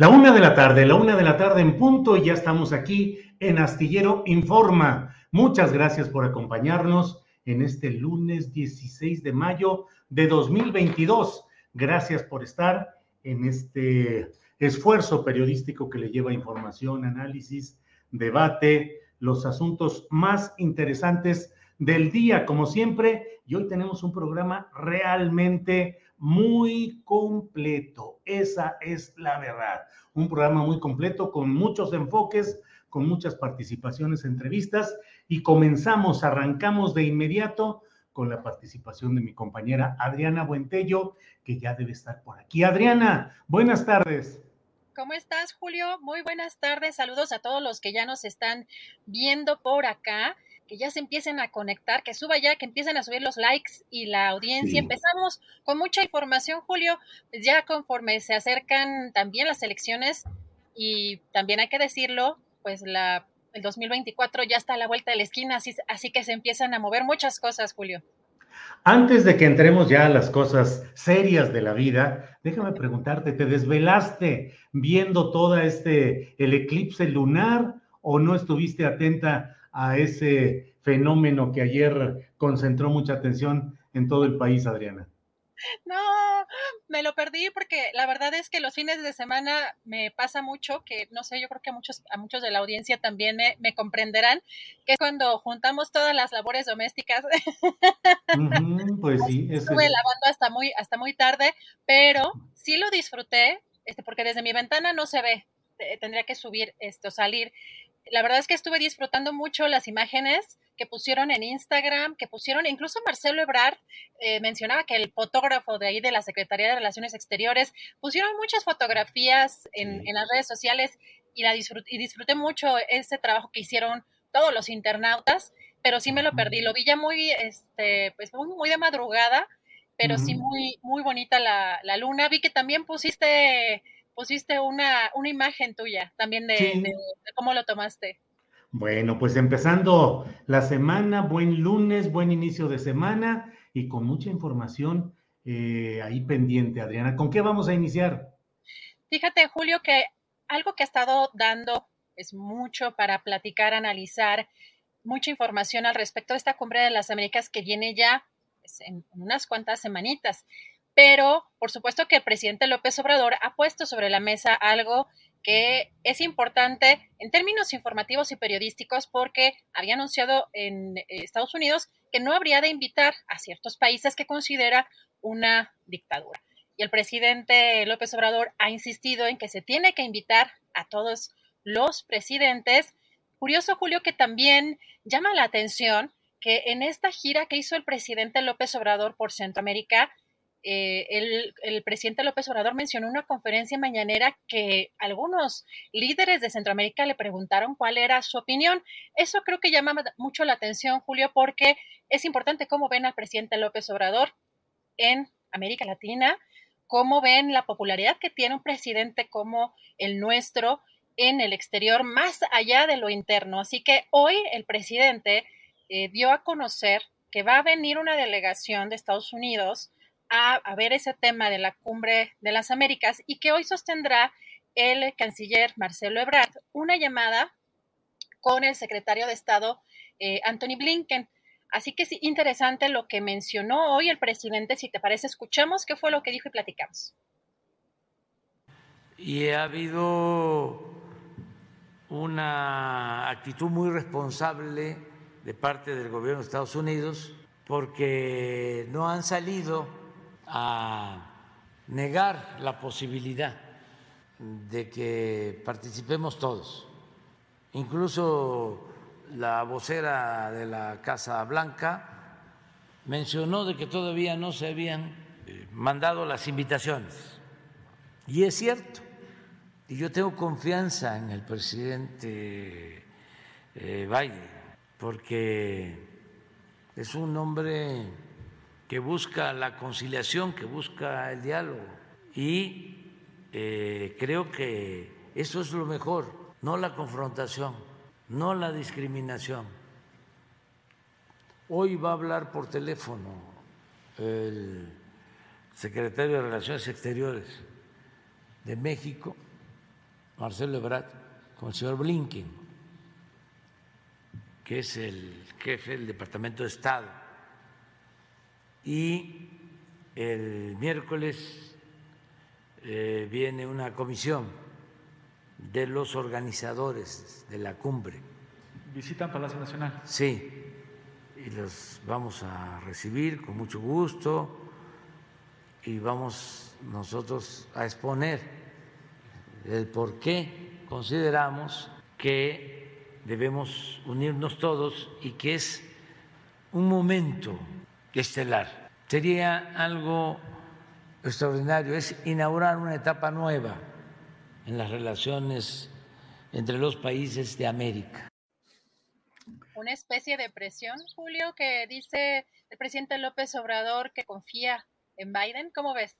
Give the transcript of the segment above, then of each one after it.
La una de la tarde, la una de la tarde en punto y ya estamos aquí en Astillero Informa. Muchas gracias por acompañarnos en este lunes 16 de mayo de 2022. Gracias por estar en este esfuerzo periodístico que le lleva información, análisis, debate, los asuntos más interesantes del día, como siempre. Y hoy tenemos un programa realmente muy completo. Esa es la verdad. Un programa muy completo con muchos enfoques, con muchas participaciones, entrevistas y comenzamos, arrancamos de inmediato con la participación de mi compañera Adriana Buentello, que ya debe estar por aquí. Adriana, buenas tardes. ¿Cómo estás, Julio? Muy buenas tardes. Saludos a todos los que ya nos están viendo por acá que ya se empiecen a conectar, que suba ya, que empiecen a subir los likes y la audiencia. Empezamos con mucha información, Julio, pues ya conforme se acercan también las elecciones y también hay que decirlo, pues la, el 2024 ya está a la vuelta de la esquina, así, así que se empiezan a mover muchas cosas, Julio. Antes de que entremos ya a las cosas serias de la vida, déjame preguntarte, ¿te desvelaste viendo todo este, el eclipse lunar o no estuviste atenta a ese fenómeno que ayer concentró mucha atención en todo el país, Adriana? No, me lo perdí porque la verdad es que los fines de semana me pasa mucho, que no sé, yo creo que a muchos, a muchos de la audiencia también me, comprenderán, que es cuando juntamos todas las labores domésticas. pues sí, estuve lavando hasta muy, hasta muy tarde, pero sí lo disfruté, este, porque desde mi ventana no se ve, tendría que subir esto, salir la verdad es que estuve disfrutando mucho las imágenes que pusieron en Instagram, que pusieron, incluso Marcelo Ebrard eh, mencionaba que el fotógrafo de ahí de la Secretaría de Relaciones Exteriores pusieron muchas fotografías en, las redes sociales y, la disfruté, y disfruté mucho ese trabajo que hicieron todos los internautas, pero sí me lo perdí, lo vi ya muy, este, pues muy, muy de madrugada, pero sí muy, muy bonita la, la luna. Vi que también pusiste pusiste una, una imagen tuya también de, cómo lo tomaste. Bueno, pues empezando la semana, buen lunes, buen inicio de semana y con mucha información eh, ahí pendiente, Adriana. ¿Con qué vamos a iniciar? Fíjate, Julio, que algo que ha estado dando es mucho para platicar, analizar, mucha información al respecto de esta cumbre de las Américas que viene ya pues, en unas cuantas semanitas pero por supuesto que el presidente López Obrador ha puesto sobre la mesa algo que es importante en términos informativos y periodísticos porque había anunciado en Estados Unidos que no habría de invitar a ciertos países que considera una dictadura. Y el presidente López Obrador ha insistido en que se tiene que invitar a todos los presidentes Curioso, Julio, que también llama la atención que en esta gira que hizo el presidente López Obrador por Centroamérica, eh, el, presidente López Obrador mencionó en una conferencia mañanera que algunos líderes de Centroamérica le preguntaron cuál era su opinión. Eso creo que llama mucho la atención, Julio, porque es importante cómo ven al presidente López Obrador en América Latina, cómo ven la popularidad que tiene un presidente como el nuestro en el exterior, más allá de lo interno. Así que hoy el presidente eh, dio a conocer que va a venir una delegación de Estados Unidos a, ver ese tema de la cumbre de las Américas y que hoy sostendrá el canciller Marcelo Ebrard una llamada con el secretario de Estado eh, Anthony Blinken. Así que es interesante lo que mencionó hoy el presidente. Si te parece, escuchamos qué fue lo que dijo y platicamos. Y ha habido una actitud muy responsable de parte del gobierno de Estados Unidos porque no han salido a negar la posibilidad de que participemos todos. Incluso la vocera de la Casa Blanca mencionó de que todavía no se habían eh, mandado las invitaciones. Y es cierto. Y yo tengo confianza en el presidente eh, Biden, porque es un hombre que busca la conciliación, que busca el diálogo. Y eh, creo que eso es lo mejor, no la confrontación, no la discriminación. Hoy va a hablar por teléfono el secretario de Relaciones Exteriores de México, Marcelo Ebrard, con el señor Blinken, que es el jefe del Departamento de Estado y el miércoles eh, viene una comisión de los organizadores de la cumbre. ¿Visitan Palacio Nacional? Sí, y los vamos a recibir con mucho gusto y vamos nosotros a exponer el por qué consideramos que debemos unirnos todos y que es un momento estelar. Sería algo extraordinario, es inaugurar una etapa nueva en las relaciones entre los países de América. Una especie de presión, Julio, que dice el presidente López Obrador que confía en Biden. ¿Cómo ves?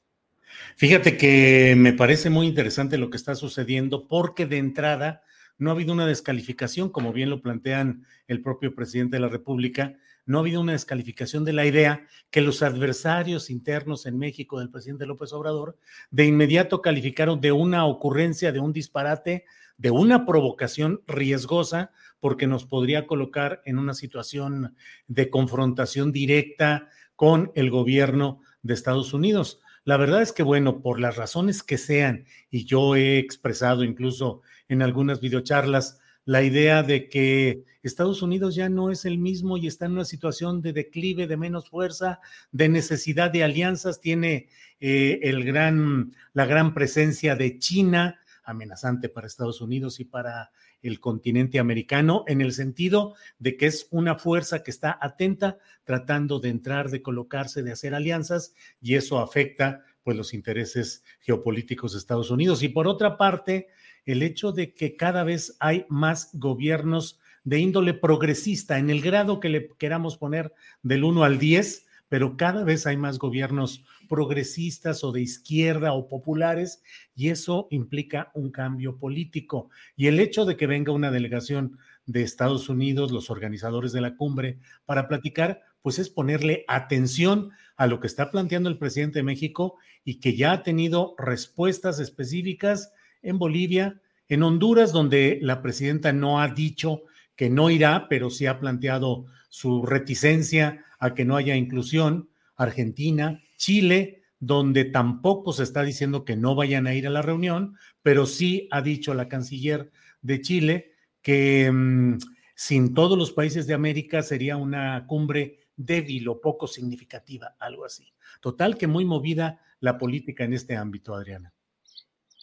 Fíjate que me parece muy interesante lo que está sucediendo porque de entrada no ha habido una descalificación, como bien lo plantean el propio presidente de la República, no ha habido una descalificación de la idea que los adversarios internos en México del presidente López Obrador de inmediato calificaron de una ocurrencia, de un disparate, de una provocación riesgosa, porque nos podría colocar en una situación de confrontación directa con el gobierno de Estados Unidos. La verdad es que, bueno, por las razones que sean, y yo he expresado incluso en algunas videocharlas, la idea de que Estados Unidos ya no es el mismo y está en una situación de declive, de menos fuerza, de necesidad de alianzas, tiene eh, el gran, la gran presencia de China, amenazante para Estados Unidos y para el continente americano, en el sentido de que es una fuerza que está atenta, tratando de entrar, de colocarse, de hacer alianzas, y eso afecta pues los intereses geopolíticos de Estados Unidos. Y por otra parte, el hecho de que cada vez hay más gobiernos de índole progresista, en el grado que le queramos poner del 1 al 10, pero cada vez hay más gobiernos progresistas o de izquierda o populares y eso implica un cambio político. Y el hecho de que venga una delegación de Estados Unidos, los organizadores de la cumbre, para platicar, pues es ponerle atención a lo que está planteando el presidente de México y que ya ha tenido respuestas específicas en Bolivia, en Honduras, donde la presidenta no ha dicho que no irá, pero sí ha planteado su reticencia a que no haya inclusión, Argentina, Chile, donde tampoco se está diciendo que no vayan a ir a la reunión, pero sí ha dicho la canciller de Chile que mm, sin todos los países de América sería una cumbre débil o poco significativa, algo así. Total que muy movida la política en este ámbito, Adriana.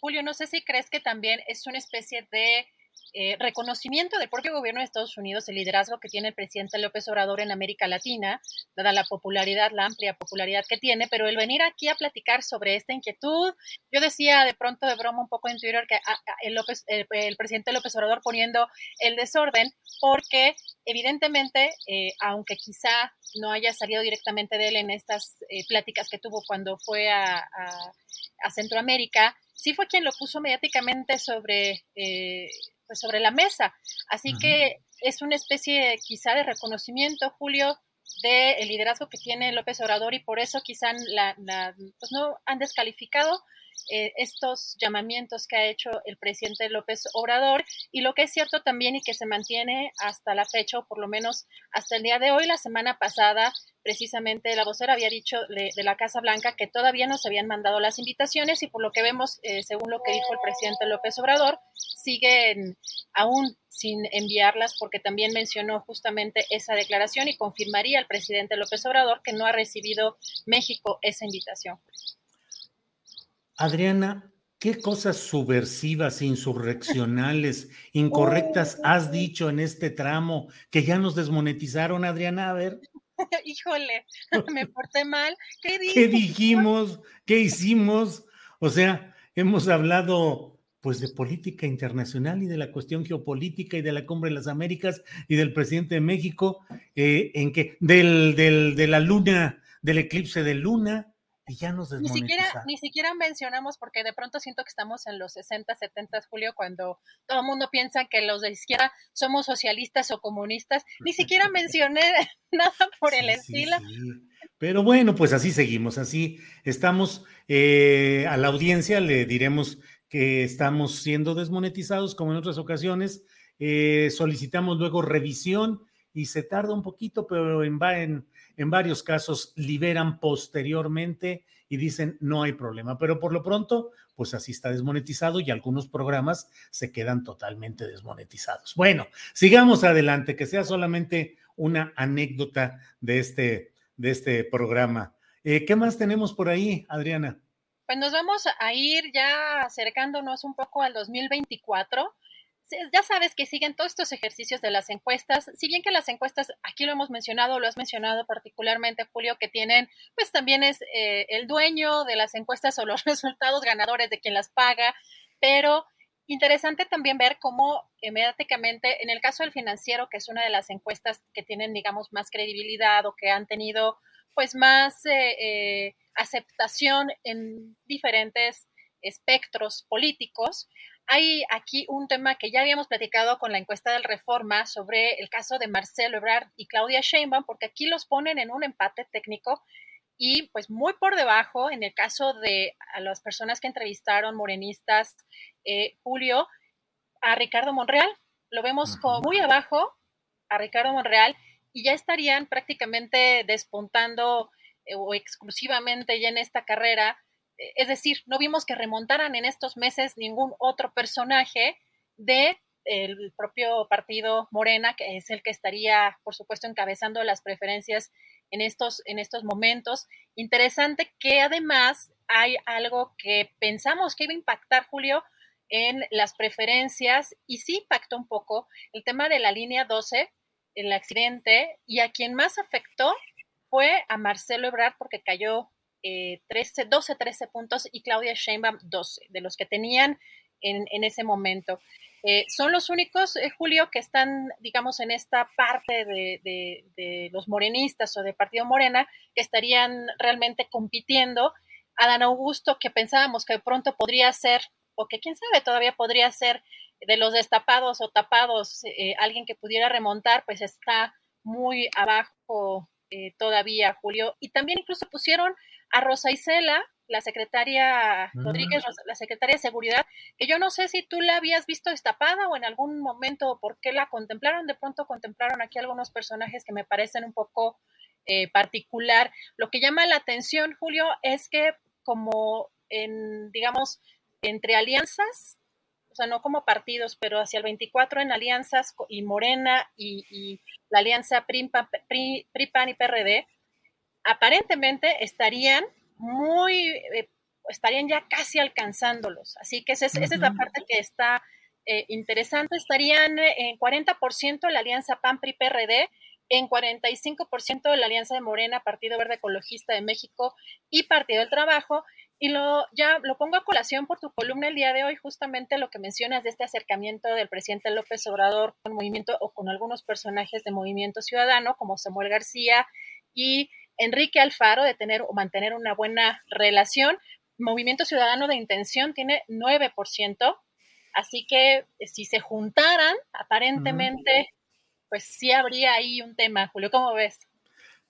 Julio, no sé si crees que también es una especie de eh, reconocimiento del propio gobierno de Estados Unidos, el liderazgo que tiene el presidente López Obrador en América Latina, dada la popularidad, la amplia popularidad que tiene, pero el venir aquí a platicar sobre esta inquietud, yo decía de pronto de broma un poco en Twitter que el, López, el, presidente López Obrador poniendo el desorden, porque evidentemente, eh, aunque quizá no haya salido directamente de él en estas eh, pláticas que tuvo cuando fue a, Centroamérica, sí fue quien lo puso mediáticamente sobre pues, sobre la mesa. Así que es una especie quizá de reconocimiento, Julio, del liderazgo que tiene López Obrador y por eso quizá la, pues no han descalificado eh, estos llamamientos que ha hecho el presidente López Obrador y lo que es cierto también y que se mantiene hasta la fecha o por lo menos hasta el día de hoy, la semana pasada precisamente la vocera había dicho de, la Casa Blanca que todavía no se habían mandado las invitaciones y por lo que vemos, eh, según lo que dijo el presidente López Obrador, siguen aún sin enviarlas porque también mencionó justamente esa declaración y confirmaría el presidente López Obrador que no ha recibido México esa invitación. Adriana, ¿qué cosas subversivas, insurreccionales, incorrectas has dicho en este tramo que ya nos desmonetizaron, Adriana? A ver. Híjole, me porté mal. ¿Qué, ¿Qué dijimos? ¿Qué hicimos? O sea, hemos hablado pues de política internacional y de la cuestión geopolítica y de la cumbre de las Américas y del presidente de México, eh, en que del, del, de la luna, del eclipse de luna, y ya nos ni siquiera, ni siquiera mencionamos, porque de pronto siento que estamos en los 60, 70, Julio, cuando todo el mundo piensa que los de izquierda somos socialistas o comunistas. Ni siquiera mencioné nada por el estilo. Pero bueno, pues así seguimos, así estamos. Eh, a la audiencia le diremos que estamos siendo desmonetizados, como en otras ocasiones. Eh, solicitamos luego revisión y se tarda un poquito, pero en, en en varios casos liberan posteriormente y dicen no hay problema, pero por lo pronto, pues así está desmonetizado y algunos programas se quedan totalmente desmonetizados. Bueno, sigamos adelante, que sea solamente una anécdota de este, de este programa. Eh, ¿Qué más tenemos por ahí, Adriana? Pues nos vamos a ir ya acercándonos un poco al 2024 ya sabes que siguen todos estos ejercicios de las encuestas, si bien que las encuestas, aquí lo hemos mencionado, lo has mencionado particularmente, Julio, que tienen, pues también es eh, el dueño de las encuestas o los resultados ganadores de quien las paga, pero interesante también ver cómo mediáticamente, en el caso del financiero, que es una de las encuestas que tienen, digamos, más credibilidad o que han tenido, pues, más eh, eh, aceptación en diferentes espectros políticos, hay aquí un tema que ya habíamos platicado con la encuesta del Reforma sobre el caso de Marcelo Ebrard y Claudia Sheinbaum, porque aquí los ponen en un empate técnico y pues muy por debajo, en el caso de las personas que entrevistaron morenistas, eh, Julio, a Ricardo Monreal, lo vemos como muy abajo a Ricardo Monreal y ya estarían prácticamente despuntando eh, o exclusivamente ya en esta carrera es decir, no vimos que remontaran en estos meses ningún otro personaje de el propio partido Morena, que es el que estaría, por supuesto, encabezando las preferencias en estos, en estos momentos. Interesante que además hay algo que pensamos que iba a impactar, Julio, en las preferencias y sí impactó un poco el tema de la línea 12, el accidente, y a quien más afectó fue a Marcelo Ebrard porque cayó 13, 12, 13 puntos y Claudia Sheinbaum 12, de los que tenían en, en ese momento. Eh, son los únicos, eh, Julio, que están, digamos, en esta parte de, de, los morenistas o de Partido Morena, que estarían realmente compitiendo. Adán Augusto, que pensábamos que de pronto podría ser, o que quién sabe, todavía podría ser de los destapados o tapados, eh, alguien que pudiera remontar, pues está muy abajo todavía, Julio. Y también incluso pusieron a Rosa Isela, la secretaria mm. Rodríguez, la secretaria de Seguridad, que yo no sé si tú la habías visto destapada o en algún momento por qué la contemplaron. De pronto contemplaron aquí algunos personajes que me parecen un poco eh, particular. Lo que llama la atención, Julio, es que como en, digamos, entre alianzas, o sea, no como partidos, pero hacia el 24 en alianzas y Morena y, la alianza PRI, PAN y PRD, aparentemente estarían muy, eh, estarían ya casi alcanzándolos. Así que esa es, la parte que está eh, interesante. Estarían en 40% la alianza PAN-PRI-PRD, en 45% la alianza de Morena, Partido Verde Ecologista de México y Partido del Trabajo. Y lo, ya lo pongo a colación por tu columna el día de hoy, justamente lo que mencionas de este acercamiento del presidente López Obrador con movimiento o con algunos personajes de Movimiento Ciudadano, como Samuel García y Enrique Alfaro, de tener o mantener una buena relación. Movimiento Ciudadano de Intención tiene 9%, así que eh, si se juntaran, aparentemente, pues sí habría ahí un tema. Julio, ¿cómo ves?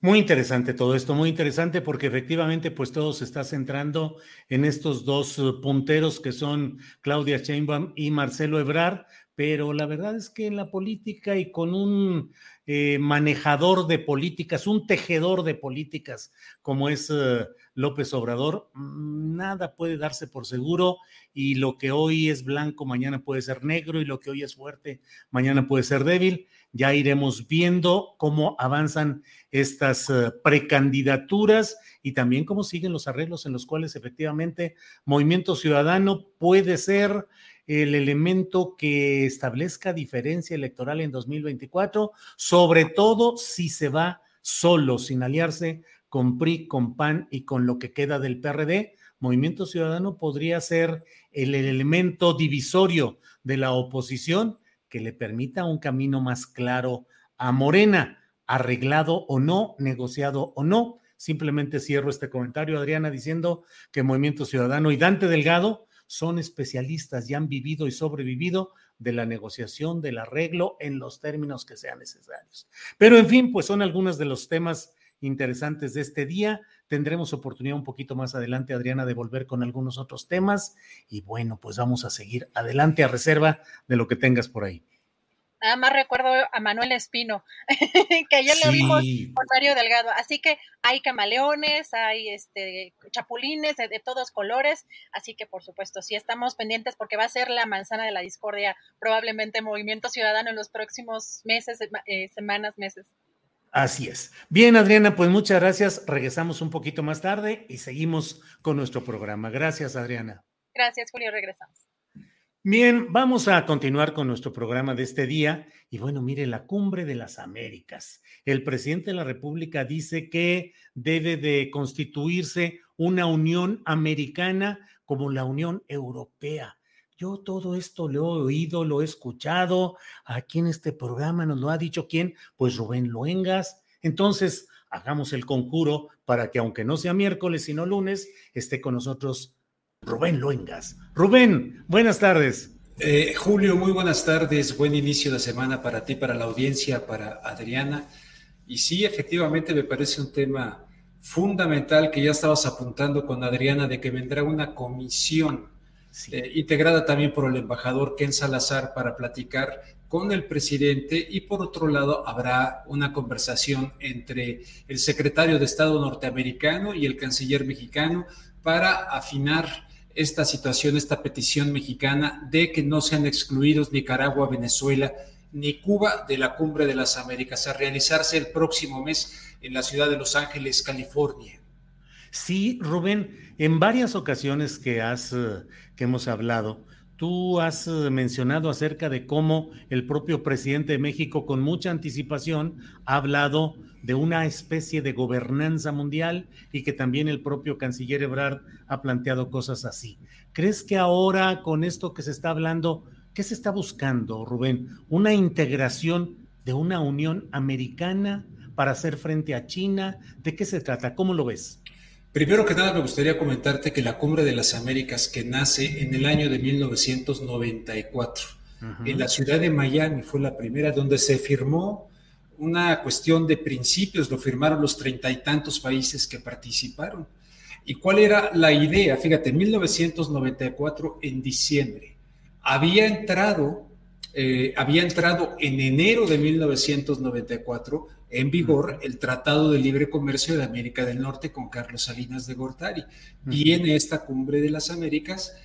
Muy interesante todo esto, muy interesante porque efectivamente pues todo se está centrando en estos dos eh, punteros que son Claudia Sheinbaum y Marcelo Ebrard, pero la verdad es que en la política y con un eh, manejador de políticas, un tejedor de políticas como es eh, López Obrador, mm, nada puede darse por seguro y lo que hoy es blanco mañana puede ser negro y lo que hoy es fuerte mañana puede ser débil. Ya iremos viendo cómo avanzan estas eh, precandidaturas y también cómo siguen los arreglos en los cuales efectivamente Movimiento Ciudadano puede ser el elemento que establezca diferencia electoral en 2024, sobre todo si se va solo, sin aliarse con PRI, con PAN y con lo que queda del PRD. Movimiento Ciudadano podría ser el elemento divisorio de la oposición que le permita un camino más claro a Morena, arreglado o no, negociado o no. Simplemente cierro este comentario, Adriana, diciendo que Movimiento Ciudadano y Dante Delgado son especialistas y han vivido y sobrevivido de la negociación, del arreglo en los términos que sean necesarios. Pero en fin, pues son algunos de los temas interesantes de este día. Tendremos oportunidad un poquito más adelante, Adriana, de volver con algunos otros temas. Y bueno, pues vamos a seguir adelante a reserva de lo que tengas por ahí. Nada más recuerdo a Manuel Espino, que ayer lo vimos con Mario Delgado. Así que hay camaleones, hay este chapulines de, todos colores. Así que, por supuesto, sí estamos pendientes porque va a ser la manzana de la discordia, probablemente Movimiento Ciudadano en los próximos meses, eh, semanas, meses. Así es. Bien, Adriana, pues muchas gracias. Regresamos un poquito más tarde y seguimos con nuestro programa. Gracias, Adriana. Gracias, Julio. Regresamos. Bien, vamos a continuar con nuestro programa de este día. Y bueno, mire, la cumbre de las Américas. El presidente de la República dice que debe de constituirse una Unión Americana como la Unión Europea. Yo todo esto lo he oído, lo he escuchado. Aquí en este programa nos lo ha dicho quién? Pues Rubén Luengas. Entonces, hagamos el conjuro para que aunque no sea miércoles, sino lunes, esté con nosotros Rubén Luengas. Rubén, buenas tardes. Eh, Julio, muy buenas tardes. Buen inicio de semana para ti, para la audiencia, para Adriana. Y sí, efectivamente me parece un tema fundamental que ya estabas apuntando con Adriana de que vendrá una comisión eh, integrada también por el embajador Ken Salazar para platicar con el presidente y por otro lado habrá una conversación entre el secretario de Estado norteamericano y el canciller mexicano para afinar esta situación, esta petición mexicana de que no sean excluidos Nicaragua, Venezuela ni Cuba de la Cumbre de las Américas a realizarse el próximo mes en la ciudad de Los Ángeles, California. Sí, Rubén, en varias ocasiones que has eh, que hemos hablado, tú has eh, mencionado acerca de cómo el propio presidente de México con mucha anticipación ha hablado de una especie de gobernanza mundial y que también el propio canciller Ebrard ha planteado cosas así. ¿Crees que ahora con esto que se está hablando, qué se está buscando, Rubén? ¿Una integración de una Unión Americana para hacer frente a China? ¿De qué se trata? ¿Cómo lo ves? Primero que nada me gustaría comentarte que la Cumbre de las Américas que nace en el año de 1994 en la ciudad de Miami fue la primera donde se firmó una cuestión de principios, lo firmaron los treinta y tantos países que participaron. ¿Y cuál era la idea? Fíjate, en 1994, en diciembre, había entrado, eh, había entrado en enero de 1994 en vigor el Tratado de Libre Comercio de América del Norte con Carlos Salinas de Gortari. En esta cumbre de las Américas,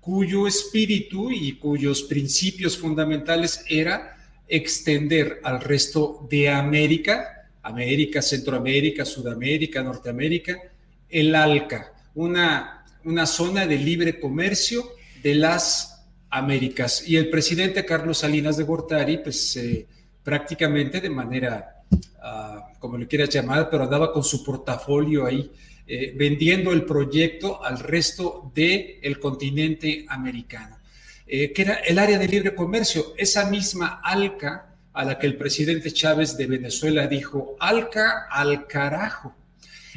cuyo espíritu y cuyos principios fundamentales era extender al resto de América, América, Centroamérica, Sudamérica, Norteamérica, el ALCA, una, una zona de libre comercio de las Américas. Y el presidente Carlos Salinas de Gortari, pues eh, prácticamente de manera, como le quieras llamar, pero andaba con su portafolio ahí, eh, vendiendo el proyecto al resto del el continente americano, eh, que era el área de libre comercio, esa misma ALCA a la que el presidente Chávez de Venezuela dijo, ALCA al carajo.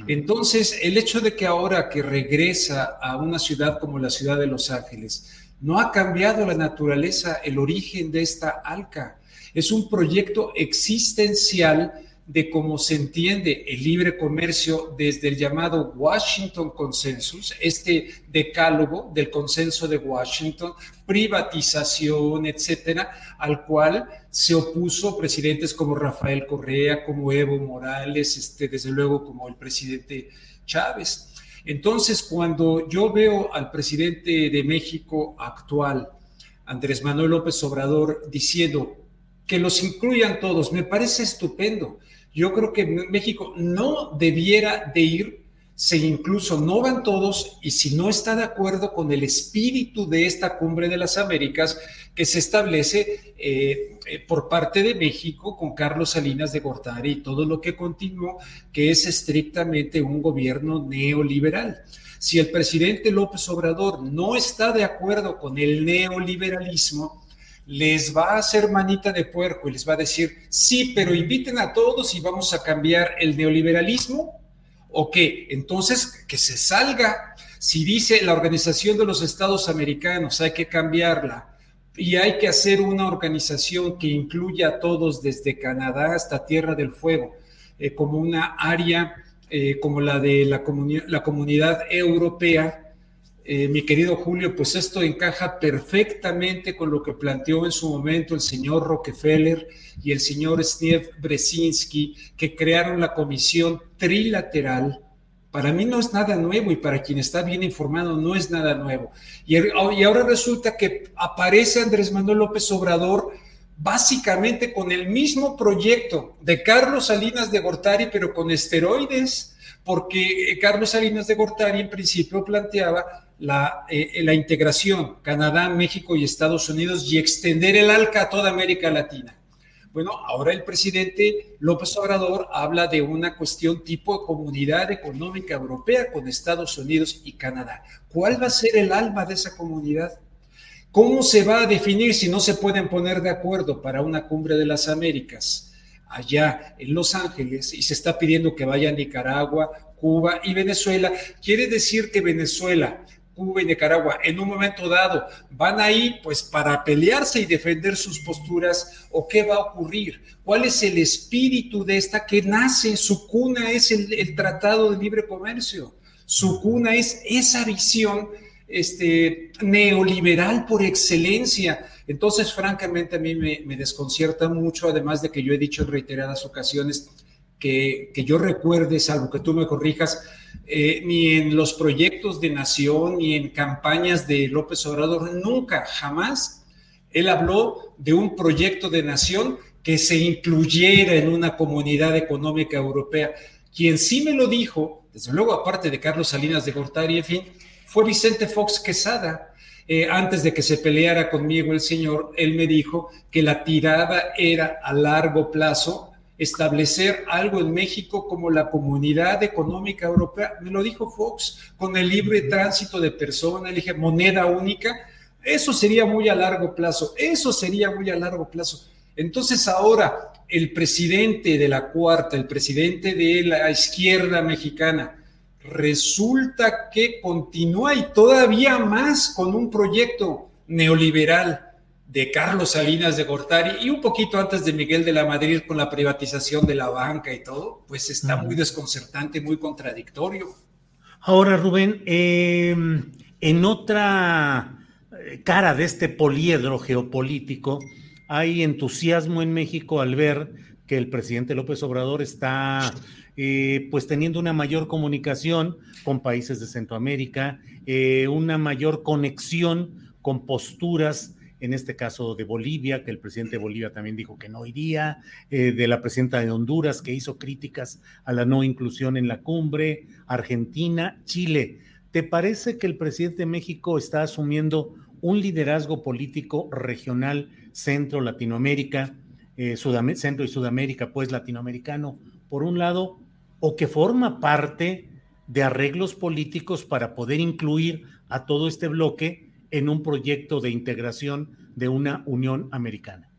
Entonces, el hecho de que ahora que regresa a una ciudad como la ciudad de Los Ángeles, no ha cambiado la naturaleza, el origen de esta ALCA. Es un proyecto existencial de cómo se entiende el libre comercio desde el llamado Washington Consensus, este decálogo del consenso de Washington, privatización, etcétera, al cual se opuso presidentes como Rafael Correa, como Evo Morales, este, desde luego como el presidente Chávez. Entonces, cuando yo veo al presidente de México actual, Andrés Manuel López Obrador, diciendo que los incluyan todos, me parece estupendo. Yo creo que México no debiera de ir si incluso no van todos y si no está de acuerdo con el espíritu de esta cumbre de las Américas que se establece eh, eh, por parte de México con Carlos Salinas de Gortari y todo lo que continuó, que es estrictamente un gobierno neoliberal. Si el presidente López Obrador no está de acuerdo con el neoliberalismo, les va a hacer manita de puerco y les va a decir, sí, pero inviten a todos y vamos a cambiar el neoliberalismo o qué? Entonces, que se salga. Si dice la Organización de los Estados Americanos, hay que cambiarla y hay que hacer una organización que incluya a todos desde Canadá hasta Tierra del Fuego, eh, como una área eh, como la de la, la comunidad europea. Eh, mi querido Julio, pues esto encaja perfectamente con lo que planteó en su momento el señor Rockefeller y el señor Steve Brzezinski, que crearon la comisión trilateral. Para mí no es nada nuevo y para quien está bien informado no es nada nuevo. Y, y ahora resulta que aparece Andrés Manuel López Obrador básicamente con el mismo proyecto de Carlos Salinas de Gortari, pero con esteroides, porque eh, Carlos Salinas de Gortari en principio planteaba la, eh, la integración Canadá, México y Estados Unidos y extender el ALCA a toda América Latina. Bueno, ahora el presidente López Obrador habla de una cuestión tipo comunidad económica europea con Estados Unidos y Canadá. ¿Cuál va a ser el alma de esa comunidad? ¿Cómo se va a definir si no se pueden poner de acuerdo para una cumbre de las Américas allá en Los Ángeles y se está pidiendo que vaya Nicaragua, Cuba y Venezuela? Quiere decir que Venezuela Cuba y Nicaragua en un momento dado van ahí pues para pelearse y defender sus posturas o qué va a ocurrir, cuál es el espíritu de esta que nace, su cuna es el, Tratado de Libre Comercio, su cuna es esa visión este, neoliberal por excelencia. Entonces, francamente, a mí me, me desconcierta mucho, además de que yo he dicho en reiteradas ocasiones, que, yo recuerde, salvo que tú me corrijas, eh, ni en los proyectos de nación, ni en campañas de López Obrador, nunca, jamás, él habló de un proyecto de nación que se incluyera en una comunidad económica europea. Quien sí me lo dijo, desde luego aparte de Carlos Salinas de Gortari, en fin, fue Vicente Fox Quesada. Eh, antes de que se peleara conmigo el señor, él me dijo que la tirada era a largo plazo establecer algo en México como la Comunidad Económica Europea. Me lo dijo Fox, con el libre tránsito de personas, dije moneda única. Eso sería muy a largo plazo, eso sería muy a largo plazo. Entonces ahora el presidente de la cuarta, el presidente de la izquierda mexicana, resulta que continúa y todavía más con un proyecto neoliberal de Carlos Salinas de Gortari y un poquito antes de Miguel de la Madrid con la privatización de la banca y todo, pues está muy desconcertante, muy contradictorio. Ahora, Rubén, em, en otra eh, cara de este poliedro geopolítico, hay entusiasmo en México al ver que el presidente López Obrador está eh, pues teniendo una mayor comunicación con países de Centroamérica, eh, una mayor conexión con posturas en este caso de Bolivia, que el presidente de Bolivia también dijo que no iría, eh, de la presidenta de Honduras, que hizo críticas a la no inclusión en la cumbre, Argentina, Chile. ¿Te parece que el presidente de México está asumiendo un liderazgo político regional centro Latinoamérica, eh, centro y Sudamérica, pues latinoamericano, por un lado, o que forma parte de arreglos políticos para poder incluir a todo este bloque en un proyecto de integración de una Unión Americana?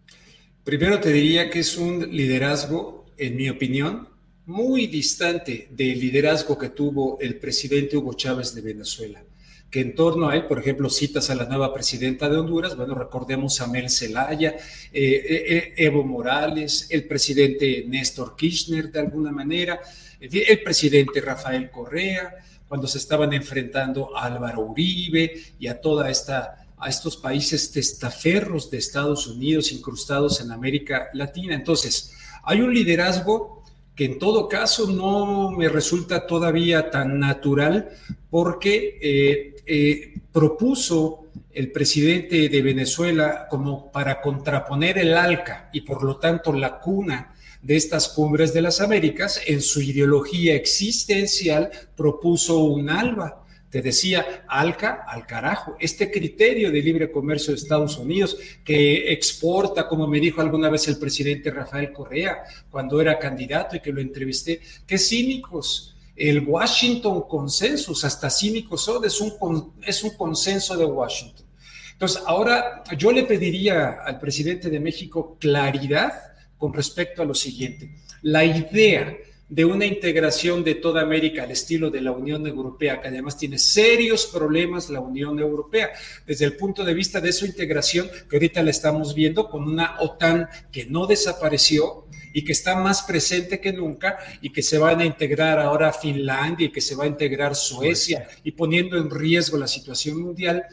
Primero te diría que es un liderazgo, en mi opinión, muy distante del liderazgo que tuvo el presidente Hugo Chávez de Venezuela que en torno a él, por ejemplo, citas a la nueva presidenta de Honduras, bueno, recordemos a Mel Zelaya, eh, eh, eh, Evo Morales, el presidente Néstor Kirchner de alguna manera, el presidente Rafael Correa, cuando se estaban enfrentando a Álvaro Uribe y a toda esta a estos países testaferros de Estados Unidos incrustados en América Latina. Entonces, hay un liderazgo que en todo caso no me resulta todavía tan natural porque eh, propuso el presidente de Venezuela como para contraponer el ALCA y por lo tanto la cuna de estas cumbres de las Américas, en su ideología existencial propuso un ALBA. Te decía, ALCA al carajo, este criterio de libre comercio de Estados Unidos que exporta, como me dijo alguna vez el presidente Rafael Correa cuando era candidato y que lo entrevisté, qué cínicos el Washington Consensus, hasta cínicos son, es un, es un consenso de Washington. Entonces, ahora yo le pediría al presidente de México claridad con respecto a lo siguiente. La idea de una integración de toda América al estilo de la Unión Europea, que además tiene serios problemas la Unión Europea, desde el punto de vista de su integración, que ahorita la estamos viendo con una OTAN que no desapareció, y que está más presente que nunca y que se van a integrar ahora Finlandia y que se va a integrar Suecia y poniendo en riesgo la situación mundial,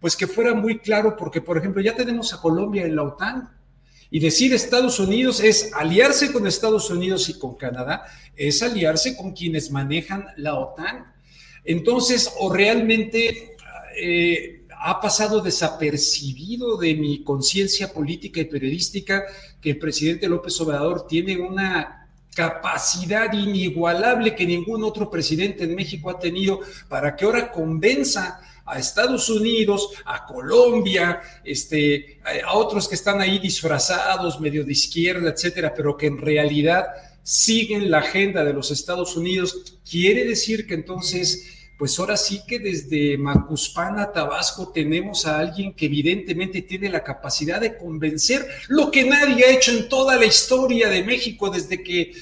pues que fuera muy claro, porque por ejemplo ya tenemos a Colombia en la OTAN y decir Estados Unidos es aliarse con Estados Unidos y con Canadá, es aliarse con quienes manejan la OTAN. Entonces, o realmente... Eh, ha pasado desapercibido de mi conciencia política y periodística que el presidente López Obrador tiene una capacidad inigualable que ningún otro presidente en México ha tenido para que ahora convenza a Estados Unidos, a Colombia, este, a otros que están ahí disfrazados, medio de izquierda, etcétera, pero que en realidad siguen la agenda de los Estados Unidos. Quiere decir que entonces pues ahora sí que desde Macuspana, Tabasco, tenemos a alguien que evidentemente tiene la capacidad de convencer lo que nadie ha hecho en toda la historia de México desde que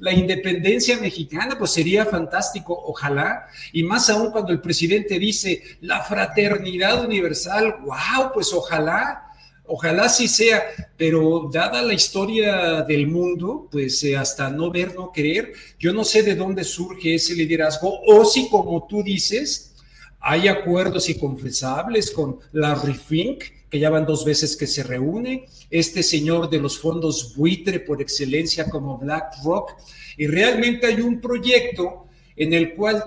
la independencia mexicana, pues sería fantástico, ojalá, y más aún cuando el presidente dice la fraternidad universal, wow, pues ojalá. Ojalá sí sea, pero dada la historia del mundo, pues eh, hasta no ver, no creer, yo no sé de dónde surge ese liderazgo o si, como tú dices, hay acuerdos inconfesables con Larry Fink, que ya van dos veces que se reúne, este señor de los fondos buitre por excelencia como BlackRock, y realmente hay un proyecto en el cual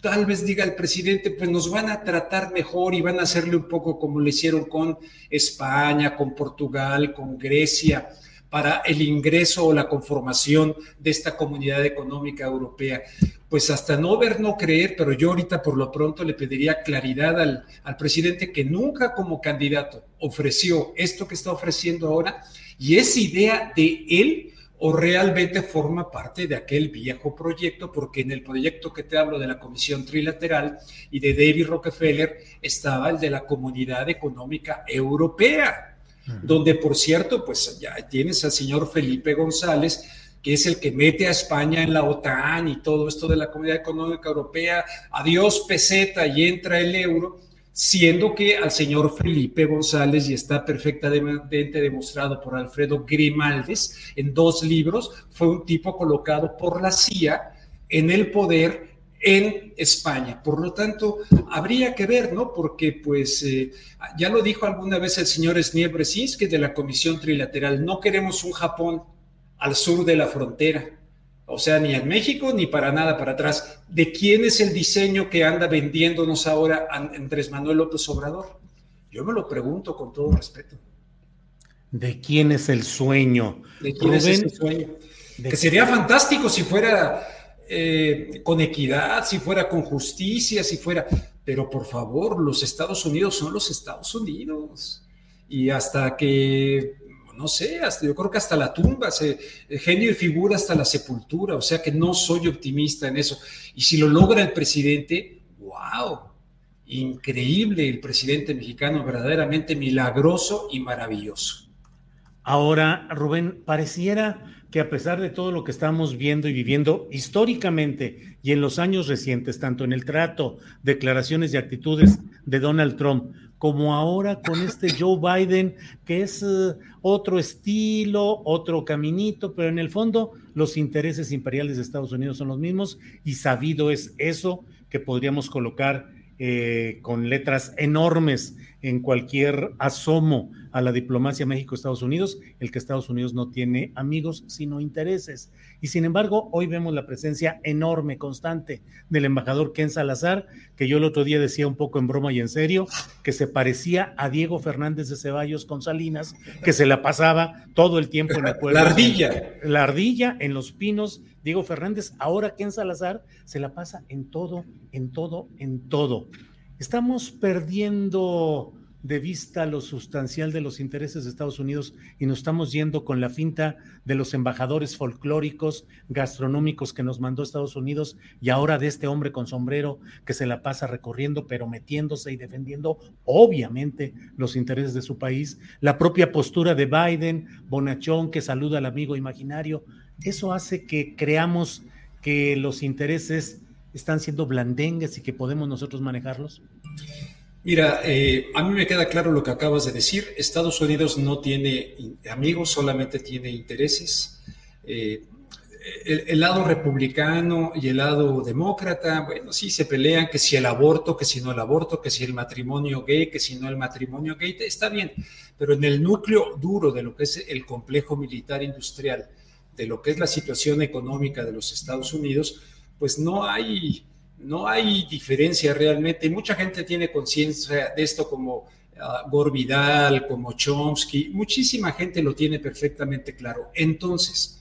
tal vez diga el presidente, pues nos van a tratar mejor y van a hacerle un poco como lo hicieron con España, con Portugal, con Grecia, para el ingreso o la conformación de esta comunidad económica europea. Pues hasta no ver, no creer, pero yo ahorita por lo pronto le pediría claridad al, al presidente que nunca como candidato ofreció esto que está ofreciendo ahora y esa idea de él o realmente forma parte de aquel viejo proyecto, porque en el proyecto que te hablo de la Comisión Trilateral y de David Rockefeller estaba el de la Comunidad Económica Europea, donde por cierto, pues ya tienes al señor Felipe González, que es el que mete a España en la OTAN y todo esto de la Comunidad Económica Europea, adiós peseta y entra el euro siendo que al señor Felipe González, y está perfectamente demostrado por Alfredo Grimaldes en dos libros, fue un tipo colocado por la CIA en el poder en España. Por lo tanto, habría que ver, ¿no? Porque, pues, eh, ya lo dijo alguna vez el señor Sniebresinski de la Comisión Trilateral, no queremos un Japón al sur de la frontera o sea, ni en México ni para nada para atrás. ¿De quién es el diseño que anda vendiéndonos ahora Andrés Manuel López Obrador? Yo me lo pregunto con todo respeto. ¿De quién es el sueño? ¿De quién es ese sueño? Que sería fantástico si fuera eh, con equidad, si fuera con justicia, si fuera... pero por favor, los Estados Unidos son los Estados Unidos. Y hasta que, no sé, hasta, yo creo que hasta la tumba, se, genio y figura hasta la sepultura, o sea que no soy optimista en eso. Y si lo logra el presidente, wow, increíble el presidente mexicano, verdaderamente milagroso y maravilloso. Ahora, Rubén, pareciera que a pesar de todo lo que estamos viendo y viviendo históricamente y en los años recientes, tanto en el trato, declaraciones y actitudes de Donald Trump, como ahora con este Joe Biden, que es uh, otro estilo, otro caminito, pero en el fondo los intereses imperiales de Estados Unidos son los mismos y sabido es eso que podríamos colocar eh, con letras enormes en cualquier asomo a la diplomacia México-Estados Unidos, el que Estados Unidos no tiene amigos, sino intereses. Y sin embargo, hoy vemos la presencia enorme, constante del embajador Ken Salazar, que yo el otro día decía un poco en broma y en serio, que se parecía a Diego Fernández de Ceballos con Salinas, que se la pasaba todo el tiempo en el pueblo. La ardilla. La ardilla en los pinos. Diego Fernández, ahora Ken Salazar se la pasa en todo, en todo, en todo. Estamos perdiendo de vista lo sustancial de los intereses de Estados Unidos y nos estamos yendo con la finta de los embajadores folclóricos, gastronómicos que nos mandó Estados Unidos y ahora de este hombre con sombrero que se la pasa recorriendo, pero metiéndose y defendiendo obviamente los intereses de su país, la propia postura de Biden, Bonachón que saluda al amigo imaginario, eso hace que creamos que los intereses están siendo blandengues y que podemos nosotros manejarlos. Mira, eh, a mí me queda claro lo que acabas de decir. Estados Unidos no tiene amigos, solamente tiene intereses. Eh, el, lado republicano y el lado demócrata, bueno, sí se pelean que si el aborto, que si no el aborto, que si el matrimonio gay, que si no el matrimonio gay, está bien, pero en el núcleo duro de lo que es el complejo militar industrial, de lo que es la situación económica de los Estados Unidos, pues no hay no hay diferencia realmente. Mucha gente tiene conciencia de esto como uh, como Chomsky, muchísima gente lo tiene perfectamente claro. Entonces,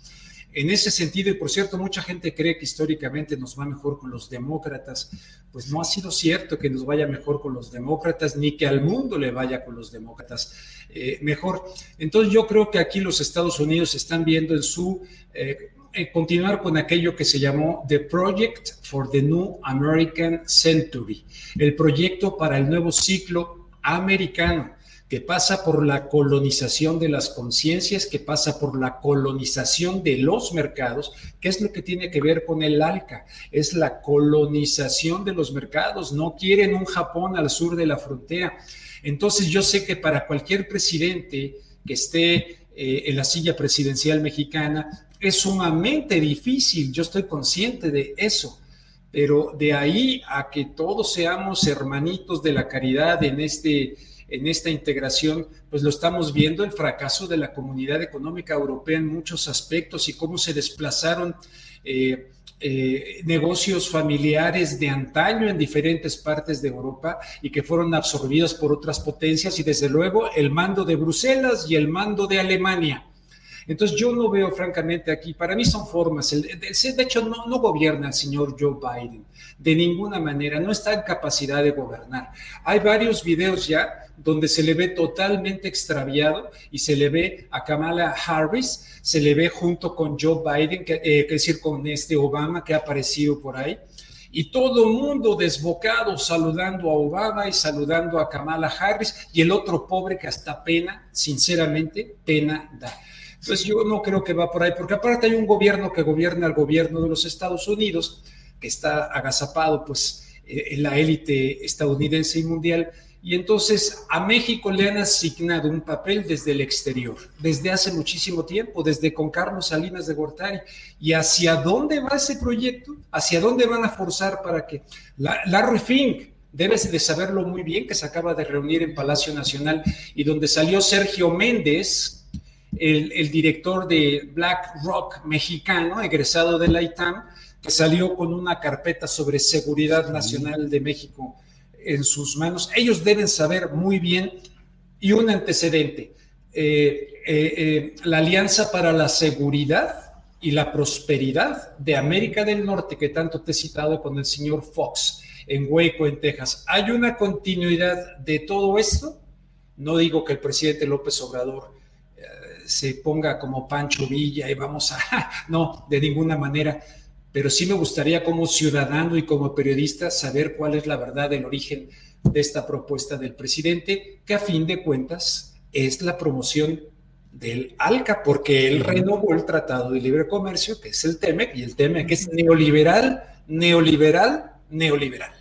en ese sentido, y por cierto, mucha gente cree que históricamente nos va mejor con los demócratas, pues no ha sido cierto que nos vaya mejor con los demócratas, ni que al mundo le vaya con los demócratas eh, mejor. Entonces yo creo que aquí los Estados Unidos están viendo en su eh, eh, continuar con aquello que se llamó The Project for the New American Century, el proyecto para el nuevo ciclo americano que pasa por la colonización de las conciencias, que pasa por la colonización de los mercados, que es lo que tiene que ver con el ALCA, es la colonización de los mercados, no quieren un Japón al sur de la frontera. Entonces yo sé que para cualquier presidente que esté eh, en la silla presidencial mexicana, es sumamente difícil, yo estoy consciente de eso, pero de ahí a que todos seamos hermanitos de la caridad en, este, en esta integración, pues lo estamos viendo el fracaso de la comunidad económica europea en muchos aspectos y cómo se desplazaron. Eh, eh, negocios familiares de antaño en diferentes partes de Europa y que fueron absorbidos por otras potencias y desde luego el mando de Bruselas y el mando de Alemania. Entonces yo no veo francamente aquí, para mí son formas, de hecho no, no gobierna el señor Joe Biden, de ninguna manera, no está en capacidad de gobernar. Hay varios videos ya donde se le ve totalmente extraviado y se le ve a Kamala Harris, se le ve junto con Joe Biden, que, eh, es decir, con este Obama que ha aparecido por ahí y todo el mundo desbocado saludando a Obama y saludando a Kamala Harris y el otro pobre que hasta pena, sinceramente, pena da. Entonces yo no creo que va por ahí, porque aparte hay un gobierno que gobierna al gobierno de los Estados Unidos, que está agazapado pues eh, en la élite estadounidense y mundial, y entonces a México le han asignado un papel desde el exterior, desde hace muchísimo tiempo, desde con Carlos Salinas de Gortari. ¿Y hacia dónde va ese proyecto? ¿Hacia dónde van a forzar para que la, Larry Fink, debes de saberlo muy bien, que se acaba de reunir en Palacio Nacional y donde salió Sergio Méndez, el, director de Black Rock mexicano, egresado de la ITAM, que salió con una carpeta sobre seguridad nacional de México en sus manos. Ellos deben saber muy bien y un antecedente. Eh, eh, eh, la Alianza para la Seguridad y la prosperidad de América del Norte, que tanto te he citado con el señor Fox en Hueco, en Texas. ¿Hay una continuidad de todo esto? No digo que el presidente López Obrador se ponga como Pancho Villa y vamos a... No, de ninguna manera. Pero sí me gustaría como ciudadano y como periodista saber cuál es la verdad del origen de esta propuesta del presidente, que a fin de cuentas es la promoción del ALCA, porque él renovó el Tratado de Libre Comercio, que es el TEMEC, y el TEMEC es neoliberal, neoliberal, neoliberal.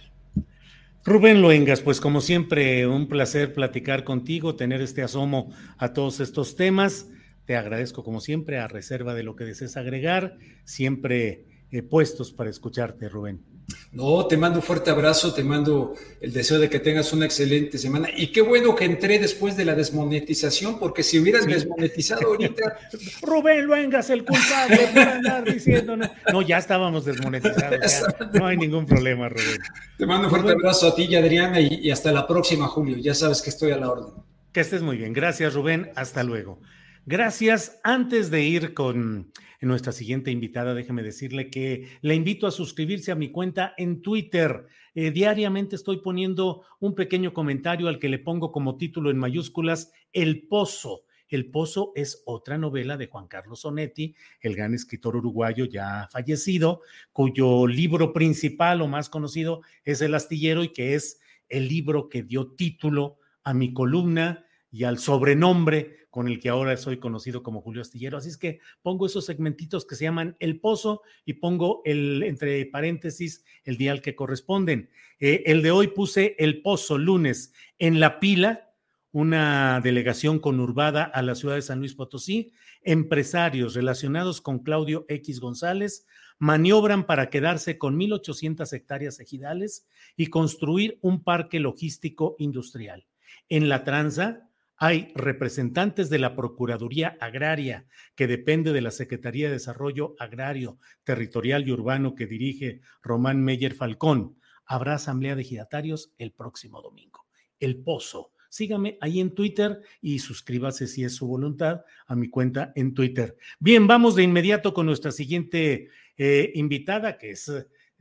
Rubén Loengas, pues como siempre, un placer platicar contigo, tener este asomo a todos estos temas. Te agradezco como siempre, a reserva de lo que desees agregar, siempre eh, puestos para escucharte, Rubén. No, te mando un fuerte abrazo, te mando el deseo de que tengas una excelente semana. Y qué bueno que entré después de la desmonetización, porque si hubieras desmonetizado ahorita. Rubén Luengas, el culpable por andar diciendo. No, ya estábamos desmonetizados. no hay ningún problema, Rubén. Te mando un fuerte abrazo a ti y a Adriana y, y hasta la próxima, Julio. Ya sabes que estoy a la orden. Que estés muy bien. Gracias, Rubén. Hasta luego. Gracias. Antes de ir con nuestra siguiente invitada, déjeme decirle que le invito a suscribirse a mi cuenta en Twitter. Eh, diariamente estoy poniendo un pequeño comentario al que le pongo como título en mayúsculas El Pozo. El Pozo es otra novela de Juan Carlos Sonetti, el gran escritor uruguayo ya fallecido, cuyo libro principal o más conocido es El Astillero y que es el libro que dio título a mi columna y al sobrenombre con el que ahora soy conocido como Julio Astillero. Así es que pongo esos segmentitos que se llaman El Pozo y pongo el, entre paréntesis, el día al que corresponden. Eh, el de hoy puse El Pozo, lunes, en la pila, una delegación conurbada a la ciudad de San Luis Potosí, empresarios relacionados con Claudio X González maniobran para quedarse con 1.800 hectáreas ejidales y construir un parque logístico industrial. En la tranza, hay representantes de la Procuraduría Agraria, que depende de la Secretaría de Desarrollo Agrario, Territorial y Urbano que dirige Román Meyer Falcón. Habrá asamblea de giratarios el próximo domingo. El Pozo. Sígame ahí en Twitter y suscríbase si es su voluntad a mi cuenta en Twitter. Bien, vamos de inmediato con nuestra siguiente eh, invitada, que es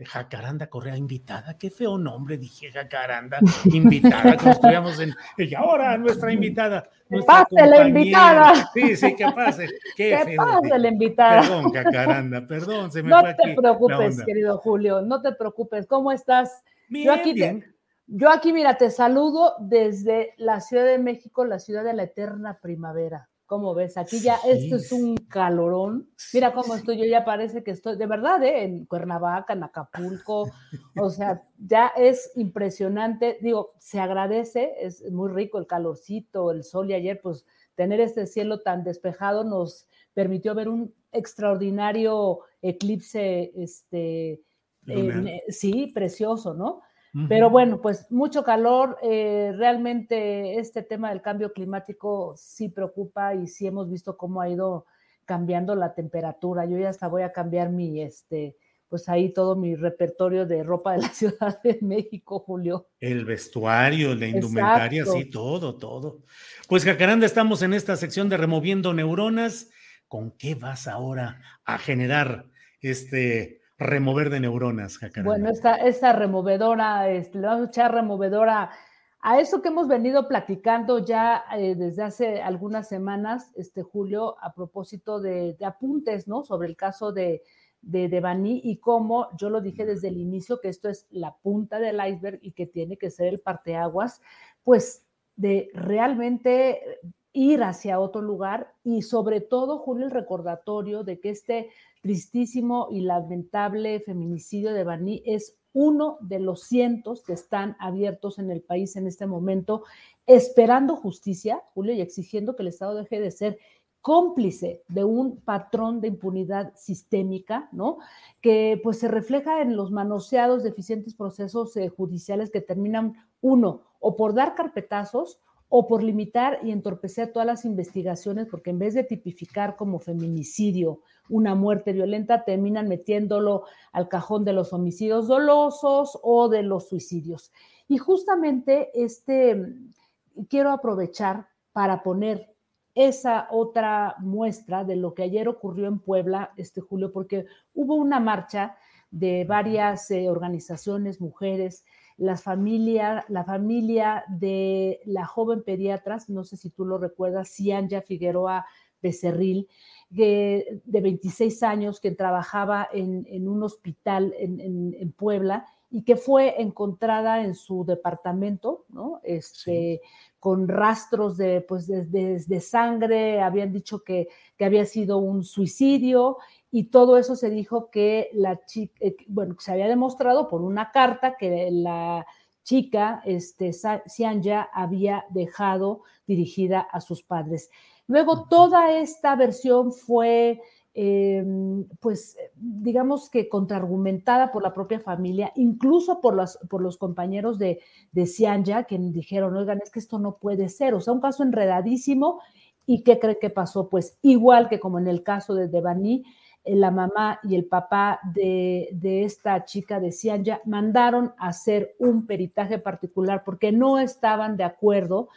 Jacaranda Correa invitada, qué feo nombre, dije Jacaranda, invitada, como estudiamos en. Y ahora nuestra invitada. Que pase la invitada. Sí, sí, que pase. Qué que pase la invitada. Perdón, Jacaranda, perdón, se me no te preocupes, querido Julio, no te preocupes. ¿Cómo estás? Bien, yo aquí bien. yo aquí, mira, te saludo desde la Ciudad de México, la ciudad de la eterna primavera. ¿Cómo ves? Aquí ya esto es un calorón. Mira cómo estoy, yo ya parece que estoy, de verdad, ¿eh? en Cuernavaca, en Acapulco. O sea, ya es impresionante. Digo, se agradece, es muy rico el calorcito, el sol y ayer, pues tener este cielo tan despejado nos permitió ver un extraordinario eclipse, este, sí, precioso, ¿no? Pero bueno, pues mucho calor. Eh, realmente este tema del cambio climático sí preocupa y sí hemos visto cómo ha ido cambiando la temperatura. Yo ya hasta voy a cambiar mi, este, pues ahí todo mi repertorio de ropa de la Ciudad de México, Julio. El vestuario, la indumentaria, sí, todo, todo. Pues Jacaranda, estamos en esta sección de removiendo neuronas. ¿Con qué vas ahora a generar este remover de neuronas, Jacaranda? Bueno, esta, esta removedora, este, le vamos a echar removedora a eso que hemos venido platicando ya eh, desde hace algunas semanas, este Julio, a propósito de, apuntes, ¿no? Sobre el caso de, de Devani y cómo yo lo dije desde el inicio que esto es la punta del iceberg y que tiene que ser el parteaguas, pues de realmente ir hacia otro lugar y sobre todo, Julio, el recordatorio de que este tristísimo y lamentable feminicidio de Bani es uno de los cientos que están abiertos en el país en este momento, esperando justicia, Julio, y exigiendo que el Estado deje de ser cómplice de un patrón de impunidad sistémica, ¿no? Que pues se refleja en los manoseados deficientes procesos eh, judiciales que terminan, uno, o por dar carpetazos o por limitar y entorpecer todas las investigaciones, porque en vez de tipificar como feminicidio una muerte violenta, terminan metiéndolo al cajón de los homicidios dolosos o de los suicidios. Y justamente este quiero aprovechar para poner esa otra muestra de lo que ayer ocurrió en Puebla, este Julio, porque hubo una marcha de varias eh, organizaciones, mujeres, las familia, la familia de la joven pediatra, no sé si tú lo recuerdas, Cianya Figueroa Becerril, de, de 26 años, que trabajaba en, un hospital en, Puebla y que fue encontrada en su departamento, ¿no? Este, con rastros de, pues, de, sangre, habían dicho que, que, había sido un suicidio y todo eso se dijo que la chica, eh, bueno, se había demostrado por una carta que la chica, este, ya había dejado dirigida a sus padres. Luego, toda esta versión fue, em, pues, digamos que contraargumentada por la propia familia, incluso por, las, por los compañeros de, de Cianya, que dijeron, oigan, es que esto no puede ser, o sea, un caso enredadísimo. ¿Y qué cree que pasó? Pues igual que como en el caso de Devani, eh, la mamá y el papá de, de, esta chica de Cianya mandaron a hacer un peritaje particular porque no estaban de acuerdo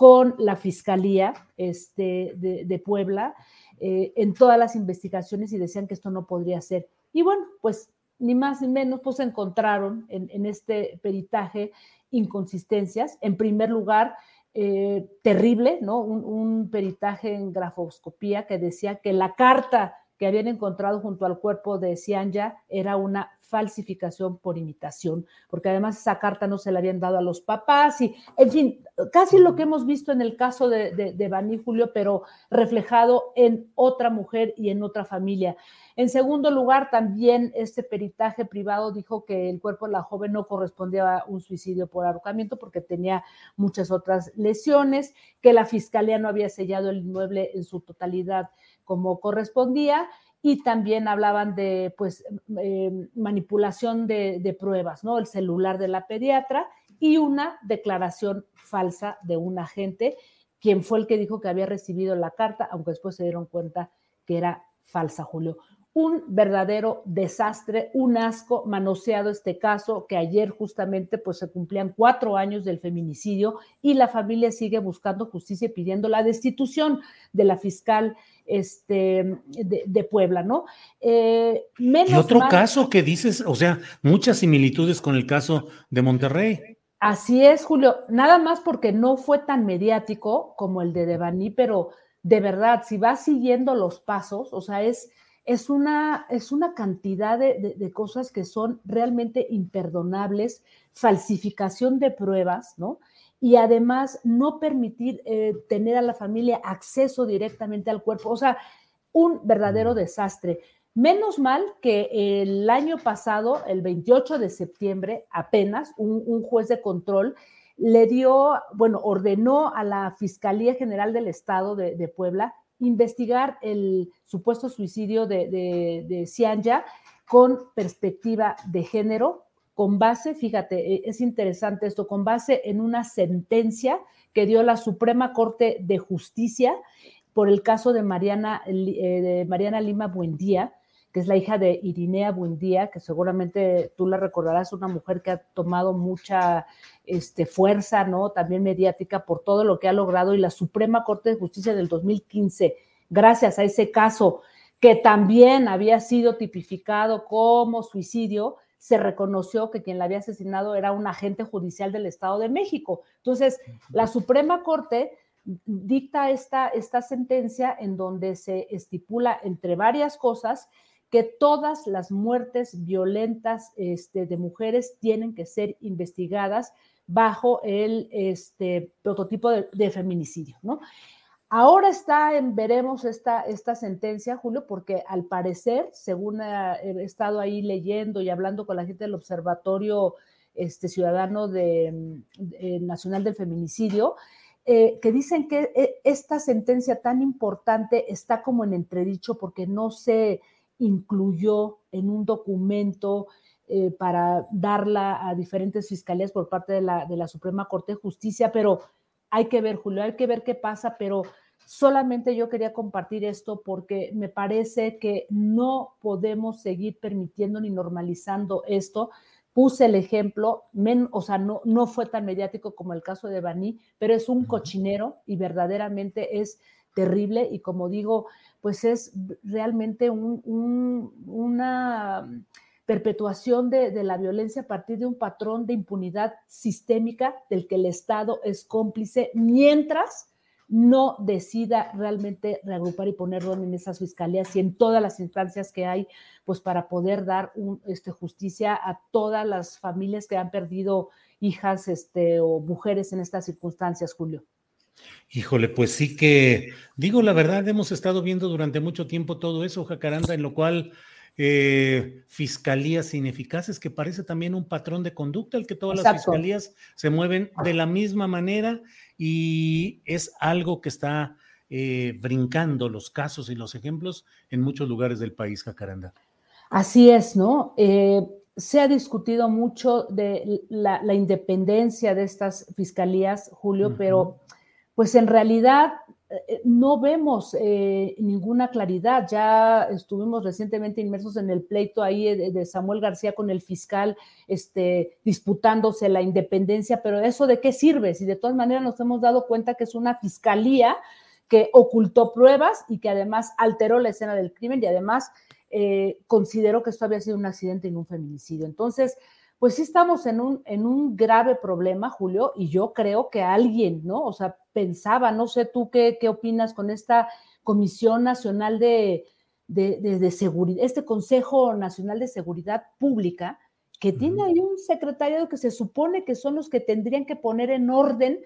con la Fiscalía este, de, Puebla eh, en todas las investigaciones y decían que esto no podría ser. Y bueno, pues ni más ni menos, pues encontraron en, este peritaje inconsistencias. En primer lugar, eh, terrible, ¿no? Un, un, peritaje en grafoscopía que decía que la carta que habían encontrado junto al cuerpo de Cianya era una falsificación por imitación, porque además esa carta no se la habían dado a los papás y, en fin, casi lo que hemos visto en el caso de, de, Baní Julio, pero reflejado en otra mujer y en otra familia. En segundo lugar, también este peritaje privado dijo que el cuerpo de la joven no correspondía a un suicidio por ahorcamiento porque tenía muchas otras lesiones, que la fiscalía no había sellado el inmueble en su totalidad como correspondía y también hablaban de pues em, manipulación de, pruebas, ¿no? El celular de la pediatra y una declaración falsa de un agente, quien fue el que dijo que había recibido la carta, aunque después se dieron cuenta que era falsa, Julio un verdadero desastre, un asco manoseado este caso, que ayer justamente pues se cumplían cuatro años del feminicidio y la familia sigue buscando justicia y pidiendo la destitución de la fiscal este, de, Puebla, ¿no? Eh, y otro caso que dices, o sea, muchas similitudes con el caso de Monterrey. Así es, Julio, nada más porque no fue tan mediático como el de Devani, pero de verdad, si vas siguiendo los pasos, o sea, es es una, es una cantidad de, cosas que son realmente imperdonables, falsificación de pruebas, ¿no? Y además no permitir eh, tener a la familia acceso directamente al cuerpo, o sea, un verdadero desastre. Menos mal que el año pasado, el 28 de septiembre, apenas, un, juez de control le dio, bueno, ordenó a la Fiscalía General del Estado de Puebla investigar el supuesto suicidio de, de, de con perspectiva de género, con base, fíjate, e, es interesante esto, con base en una sentencia que dio la Suprema Corte de Justicia por el caso de Mariana, eh, de Mariana Lima Buendía, que es la hija de Irinea Buendía, que seguramente tú la recordarás, una mujer que ha tomado mucha este, fuerza, ¿no? También mediática por todo lo que ha logrado y la Suprema Corte de Justicia del 2015, gracias a ese caso que también había sido tipificado como suicidio, se reconoció que quien la había asesinado era un agente judicial del Estado de México. Entonces, la Suprema Corte dicta esta, esta sentencia en donde se estipula, entre varias cosas, que todas las muertes violentas este, de mujeres tienen que ser investigadas bajo el este, prototipo de, feminicidio, ¿no? Ahora está en, veremos esta, esta sentencia, Julio, porque al parecer, según he estado ahí leyendo y hablando con la gente del Observatorio este, Ciudadano Nacional del Feminicidio, eh, que dicen que eh, esta sentencia tan importante está como en entredicho porque no se incluyó en un documento eh, para darla a diferentes fiscalías por parte de la, de la Suprema Corte de Justicia, pero hay que ver, Julio, hay que ver qué pasa, pero solamente yo quería compartir esto porque me parece que no podemos seguir permitiendo ni normalizando esto. Puse el ejemplo, o sea, no, no fue tan mediático como el caso de Baní, pero es un cochinero y verdaderamente es terrible y como digo, pues es realmente una perpetuación de, la violencia a partir de un patrón de impunidad sistémica del que el Estado es cómplice mientras no decida realmente reagrupar y poner en esas fiscalías y en todas las instancias que hay, pues para poder dar un, este, justicia a todas las familias que han perdido hijas este, o mujeres en estas circunstancias, Julio. Híjole, pues sí que, digo la verdad, hemos estado viendo durante mucho tiempo todo eso, Jacaranda, en lo cual eh, fiscalías ineficaces, que parece también un patrón de conducta, el que todas las fiscalías se mueven de la misma manera y es algo que está eh, brincando los casos y los ejemplos en muchos lugares del país, Jacaranda. Así es, ¿no? Eh, se ha discutido mucho de la, independencia de estas fiscalías, Julio, pero pues en realidad eh, no vemos ninguna claridad. Ya estuvimos recientemente inmersos en el pleito ahí de, Samuel García con el fiscal, este, disputándose la independencia, pero ¿eso de qué sirve? Si de todas maneras nos hemos dado cuenta que es una fiscalía que ocultó pruebas y que además alteró la escena del crimen y además eh, consideró que esto había sido un accidente y no un feminicidio. Entonces, pues sí estamos en un, en un grave problema, Julio, y yo creo que alguien, ¿no? O sea, pensaba, no sé tú qué, qué opinas con esta Comisión Nacional de, de, Seguridad, este Consejo Nacional de Seguridad Pública, que tiene ahí un secretario que se supone que son los que tendrían que poner en orden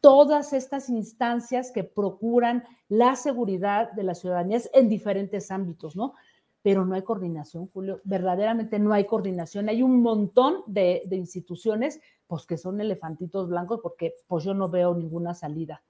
todas estas instancias que procuran la seguridad de las ciudadanías en diferentes ámbitos, ¿no? Pero no hay coordinación, Julio, verdaderamente no hay coordinación. Hay un montón de, instituciones, pues que son elefantitos blancos, porque pues yo no veo ninguna salida.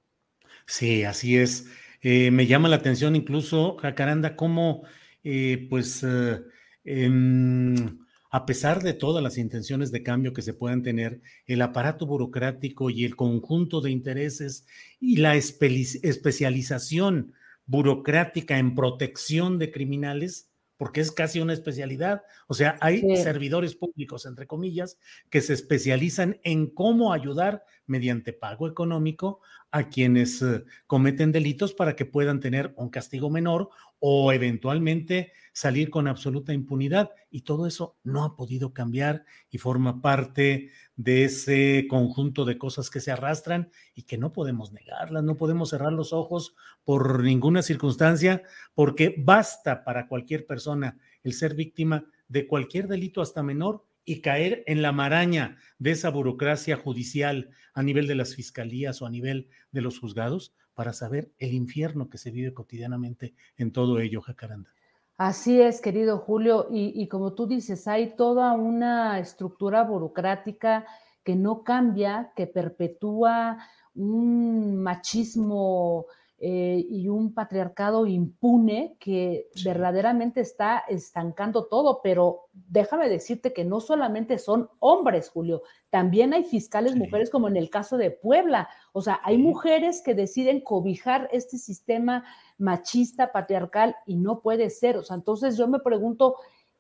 Sí, así es. Eh, me llama la atención incluso, Jacaranda, cómo, eh, pues, eh, em, a pesar de todas las intenciones de cambio que se puedan tener, el aparato burocrático y el conjunto de intereses y la especialización burocrática en protección de criminales, porque es casi una especialidad. O sea, hay servidores públicos, entre comillas, que se especializan en cómo ayudar mediante pago económico a quienes eh, cometen delitos para que puedan tener un castigo menor o eventualmente salir con absoluta impunidad. Y todo eso no ha podido cambiar y forma parte de ese conjunto de cosas que se arrastran y que no podemos negarlas, no podemos cerrar los ojos por ninguna circunstancia, porque basta para cualquier persona el ser víctima de cualquier delito hasta menor y caer en la maraña de esa burocracia judicial a nivel de las fiscalías o a nivel de los juzgados para saber el infierno que se vive cotidianamente en todo ello, Jacaranda. Así es, querido Julio, y, como tú dices, hay toda una estructura burocrática que no cambia, que perpetúa un machismo eh, y un patriarcado impune que verdaderamente está estancando todo, pero déjame decirte que no solamente son hombres, Julio, también hay fiscales mujeres como en el caso de Puebla, o sea, hay mujeres que deciden cobijar este sistema machista, patriarcal y no puede ser, o sea, entonces yo me pregunto,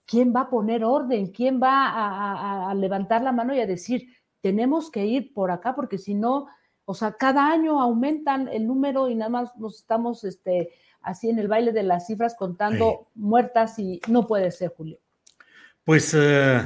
¿quién va a poner orden? ¿Quién va a levantar la mano y a decir, tenemos que ir por acá porque si no o sea, cada año aumentan el número y nada más nos estamos este, así en el baile de las cifras contando muertas y no puede ser, Julio. Pues, eh,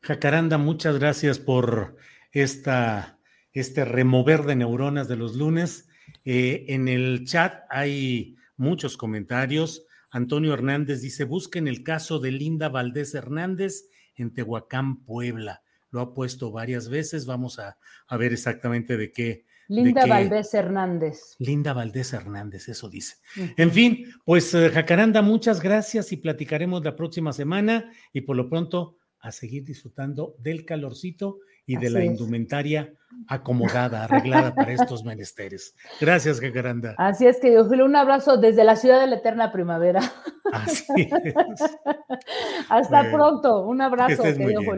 Jacaranda, muchas gracias por esta, este remover de neuronas de los lunes. Eh, en el chat hay muchos comentarios. Antonio Hernández dice, busquen el caso de Linda Valdés Hernández en Tehuacán, Puebla lo ha puesto varias veces. Vamos a, ver exactamente de qué. Linda Valdés Hernández. Linda Valdés Hernández, eso dice. En fin, pues eh, Jacaranda, muchas gracias y platicaremos la próxima semana y por lo pronto a seguir disfrutando del calorcito y de la indumentaria acomodada, arreglada para estos menesteres. Gracias, Jacaranda. Así es, que Julio, un abrazo desde la ciudad de la eterna primavera. Así es. Hasta pronto, un abrazo.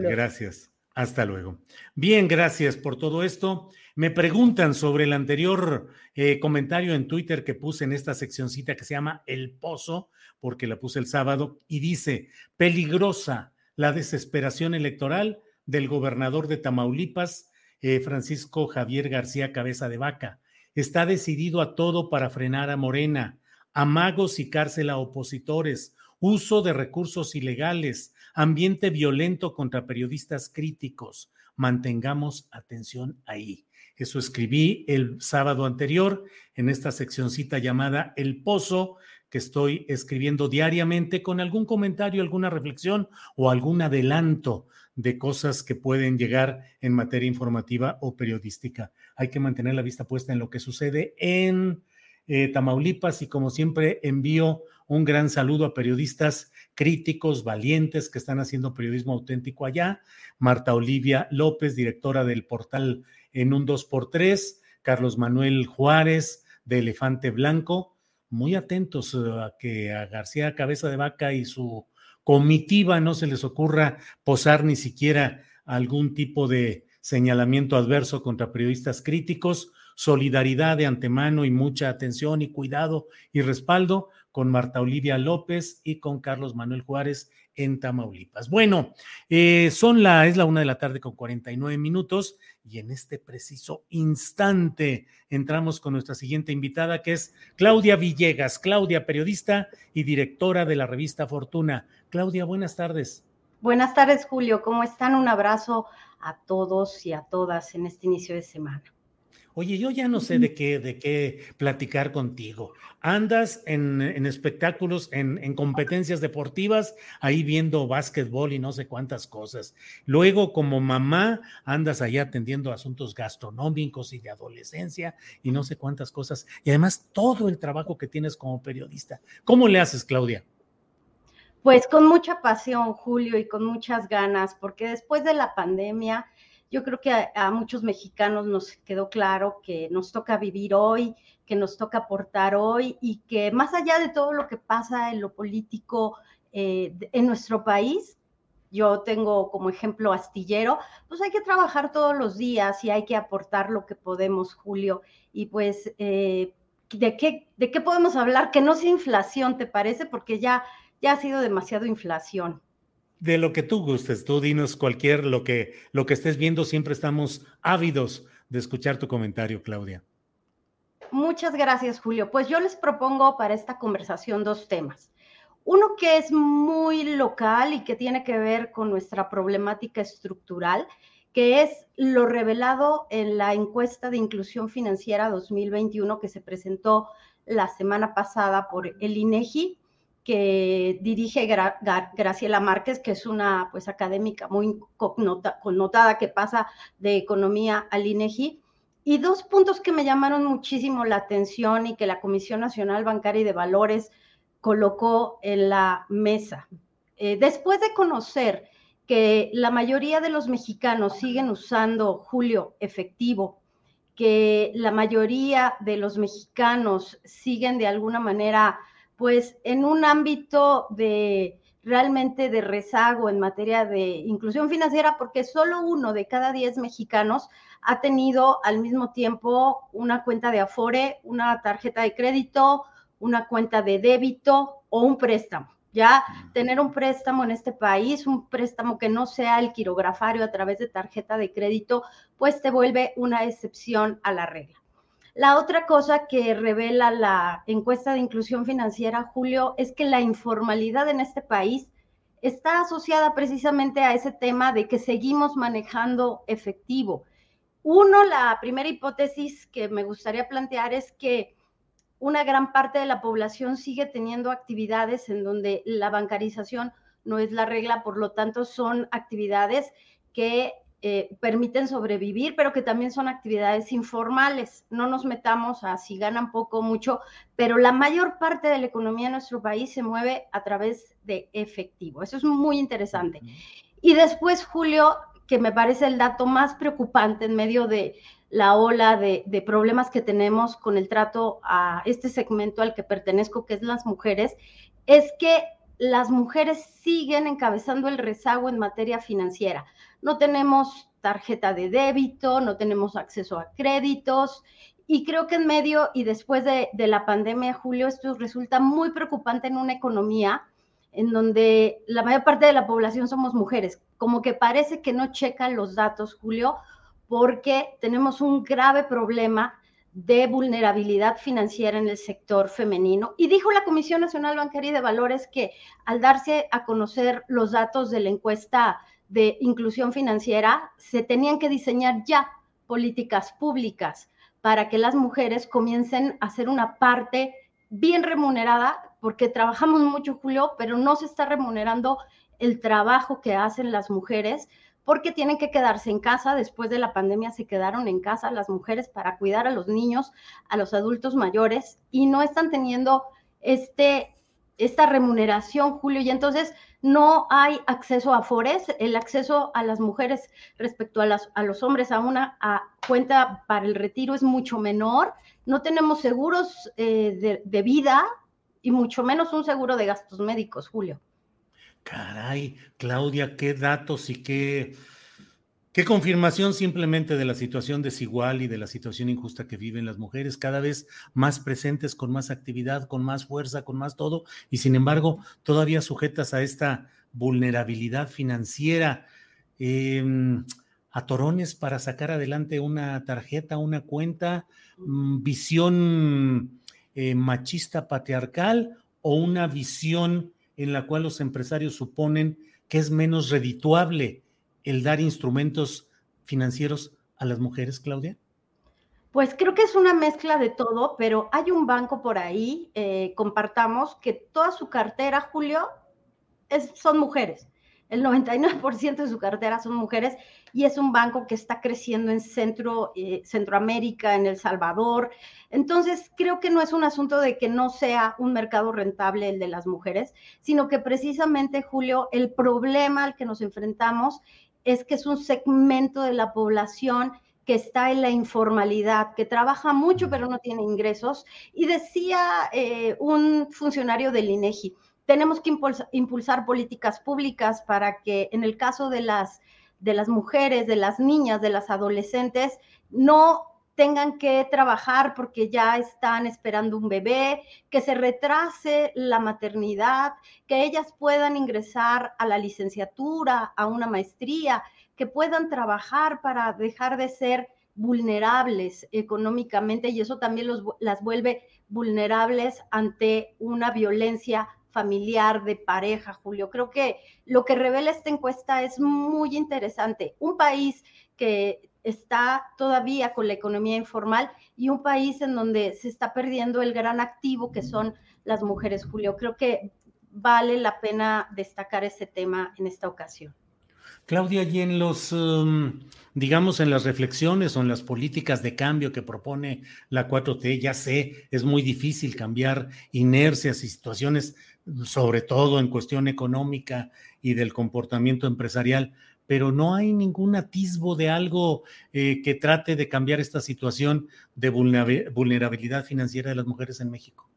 Gracias. Hasta luego. Bien, gracias por todo esto. Me preguntan sobre el anterior eh, comentario en Twitter que puse en esta seccioncita que se llama El Pozo, porque la puse el sábado, y dice, peligrosa la desesperación electoral del gobernador de Tamaulipas, eh, Francisco Javier García Cabeza de Vaca. está decidido a todo para frenar a Morena, amagos y cárcel a opositores, uso de recursos ilegales, ambiente violento contra periodistas críticos. Mantengamos atención ahí. Eso escribí el sábado anterior en esta seccioncita llamada El Pozo, que estoy escribiendo diariamente con algún comentario, alguna reflexión o algún adelanto de cosas que pueden llegar en materia informativa o periodística. Hay que mantener la vista puesta en lo que sucede en eh, Tamaulipas y como siempre envío un gran saludo a periodistas críticos, valientes, que están haciendo periodismo auténtico allá. Marta Olivia López, directora del portal en un 2x3, Carlos Manuel Juárez de Elefante Blanco, muy atentos eh, a que a García Cabeza de Vaca y su comitiva no se les ocurra posar ni siquiera algún tipo de señalamiento adverso contra periodistas críticos, solidaridad de antemano y mucha atención y cuidado y respaldo con Marta Olivia López y con Carlos Manuel Juárez en Tamaulipas. Bueno, eh, son la, es la una de la tarde con 49 minutos y en este preciso instante entramos con nuestra siguiente invitada que es Claudia Villegas. Claudia, periodista y directora de la revista Fortuna. Claudia, buenas tardes. Buenas tardes, Julio. ¿Cómo están? Un abrazo a todos y a todas en este inicio de semana. Oye, yo ya no sé de qué, de qué platicar contigo. Andas en, espectáculos, en, en, competencias deportivas, ahí viendo básquetbol y no sé cuántas cosas. Luego, como mamá, andas allá atendiendo asuntos gastronómicos y de adolescencia y no sé cuántas cosas. Y además, todo el trabajo que tienes como periodista. ¿Cómo le haces, Claudia? Pues con mucha pasión, Julio, y con muchas ganas, porque después de la pandemia yo creo que a, muchos mexicanos nos quedó claro que nos toca vivir hoy, que nos toca aportar hoy y que más allá de todo lo que pasa en lo político eh, en nuestro país, yo tengo como ejemplo astillero, pues hay que trabajar todos los días y hay que aportar lo que podemos, Julio. Y pues, eh, ¿de, qué, ¿de qué podemos hablar? Que no sea inflación, ¿te parece? Porque ya, ya ha sido demasiado inflación de lo que tú gustes, tú dinos cualquier lo que lo que estés viendo, siempre estamos ávidos de escuchar tu comentario, Claudia. Muchas gracias, Julio. Pues yo les propongo para esta conversación dos temas. Uno que es muy local y que tiene que ver con nuestra problemática estructural, que es lo revelado en la encuesta de inclusión financiera 2021 que se presentó la semana pasada por el INEGI que dirige Graciela Márquez, que es una pues académica muy connotada que pasa de economía al INEGI. Y dos puntos que me llamaron muchísimo la atención y que la Comisión Nacional Bancaria y de Valores colocó en la mesa. Eh, después de conocer que la mayoría de los mexicanos siguen usando Julio efectivo, que la mayoría de los mexicanos siguen de alguna manera pues en un ámbito de realmente de rezago en materia de inclusión financiera, porque solo uno de cada diez mexicanos ha tenido al mismo tiempo una cuenta de Afore, una tarjeta de crédito, una cuenta de débito o un préstamo. Ya tener un préstamo en este país, un préstamo que no sea el quirografario a través de tarjeta de crédito, pues te vuelve una excepción a la regla. La otra cosa que revela la encuesta de inclusión financiera, Julio, es que la informalidad en este país está asociada precisamente a ese tema de que seguimos manejando efectivo. Uno, la primera hipótesis que me gustaría plantear es que una gran parte de la población sigue teniendo actividades en donde la bancarización no es la regla, por lo tanto son actividades que eh, permiten sobrevivir, pero que también son actividades informales. No nos metamos a si ganan poco o mucho, pero la mayor parte de la economía de nuestro país se mueve a través de efectivo. Eso es muy interesante. Y después, Julio, que me parece el dato más preocupante en medio de la ola de, de, problemas que tenemos con el trato a este segmento al que pertenezco, que es las mujeres, es que las mujeres siguen encabezando el rezago en materia financiera no tenemos tarjeta de débito, no tenemos acceso a créditos. Y creo que en medio y después de, la pandemia, Julio, esto resulta muy preocupante en una economía en donde la mayor parte de la población somos mujeres. Como que parece que no checan los datos, Julio, porque tenemos un grave problema de vulnerabilidad financiera en el sector femenino. Y dijo la Comisión Nacional Bancaria y de Valores que al darse a conocer los datos de la encuesta de inclusión financiera, se tenían que diseñar ya políticas públicas para que las mujeres comiencen a ser una parte bien remunerada, porque trabajamos mucho, Julio, pero no se está remunerando el trabajo que hacen las mujeres porque tienen que quedarse en casa. Después de la pandemia se quedaron en casa las mujeres para cuidar a los niños, a los adultos mayores y no están teniendo este, esta remuneración, Julio. Y entonces no hay acceso a FORES, el acceso a las mujeres respecto a, las, a los hombres a una cuenta para el retiro es mucho menor. No tenemos seguros eh, de, de vida y mucho menos un seguro de gastos médicos, Julio. Caray, Claudia, qué datos y qué, qué confirmación simplemente de la situación desigual y de la situación injusta que viven las mujeres, cada vez más presentes, con más actividad, con más fuerza, con más todo, y sin embargo todavía sujetas a esta vulnerabilidad financiera. Em, atorones para sacar adelante una tarjeta, una cuenta, mm, visión eh, machista patriarcal o una visión en la cual los empresarios suponen que es menos redituable el dar instrumentos financieros a las mujeres, Claudia? Pues creo que es una mezcla de todo, pero hay un banco por ahí, eh, compartamos, que toda su cartera, Julio, son mujeres el 99% de su cartera son mujeres y es un banco que está creciendo en Centro, eh, Centroamérica, en El Salvador. Entonces, creo que no es un asunto de que no sea un mercado rentable el de las mujeres, sino que precisamente, Julio, el problema al que nos enfrentamos es que es un segmento de la población que está en la informalidad, que trabaja mucho pero no tiene ingresos. Y decía eh, un funcionario del INEGI, tenemos que impulsar, políticas públicas para que en el caso de las, de las mujeres, de las niñas, de las adolescentes, no tengan que trabajar porque ya están esperando un bebé, que se retrase la maternidad, que ellas puedan ingresar a la licenciatura, a una maestría, que puedan trabajar para dejar de ser vulnerables económicamente y eso también las vuelve vulnerables ante una violencia familiar, de pareja, Julio. Creo que lo que revela esta encuesta es muy interesante. Un país que está todavía con la economía informal y un país en donde se está perdiendo el gran activo que son las mujeres, Julio. Creo que vale la pena destacar ese tema en esta ocasión. Claudia, y en los, um, digamos, en las reflexiones o en las políticas de cambio que propone la 4T, ya sé, es muy difícil cambiar inercias y situaciones sobre todo en cuestión económica y del comportamiento empresarial, pero no hay ningún atisbo de algo eh, que trate de cambiar esta situación de vulnerabilidad financiera de las mujeres en México.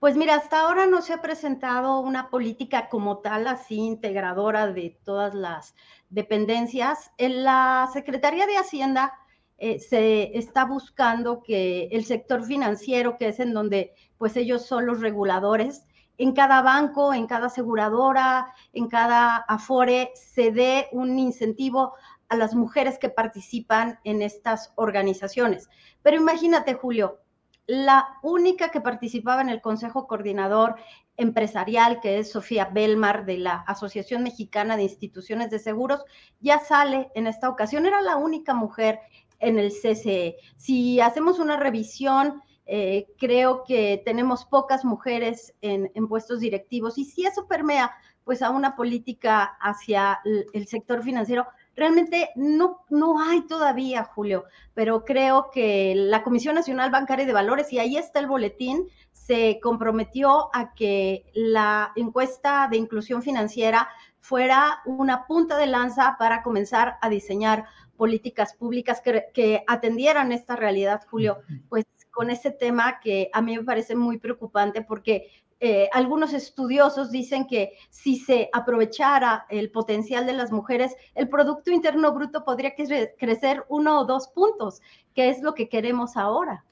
Pues mira, hasta ahora no se ha presentado una política como tal, así integradora de todas las dependencias. En la Secretaría de Hacienda eh, se está buscando que el sector financiero, que es en donde pues ellos son los reguladores, en cada banco, en cada aseguradora, en cada afore, se dé un incentivo a las mujeres que participan en estas organizaciones. Pero imagínate, Julio, la única que participaba en el Consejo Coordinador Empresarial, que es Sofía Belmar de la Asociación Mexicana de Instituciones de Seguros, ya sale en esta ocasión. Era la única mujer en el CCE. Si hacemos una revisión eh, creo que tenemos pocas mujeres en, puestos directivos. Y si eso permea pues a una política hacia el, sector financiero, realmente no, no hay todavía, Julio, pero creo que la Comisión Nacional Bancaria de Valores, y ahí está el boletín, se comprometió a que la encuesta de inclusión financiera fuera una punta de lanza para comenzar a diseñar políticas públicas que, que atendieran esta realidad, Julio. Pues con ese tema que a mí me parece muy preocupante porque eh, algunos estudiosos dicen que si se aprovechara el potencial de las mujeres, el Producto Interno Bruto podría crecer uno o dos puntos, que es lo que queremos ahora.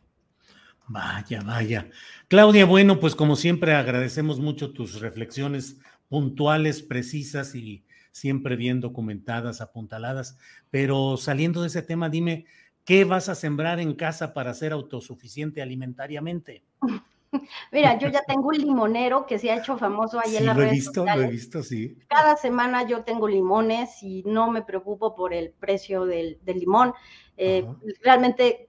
Vaya, vaya. Claudia, bueno, pues como siempre agradecemos mucho tus reflexiones puntuales, precisas y siempre bien documentadas, apuntaladas. Pero saliendo de ese tema, dime, ¿Qué vas a sembrar en casa para ser autosuficiente alimentariamente? Mira, yo ya tengo un limonero que se ha hecho famoso ahí en la lo he visto, Lo he visto, sí. Cada semana yo tengo limones y no me preocupo por el precio del, limón. Eh, realmente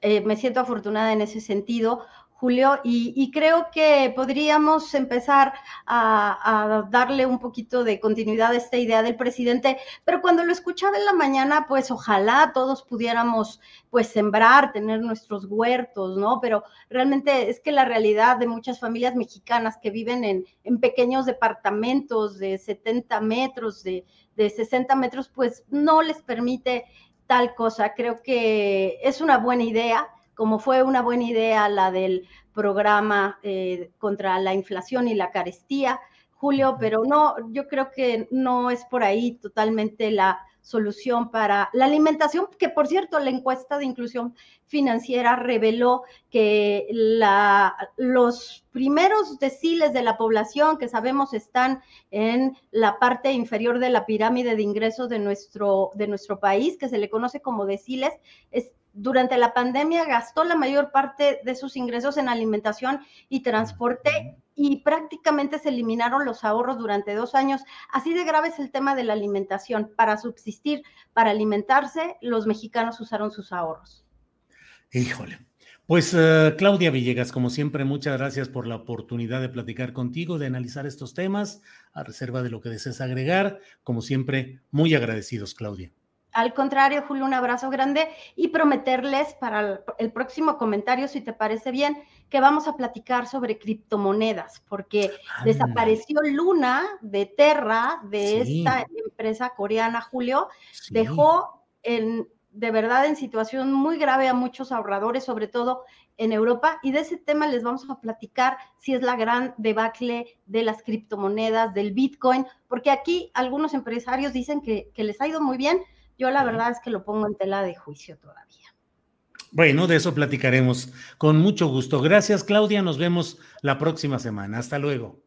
eh, me siento afortunada en ese sentido. Julio, y, creo que podríamos empezar a, darle un poquito de continuidad a esta idea del presidente, pero cuando lo escuchaba en la mañana, pues ojalá todos pudiéramos pues sembrar, tener nuestros huertos, ¿no? Pero realmente es que la realidad de muchas familias mexicanas que viven en, en pequeños departamentos de 70 metros, de, de 60 metros, pues no les permite tal cosa. Creo que es una buena idea como fue una buena idea la del programa eh, contra la inflación y la carestía, Julio, pero no, yo creo que no es por ahí totalmente la solución para la alimentación, que por cierto, la encuesta de inclusión financiera reveló que la, los primeros deciles de la población que sabemos están en la parte inferior de la pirámide de ingresos de nuestro, de nuestro país, que se le conoce como deciles, es, durante la pandemia gastó la mayor parte de sus ingresos en alimentación y transporte y prácticamente se eliminaron los ahorros durante dos años. Así de grave es el tema de la alimentación. Para subsistir, para alimentarse, los mexicanos usaron sus ahorros. Híjole. Pues eh, Claudia Villegas, como siempre, muchas gracias por la oportunidad de platicar contigo, de analizar estos temas, a reserva de lo que desees agregar. Como siempre, muy agradecidos, Claudia. Al contrario, Julio, un abrazo grande y prometerles para el próximo comentario, si te parece bien, que vamos a platicar sobre criptomonedas, porque desapareció Luna de Terra, de esta empresa coreana, Julio, dejó en, de verdad en situación muy grave a muchos ahorradores, sobre todo en Europa, y de ese tema les vamos a platicar si es la gran debacle de las criptomonedas, del Bitcoin, porque aquí algunos empresarios dicen que, que les ha ido muy bien, yo la verdad es que lo pongo en tela de juicio todavía. Bueno, de eso platicaremos con mucho gusto. Gracias, Claudia. Nos vemos la próxima semana. Hasta luego.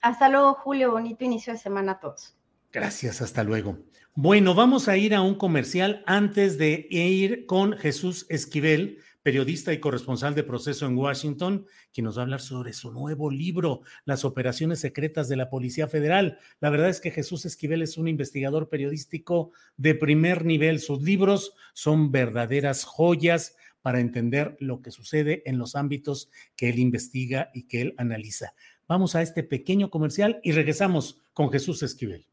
Hasta luego, Julio. Bonito inicio de semana a todos. Gracias, hasta luego. Bueno, vamos a ir a un comercial antes de ir con Jesús Esquivel, periodista y corresponsal de proceso en Washington, quien nos va a hablar sobre su nuevo libro, Las operaciones secretas de la Policía Federal. La verdad es que Jesús Esquivel es un investigador periodístico de primer nivel. Sus libros son verdaderas joyas para entender lo que sucede en los ámbitos que él investiga y que él analiza. Vamos a este pequeño comercial y regresamos con Jesús Esquivel.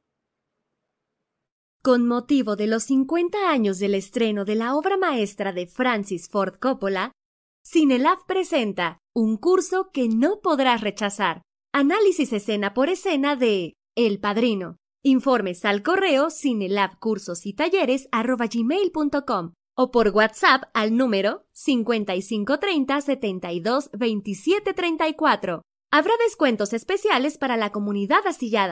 Con motivo de los 50 años del estreno de la obra maestra de Francis Ford Coppola, CineLab presenta un curso que no podrás rechazar. Análisis escena por escena de El Padrino. Informes al correo cinelabcursosytalleres@gmail.com o por WhatsApp al número 5530 72 27 34. Habrá descuentos especiales para la comunidad astillada.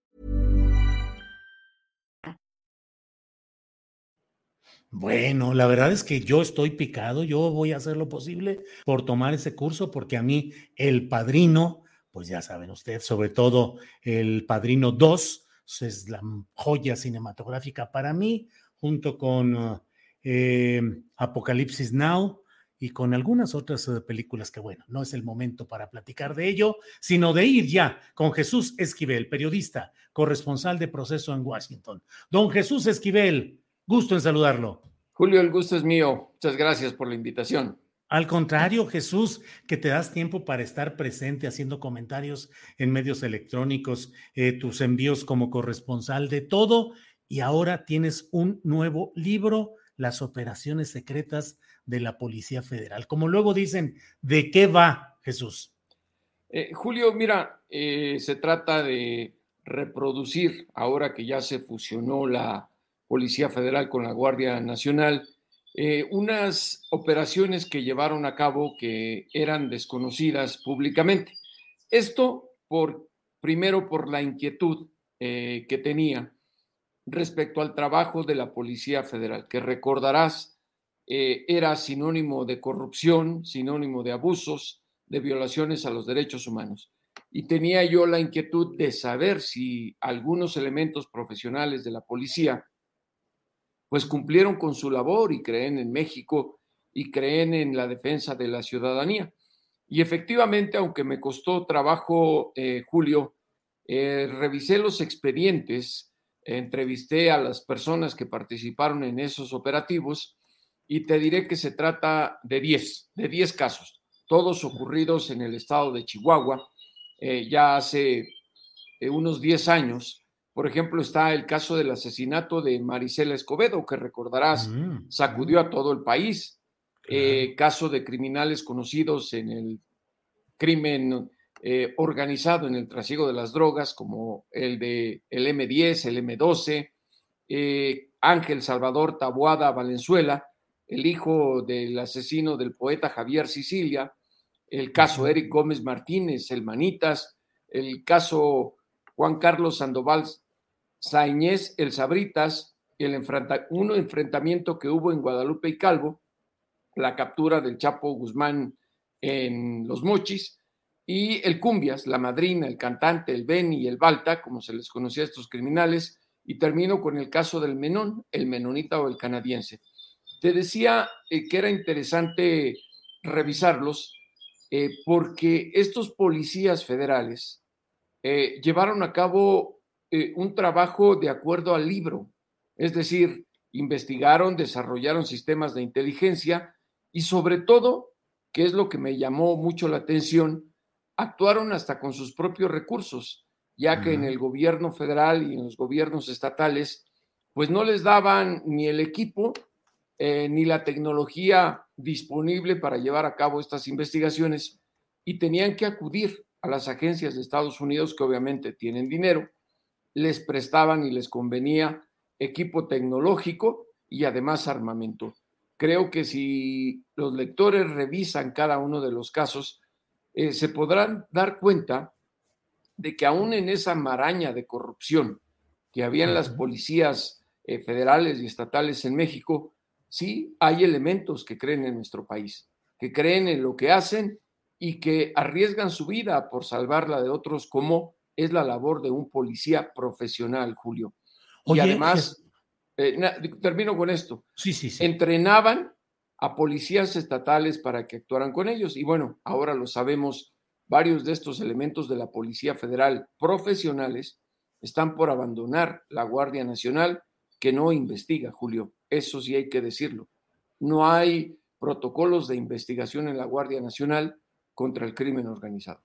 Bueno, la verdad es que yo estoy picado, yo voy a hacer lo posible por tomar ese curso porque a mí el padrino, pues ya saben ustedes, sobre todo el padrino 2, es la joya cinematográfica para mí, junto con eh, Apocalipsis Now y con algunas otras eh, películas que, bueno, no es el momento para platicar de ello, sino de ir ya con Jesús Esquivel, periodista, corresponsal de proceso en Washington. Don Jesús Esquivel, Gusto en saludarlo. Julio, el gusto es mío. Muchas gracias por la invitación. Al contrario, Jesús, que te das tiempo para estar presente haciendo comentarios en medios electrónicos, eh, tus envíos como corresponsal de todo, y ahora tienes un nuevo libro, Las operaciones secretas de la Policía Federal. Como luego dicen, ¿de qué va, Jesús? Eh, Julio, mira, eh, se trata de reproducir, ahora que ya se fusionó la Policía Federal con la Guardia Nacional, eh, unas operaciones que llevaron a cabo que eran desconocidas públicamente. Esto por, primero por la inquietud eh, que tenía respecto al trabajo de la Policía Federal, que recordarás eh, era sinónimo de corrupción, sinónimo de abusos, de violaciones a los derechos humanos. Y tenía yo la inquietud de saber si algunos elementos profesionales de la policía pues cumplieron con su labor y creen en México y creen en la defensa de la ciudadanía. Y efectivamente, aunque me costó trabajo, eh, Julio, eh, revisé los expedientes, entrevisté a las personas que participaron en esos operativos y te diré que se trata de 10, de 10 casos, todos ocurridos en el estado de Chihuahua, eh, ya hace unos 10 años, por ejemplo, está el caso del asesinato de Marisela Escobedo, que recordarás, mm, sacudió a todo el país. Eh, caso de criminales conocidos en el crimen eh, organizado en el trasiego de las drogas, como el de el M10, el M12, eh, Ángel Salvador Tabuada Valenzuela, el hijo del asesino del poeta Javier Sicilia, el caso Eric Gómez Martínez, el Manitas, el caso Juan Carlos Sandoval Sañez, el Sabritas, el un enfrentamiento que hubo en Guadalupe y Calvo, la captura del Chapo Guzmán en Los Mochis, y el Cumbias, la madrina, el cantante, el Beni y el Balta, como se les conocía a estos criminales, y termino con el caso del Menón, el menonita o el canadiense. Te decía eh, que era interesante revisarlos eh, porque estos policías federales eh, llevaron a cabo eh, un trabajo de acuerdo al libro, es decir, investigaron, desarrollaron sistemas de inteligencia y sobre todo, que es lo que me llamó mucho la atención, actuaron hasta con sus propios recursos, ya que en el gobierno federal y en los gobiernos estatales, pues no les daban ni el equipo eh, ni la tecnología disponible para llevar a cabo estas investigaciones y tenían que acudir a las agencias de Estados Unidos que obviamente tienen dinero les prestaban y les convenía equipo tecnológico y además armamento. Creo que si los lectores revisan cada uno de los casos, eh, se podrán dar cuenta de que aún en esa maraña de corrupción que había en las policías eh, federales y estatales en México, sí hay elementos que creen en nuestro país, que creen en lo que hacen y que arriesgan su vida por salvarla de otros como es la labor de un policía profesional, Julio. y además, eh, termino con esto. Sí, sí, sí. Entrenaban a policías estatales para que actuaran con ellos. Y bueno, ahora lo sabemos, varios de estos elementos de la Policía Federal profesionales están por abandonar la Guardia Nacional, que no investiga, Julio. Eso sí hay que decirlo. No hay protocolos de investigación en la Guardia Nacional contra el crimen organizado.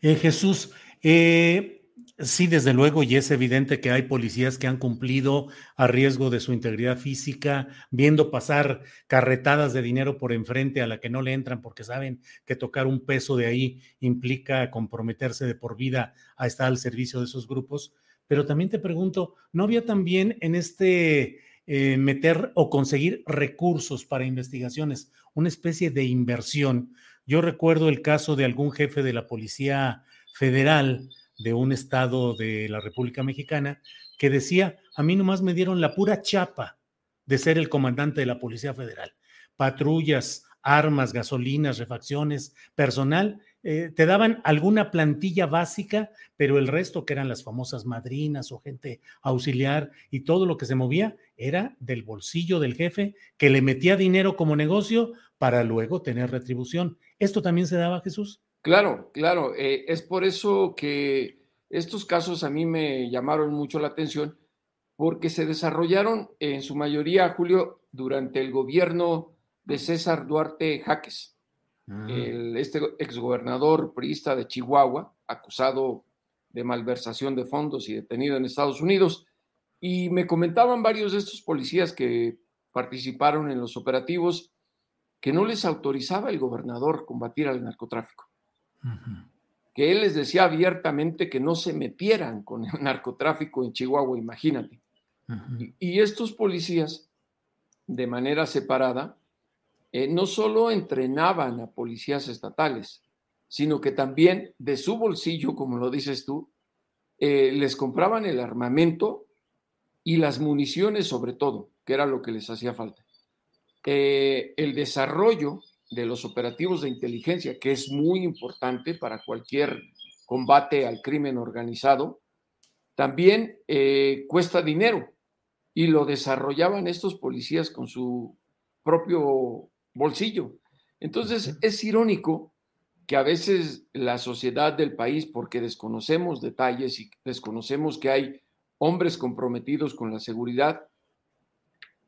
Eh, Jesús, eh, sí, desde luego, y es evidente que hay policías que han cumplido a riesgo de su integridad física, viendo pasar carretadas de dinero por enfrente a la que no le entran porque saben que tocar un peso de ahí implica comprometerse de por vida a estar al servicio de esos grupos. Pero también te pregunto, ¿no había también en este eh, meter o conseguir recursos para investigaciones, una especie de inversión? Yo recuerdo el caso de algún jefe de la Policía Federal de un estado de la República Mexicana que decía, a mí nomás me dieron la pura chapa de ser el comandante de la Policía Federal. Patrullas, armas, gasolinas, refacciones, personal, eh, te daban alguna plantilla básica, pero el resto, que eran las famosas madrinas o gente auxiliar y todo lo que se movía, era del bolsillo del jefe que le metía dinero como negocio para luego tener retribución. ¿Esto también se daba, Jesús? Claro, claro. Eh, es por eso que estos casos a mí me llamaron mucho la atención, porque se desarrollaron en su mayoría, Julio, durante el gobierno de César Duarte Jaques, ah. el, este exgobernador priista de Chihuahua, acusado de malversación de fondos y detenido en Estados Unidos. Y me comentaban varios de estos policías que participaron en los operativos que no les autorizaba el gobernador combatir al narcotráfico. Que él les decía abiertamente que no se metieran con el narcotráfico en Chihuahua, imagínate. y, estos policías, de manera separada, eh, no solo entrenaban a policías estatales, sino que también de su bolsillo, como lo dices tú, eh, les compraban el armamento y las municiones sobre todo, que era lo que les hacía falta. Eh, el desarrollo de los operativos de inteligencia, que es muy importante para cualquier combate al crimen organizado, también eh, cuesta dinero y lo desarrollaban estos policías con su propio bolsillo. Entonces es irónico que a veces la sociedad del país, porque desconocemos detalles y desconocemos que hay hombres comprometidos con la seguridad,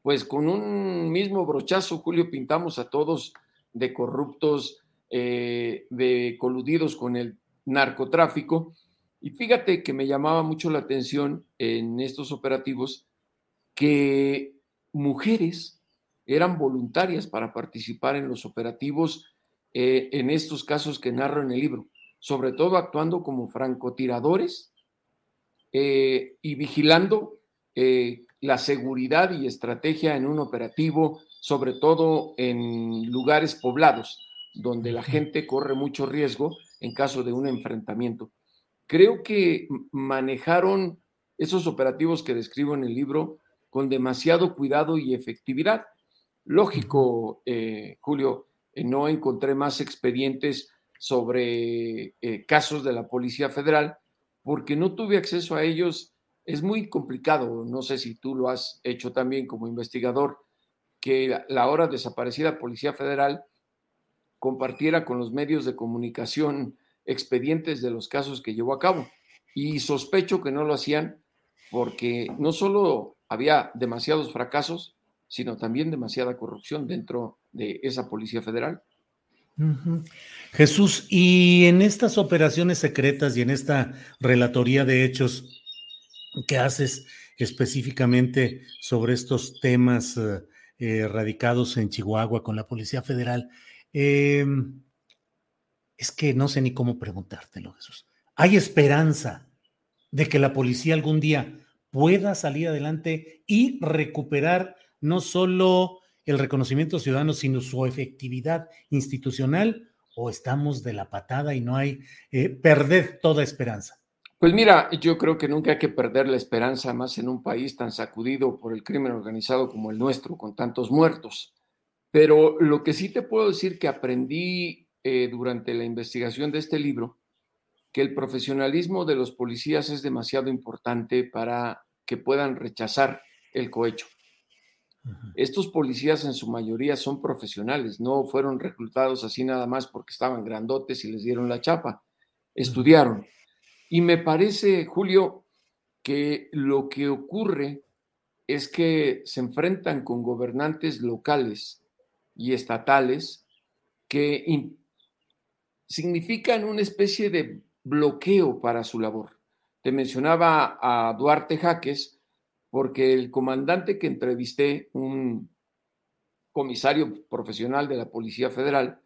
pues con un mismo brochazo, Julio, pintamos a todos de corruptos, eh, de coludidos con el narcotráfico. Y fíjate que me llamaba mucho la atención en estos operativos que mujeres eran voluntarias para participar en los operativos eh, en estos casos que narro en el libro, sobre todo actuando como francotiradores eh, y vigilando la seguridad y estrategia en un operativo, sobre todo en lugares poblados, donde la gente corre mucho riesgo en caso de un enfrentamiento. Creo que manejaron esos operativos que describo en el libro con demasiado cuidado y efectividad. Lógico, Julio, eh, no encontré más expedientes sobre eh, casos de la Policía Federal porque no tuve acceso a ellos. Es muy complicado, no sé si tú lo has hecho también como investigador, que la ahora desaparecida Policía Federal compartiera con los medios de comunicación expedientes de los casos que llevó a cabo. Y sospecho que no lo hacían porque no solo había demasiados fracasos, sino también demasiada corrupción dentro de esa Policía Federal. Jesús, y en estas operaciones secretas y en esta relatoría de hechos que haces específicamente sobre estos temas eh, eh, radicados en Chihuahua con la Policía Federal, em, es que no sé ni cómo preguntártelo, Jesús. ¿Hay esperanza de que la policía algún día pueda salir adelante y recuperar no solo el reconocimiento ciudadano, sino su efectividad institucional, o estamos de la patada y no hay eh, perder toda esperanza? Pues mira, yo creo que nunca hay que perder la esperanza, más en un país tan sacudido por el crimen organizado como el nuestro, con tantos muertos. Pero lo que sí te puedo decir que aprendí eh, durante la investigación de este libro, que el profesionalismo de los policías es demasiado importante para que puedan rechazar el cohecho. Estos policías en su mayoría son profesionales, no fueron reclutados así nada más porque estaban grandotes y les dieron la chapa, estudiaron. Y me parece, Julio, que lo que ocurre es que se enfrentan con gobernantes locales y estatales que significan una especie de bloqueo para su labor. Te mencionaba a Duarte Jaques, porque el comandante que entrevisté, un comisario profesional de la Policía Federal,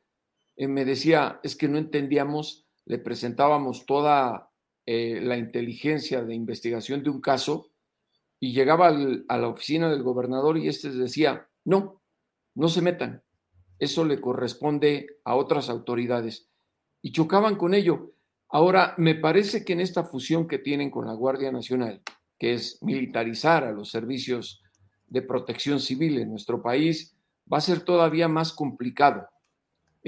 eh, me decía, es que no entendíamos, le presentábamos toda eh, la inteligencia de investigación de un caso y llegaba a la oficina del gobernador y este decía, no, no se metan, eso le corresponde a otras autoridades. Y chocaban con ello. Ahora, me parece que en esta fusión que tienen con la Guardia Nacional, que es militarizar a los servicios de protección civil en nuestro país, va a ser todavía más complicado,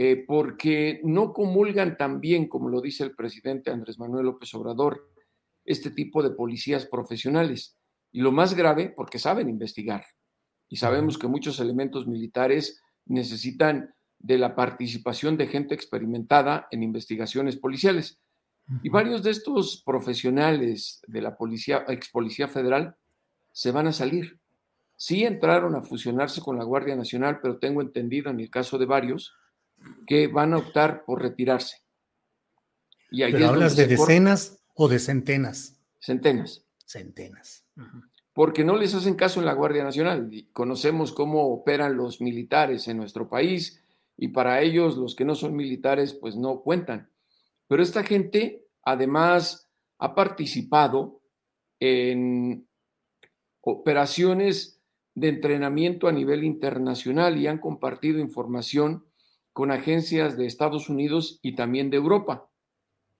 eh, porque no comulgan tan bien, como lo dice el presidente Andrés Manuel López Obrador, este tipo de policías profesionales. Y lo más grave, porque saben investigar. Y sabemos que muchos elementos militares necesitan de la participación de gente experimentada en investigaciones policiales. Y varios de estos profesionales de la policía, ex policía federal, se van a salir. Sí entraron a fusionarse con la Guardia Nacional, pero tengo entendido en el caso de varios que van a optar por retirarse. Y ¿Pero hablas de decenas o de centenas? Centenas. Centenas. Porque no les hacen caso en la Guardia Nacional. Conocemos cómo operan los militares en nuestro país y para ellos los que no son militares pues no cuentan. Pero esta gente además ha participado en operaciones de entrenamiento a nivel internacional y han compartido información con agencias de Estados Unidos y también de Europa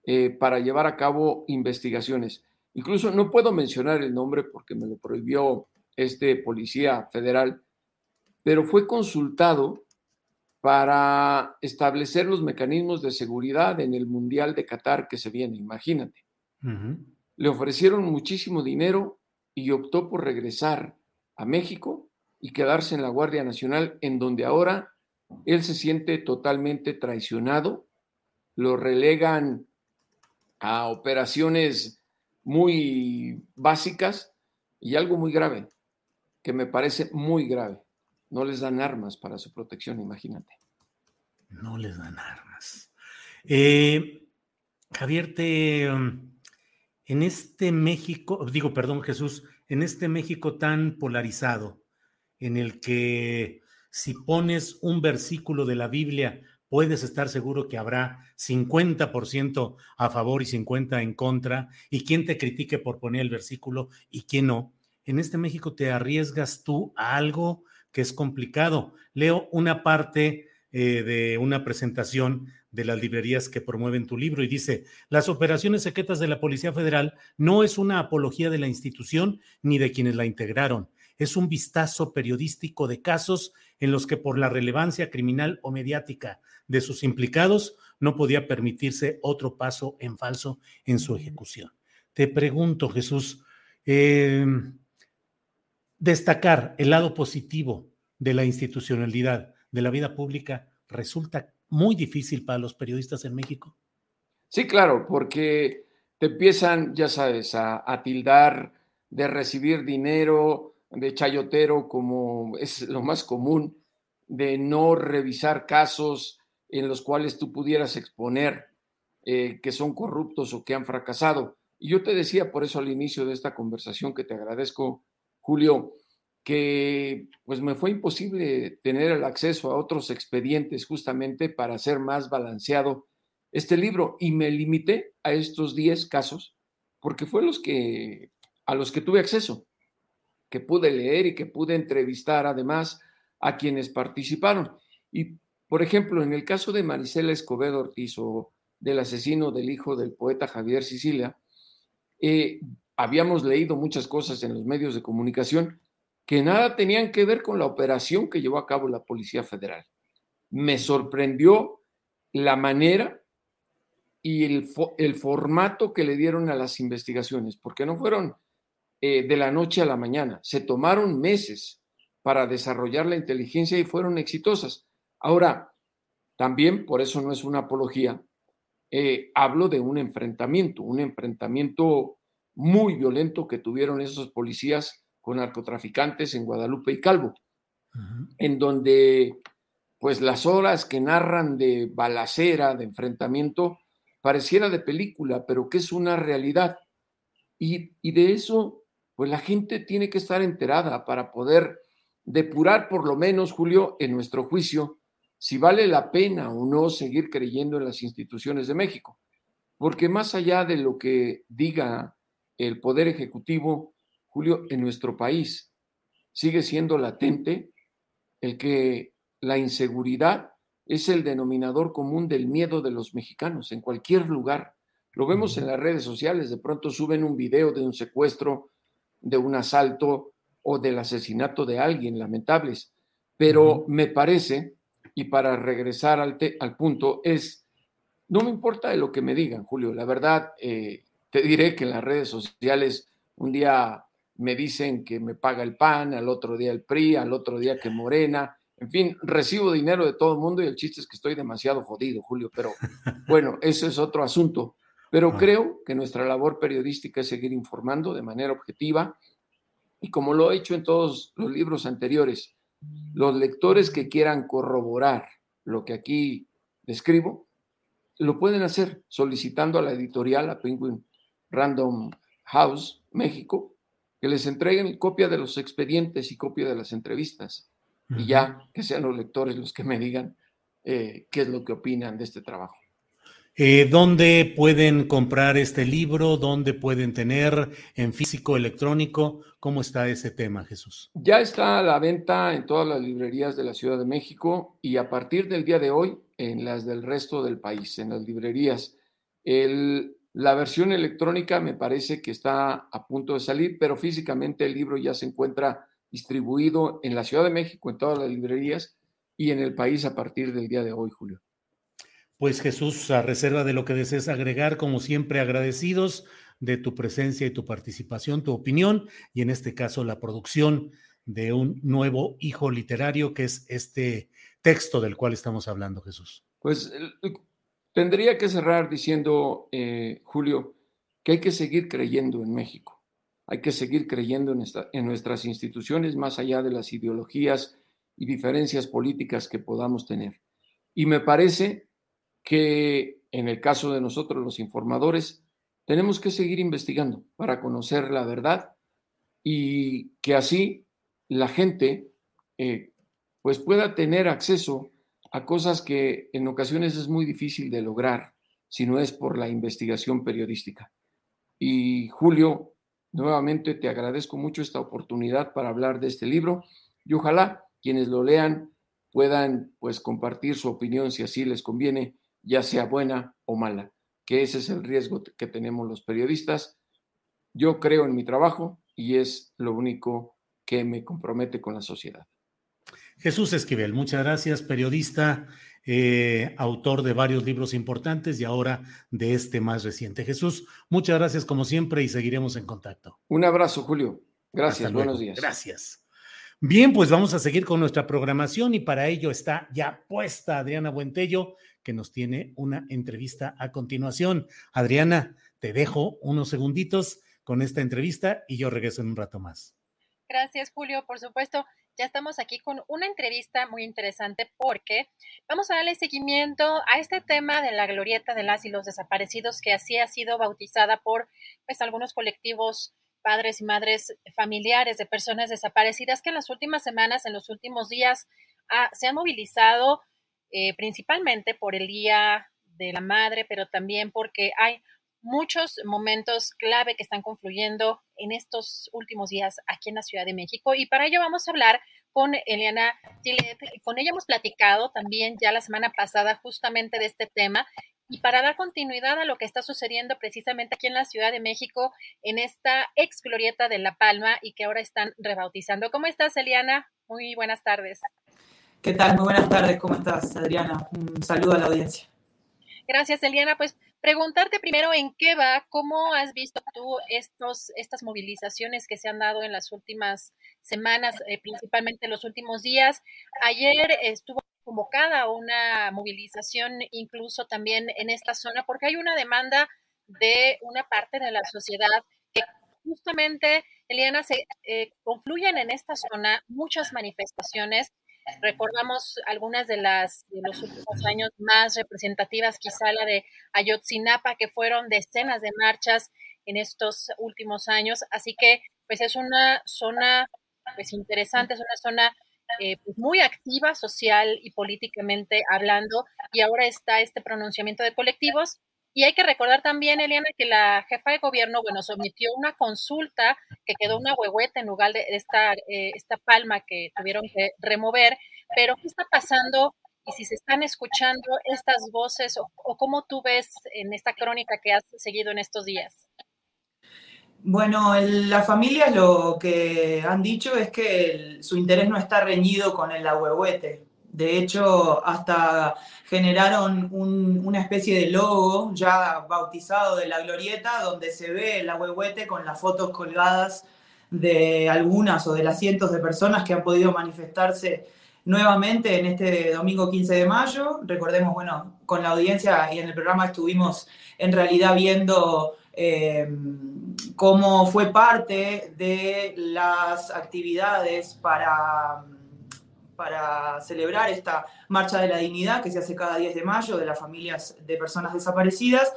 eh, para llevar a cabo investigaciones. Incluso no puedo mencionar el nombre porque me lo prohibió este policía federal, pero fue consultado para establecer los mecanismos de seguridad en el Mundial de Qatar que se viene, imagínate. Le ofrecieron muchísimo dinero y optó por regresar a México y quedarse en la Guardia Nacional, en donde ahora él se siente totalmente traicionado, lo relegan a operaciones muy básicas y algo muy grave, que me parece muy grave. No les dan armas para su protección, imagínate. No les dan armas. Eh, Javier, te, um, en este México, digo, perdón Jesús, en este México tan polarizado, en el que si pones un versículo de la Biblia, puedes estar seguro que habrá 50% a favor y 50% en contra, y quien te critique por poner el versículo y quién no. En este México te arriesgas tú a algo que es complicado. Leo una parte eh, de una presentación de las librerías que promueven tu libro y dice, las operaciones secretas de la Policía Federal no es una apología de la institución ni de quienes la integraron, es un vistazo periodístico de casos en los que por la relevancia criminal o mediática de sus implicados no podía permitirse otro paso en falso en su ejecución. Te pregunto, Jesús, eh, destacar el lado positivo de la institucionalidad de la vida pública resulta muy difícil para los periodistas en México? Sí, claro, porque te empiezan, ya sabes, a, tildar de recibir dinero, de chayotero, como es lo más común, de no revisar casos en los cuales tú pudieras exponer eh, que son corruptos o que han fracasado. Y yo te decía por eso al inicio de esta conversación que te agradezco, Julio, que pues me fue imposible tener el acceso a otros expedientes justamente para hacer más balanceado este libro y me limité a estos 10 casos porque fue los que a los que tuve acceso, que pude leer y que pude entrevistar además a quienes participaron. Y por ejemplo, en el caso de Marisela Escobedo Ortiz o del asesino del hijo del poeta Javier Sicilia, eh, habíamos leído muchas cosas en los medios de comunicación, que nada tenían que ver con la operación que llevó a cabo la Policía Federal. Me sorprendió la manera y el, el formato que le dieron a las investigaciones, porque no fueron eh, de la noche a la mañana, se tomaron meses para desarrollar la inteligencia y fueron exitosas. Ahora, también, por eso no es una apología, eh, hablo de un enfrentamiento, un enfrentamiento muy violento que tuvieron esos policías con narcotraficantes en Guadalupe y Calvo, en donde pues las horas que narran de balacera, de enfrentamiento, pareciera de película, pero que es una realidad. Y, y de eso, pues la gente tiene que estar enterada para poder depurar por lo menos, Julio, en nuestro juicio, si vale la pena o no seguir creyendo en las instituciones de México. Porque más allá de lo que diga el Poder Ejecutivo, Julio, en nuestro país sigue siendo latente el que la inseguridad es el denominador común del miedo de los mexicanos en cualquier lugar. Lo vemos en las redes sociales, de pronto suben un video de un secuestro, de un asalto o del asesinato de alguien, lamentables. Pero me parece, y para regresar al, al, punto, es, no me importa de lo que me digan, Julio, la verdad, eh, te diré que en las redes sociales un día me dicen que me paga el PAN, al otro día el PRI, al otro día que Morena, en fin, recibo dinero de todo el mundo y el chiste es que estoy demasiado jodido, Julio, pero bueno, eso es otro asunto. Pero creo que nuestra labor periodística es seguir informando de manera objetiva y como lo he hecho en todos los libros anteriores, los lectores que quieran corroborar lo que aquí describo, lo pueden hacer solicitando a la editorial, a Penguin Random House, México, que les entreguen copia de los expedientes y copia de las entrevistas. Y ya que sean los lectores los que me digan eh, qué es lo que opinan de este trabajo. Eh, ¿Dónde pueden comprar este libro? ¿Dónde pueden tener en físico, electrónico? ¿Cómo está ese tema, Jesús? Ya está a la venta en todas las librerías de la Ciudad de México y a partir del día de hoy en las del resto del país, en las librerías. la versión electrónica me parece que está a punto de salir, pero físicamente el libro ya se encuentra distribuido en la Ciudad de México, en todas las librerías y en el país a partir del día de hoy, Julio. Pues Jesús, a reserva de lo que desees agregar, como siempre agradecidos de tu presencia y tu participación, tu opinión y en este caso la producción de un nuevo hijo literario que es este texto del cual estamos hablando, Jesús. Pues tendría que cerrar diciendo, eh, Julio, que hay que seguir creyendo en México, hay que seguir creyendo en, en nuestras instituciones más allá de las ideologías y diferencias políticas que podamos tener. Y me parece que en el caso de nosotros los informadores, tenemos que seguir investigando para conocer la verdad y que así la gente eh, pues pueda tener acceso a cosas que en ocasiones es muy difícil de lograr si no es por la investigación periodística. Y Julio, nuevamente te agradezco mucho esta oportunidad para hablar de este libro y ojalá quienes lo lean puedan pues compartir su opinión si así les conviene ya sea buena o mala, que ese es el riesgo que tenemos los periodistas. Yo creo en mi trabajo y es lo único que me compromete con la sociedad. Jesús Esquivel, muchas gracias, periodista, eh, autor de varios libros importantes y ahora de este más reciente. Jesús, muchas gracias como siempre y seguiremos en contacto. Un abrazo, Julio. Gracias, buenos días. Gracias. Bien, pues vamos a seguir con nuestra programación y para ello está ya puesta Adriana Buentello que nos tiene una entrevista a continuación. Adriana, te dejo unos segunditos con esta entrevista y yo regreso en un rato más. Gracias, Julio. Por supuesto, ya estamos aquí con una entrevista muy interesante porque vamos a darle seguimiento a este tema de la glorieta de las y los desaparecidos que así ha sido bautizada por pues, algunos colectivos padres y madres familiares de personas desaparecidas que en las últimas semanas, en los últimos días, ah, se han movilizado eh, principalmente por el Día de la Madre, pero también porque hay muchos momentos clave que están confluyendo en estos últimos días aquí en la Ciudad de México. Y para ello vamos a hablar con Eliana Tillet. Con ella hemos platicado también ya la semana pasada justamente de este tema. Y para dar continuidad a lo que está sucediendo precisamente aquí en la Ciudad de México, en esta ex glorieta de La Palma y que ahora están rebautizando. ¿Cómo estás, Eliana? Muy buenas tardes. ¿Qué tal? Muy buenas tardes, ¿cómo estás, Adriana? Un saludo a la audiencia. Gracias, Eliana. Pues preguntarte primero en qué va, cómo has visto tú estos, estas movilizaciones que se han dado en las últimas semanas, eh, principalmente en los últimos días. Ayer estuvo convocada una movilización incluso también en esta zona porque hay una demanda de una parte de la sociedad que justamente, Eliana, se eh, confluyen en esta zona muchas manifestaciones Recordamos algunas de las de los últimos años más representativas, quizá la de Ayotzinapa, que fueron decenas de marchas en estos últimos años. Así que, pues es una zona pues interesante, es una zona eh, pues, muy activa social y políticamente hablando, y ahora está este pronunciamiento de colectivos y hay que recordar también, Eliana, que la jefa de gobierno, bueno, sometió una consulta que quedó una huehueta en lugar de esta, eh, esta palma que tuvieron que remover. Pero, ¿qué está pasando? Y si se están escuchando estas voces, o, cómo tú ves en esta crónica que has seguido en estos días. Bueno, las familias lo que han dicho es que su interés no está reñido con el ahuehuete. De hecho, hasta generaron una especie de logo ya bautizado de la glorieta, donde se ve el ahuehuete con las fotos colgadas de algunas o de las cientos de personas que han podido manifestarse nuevamente en este domingo 15 de mayo. Recordemos, bueno, con la audiencia y en el programa estuvimos en realidad viendo eh, cómo fue parte de las actividades para, para celebrar esta Marcha de la Dignidad que se hace cada 10 de mayo de las familias de personas desaparecidas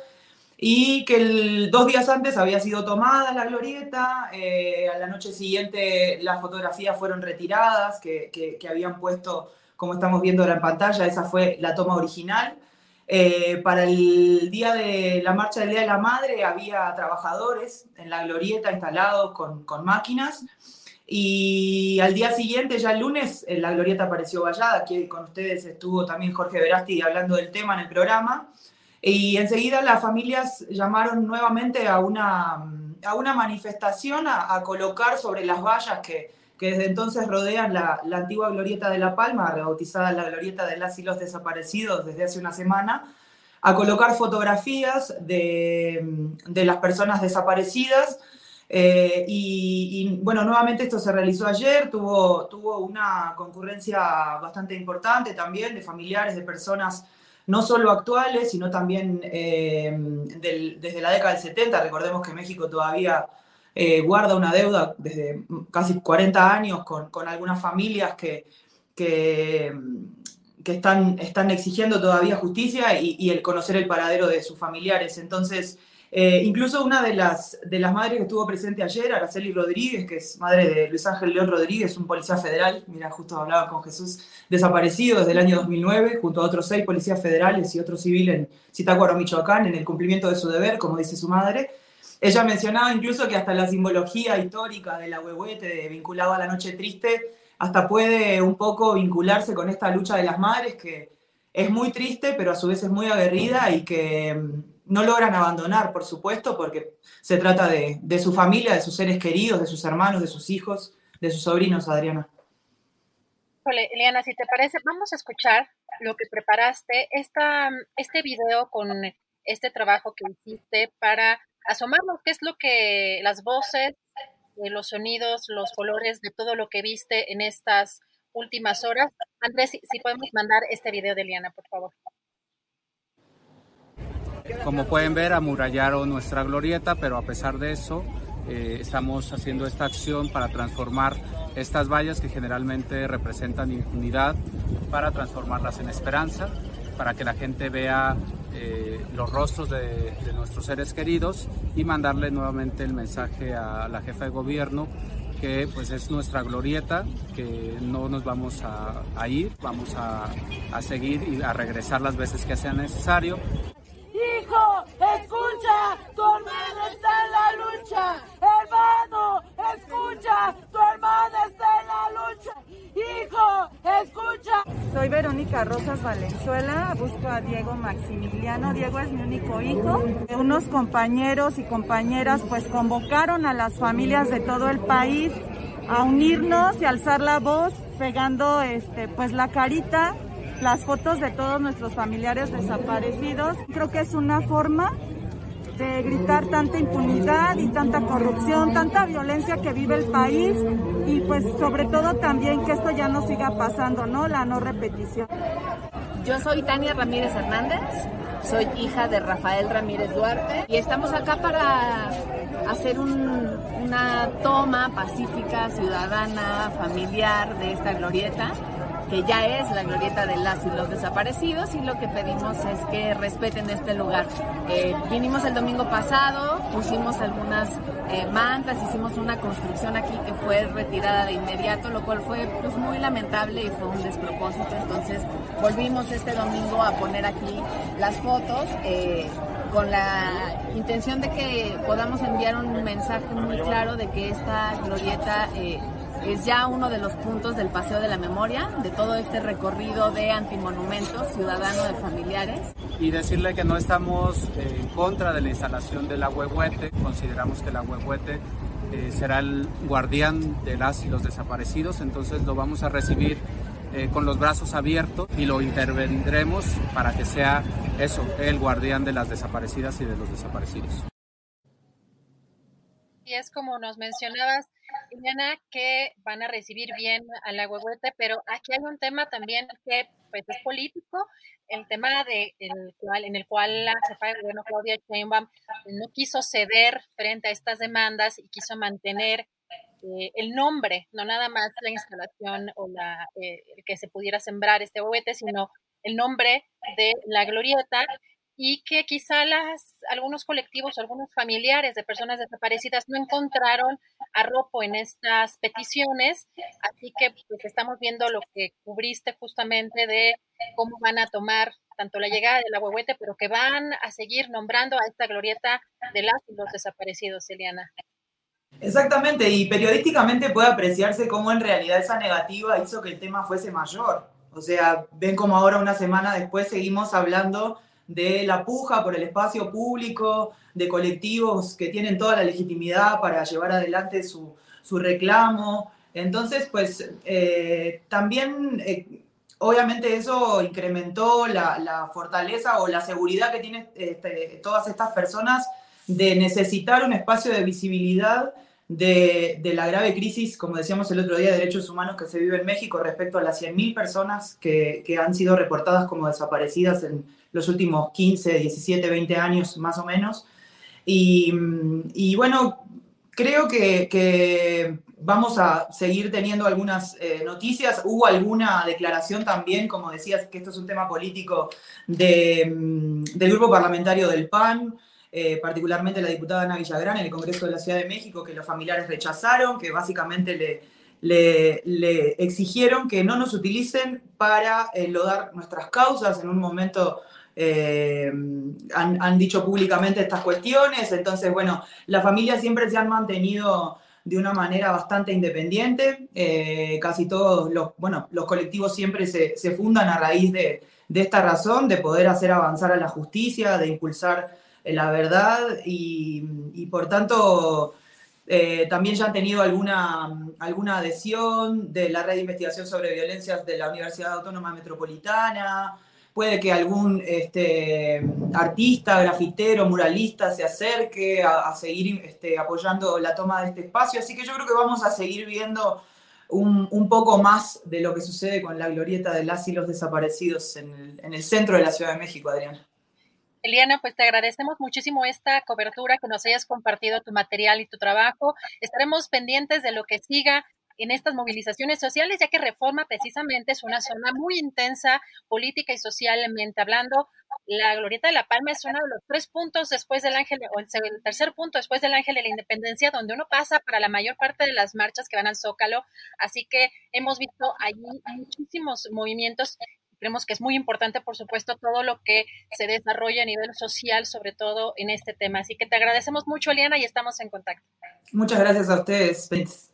y que dos días antes había sido tomada la glorieta, eh, a la noche siguiente las fotografías fueron retiradas que, que, habían puesto, como estamos viendo ahora en pantalla, esa fue la toma original. Eh, para el día de la marcha del Día de la Madre había trabajadores en la glorieta instalados con, con máquinas y al día siguiente, ya el lunes, la glorieta apareció vallada, aquí con ustedes estuvo también Jorge Verasti hablando del tema en el programa. Y enseguida las familias llamaron nuevamente a una, a una manifestación a, colocar sobre las vallas que, que desde entonces rodean la, la, antigua Glorieta de La Palma, rebautizada la Glorieta de las y los Desaparecidos desde hace una semana, a colocar fotografías de, de las personas desaparecidas. Eh, y, bueno, nuevamente esto se realizó ayer, tuvo, tuvo una concurrencia bastante importante también de familiares, de personas no solo actuales, sino también eh, desde la década del 70. Recordemos que México todavía eh, guarda una deuda desde casi 40 años con, algunas familias que, que, están, están, exigiendo todavía justicia y, y, el conocer el paradero de sus familiares. Entonces, eh, incluso una de las, de las madres que estuvo presente ayer, Araceli Rodríguez, que es madre de Luis Ángel León Rodríguez, un policía federal, mira, justo hablaba con Jesús, desaparecido desde el año 2009, junto a otros seis policías federales y otro civil en Zitácuaro, Michoacán, en el cumplimiento de su deber, como dice su madre. Ella mencionaba incluso que hasta la simbología histórica de la huehuete vinculada a la noche triste, hasta puede un poco vincularse con esta lucha de las madres, que es muy triste, pero a su vez es muy aguerrida y que no logran abandonar, por supuesto, porque se trata de, su familia, de sus seres queridos, de sus hermanos, de sus hijos, de sus sobrinos, Adriana. Hola, Eliana, si te parece, vamos a escuchar lo que preparaste, esta, este video con este trabajo que hiciste para asomarnos qué es lo que las voces, eh, los sonidos, los colores de todo lo que viste en estas últimas horas. Andrés, si podemos mandar este video de Eliana, por favor. Como pueden ver, amurallaron nuestra glorieta, pero a pesar de eso, eh, estamos haciendo esta acción para transformar estas vallas que generalmente representan impunidad, para transformarlas en esperanza, para que la gente vea eh, los rostros de, nuestros seres queridos y mandarle nuevamente el mensaje a la jefa de gobierno que pues es nuestra glorieta, que no nos vamos a, ir, vamos a, a seguir y a regresar las veces que sea necesario. Hijo, escucha, tu hermano está en la lucha. Hermano, escucha, tu hermano está en la lucha. Hijo, escucha. Soy Verónica Rosas Valenzuela, busco a Diego Maximiliano. Diego es mi único hijo. Unos compañeros y compañeras pues convocaron a las familias de todo el país a unirnos y alzar la voz pegando este pues la carita las fotos de todos nuestros familiares desaparecidos. Creo que es una forma de gritar tanta impunidad y tanta corrupción, tanta violencia que vive el país y pues sobre todo también que esto ya no siga pasando, ¿no? La no repetición. Yo soy Tania Ramírez Hernández, soy hija de Rafael Ramírez Duarte y estamos acá para hacer una toma pacífica, ciudadana, familiar de esta glorieta ya es la glorieta de las y los desaparecidos y lo que pedimos es que respeten este lugar. Eh, vinimos el domingo pasado, pusimos algunas eh, mantas, hicimos una construcción aquí que fue retirada de inmediato, lo cual fue pues, muy lamentable y fue un despropósito. Entonces volvimos este domingo a poner aquí las fotos. Eh, con la intención de que podamos enviar un mensaje muy claro de que esta glorieta es ya uno de los puntos del Paseo de la Memoria, de todo este recorrido de antimonumentos ciudadano de familiares. Y decirle que no estamos eh, en contra de la instalación de la huehuete, consideramos que la huehuete eh, será el guardián de las y los desaparecidos, entonces lo vamos a recibir eh, con los brazos abiertos y lo intervendremos para que sea eso, el guardián de las desaparecidas y de los desaparecidos. Y es como nos mencionabas, Que van a recibir bien a la huehuete, pero aquí hay un tema también que pues es político. El tema de el cual, en el cual la jefa de gobierno Claudia Sheinbaum no quiso ceder frente a estas demandas y quiso mantener eh, el nombre, no nada más la instalación o la eh, que se pudiera sembrar este huete, sino el nombre de la glorieta y que quizá las, algunos colectivos, algunos familiares de personas desaparecidas no encontraron arropo en estas peticiones, así que pues estamos viendo lo que cubriste justamente de cómo van a tomar tanto la llegada de la huehuete, pero que van a seguir nombrando a esta glorieta de las y los desaparecidos, Eliana. Exactamente, y periodísticamente puede apreciarse cómo en realidad esa negativa hizo que el tema fuese mayor. O sea, ven como ahora una semana después seguimos hablando de la puja por el espacio público, de colectivos que tienen toda la legitimidad para llevar adelante su, reclamo. Entonces, pues eh, también, eh, obviamente eso incrementó la, fortaleza o la seguridad que tienen este, todas estas personas de necesitar un espacio de visibilidad de, la grave crisis, como decíamos el otro día, de derechos humanos que se vive en México respecto a las 100.000 personas que, que han sido reportadas como desaparecidas en, los últimos 15, 17, 20 años más o menos. Y, bueno, creo que, vamos a seguir teniendo algunas eh, noticias. Hubo alguna declaración también, como decías, que esto es un tema político del grupo parlamentario del PAN. Eh, particularmente la diputada Ana Villagrán en el Congreso de la Ciudad de México, que los familiares rechazaron, que básicamente le, le, exigieron que no nos utilicen para enlodar nuestras causas en un momento eh, han, dicho públicamente estas cuestiones, entonces, bueno, las familias siempre se han mantenido de una manera bastante independiente, eh, casi todos los, bueno, los colectivos siempre se, fundan a raíz de, esta razón, de poder hacer avanzar a la justicia, de impulsar la verdad. Y, por tanto... Eh, también ya han tenido alguna, alguna adhesión de la red de investigación sobre violencias de la Universidad Autónoma Metropolitana, puede que algún este, artista, grafitero, muralista se acerque a, seguir este, apoyando la toma de este espacio. Así que yo creo que vamos a seguir viendo un, poco más de lo que sucede con la glorieta de las y los desaparecidos en el, en el centro de la Ciudad de México, Adriana. Eliana, pues te agradecemos muchísimo esta cobertura, que nos hayas compartido tu material y tu trabajo. Estaremos pendientes de lo que siga en estas movilizaciones sociales, ya que Reforma precisamente es una zona muy intensa política y socialmente hablando. La Glorieta de la Palma es uno de los tres puntos después del Ángel, o el tercer punto después del Ángel de la Independencia, donde uno pasa para la mayor parte de las marchas que van al Zócalo. Así que hemos visto allí muchísimos movimientos creemos que es muy importante, por supuesto, todo lo que se desarrolla a nivel social, sobre todo en este tema. Así que te agradecemos mucho, Eliana, y estamos en contacto. Muchas gracias a ustedes.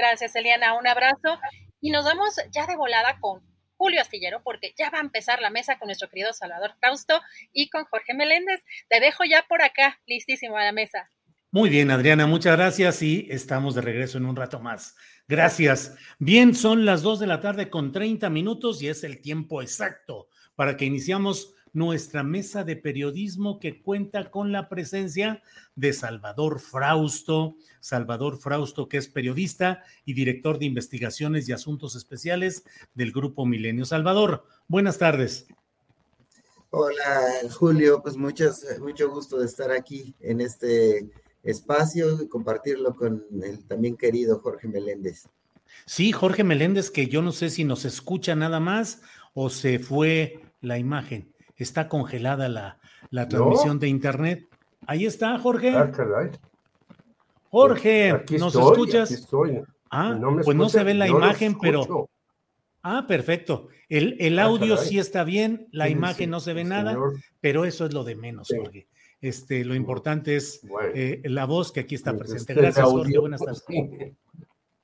Gracias, Eliana. Un abrazo. Y nos vamos ya de volada con Julio Astillero, porque ya va a empezar la mesa con nuestro querido Salvador Fausto y con Jorge Meléndez. Te dejo ya por acá, listísimo a la mesa. Muy bien, Adriana, muchas gracias y estamos de regreso en un rato más. Gracias. Bien, son las dos de la tarde con 30 minutos y es el tiempo exacto para que iniciamos nuestra mesa de periodismo que cuenta con la presencia de Salvador Frausto. Salvador Frausto, que es periodista y director de investigaciones y asuntos especiales del Grupo Milenio. Salvador, buenas tardes. Hola, Julio, pues muchas, mucho gusto de estar aquí en este espacio y compartirlo con el también querido Jorge Meléndez. Sí, Jorge Meléndez, que yo no sé si nos escucha nada más o se fue la imagen está congelada la, transmisión de internet. Ahí está, Jorge. Ah, Jorge, ¿nos escuchas? Ah, pues no se ve la imagen, pero. Ah, perfecto. El, ah, audio sí está bien, la imagen no se ve nada, pero eso es lo de menos, Jorge. Este, lo importante es eh, la voz que aquí está presente. Gracias, Jorge. Buenas tardes.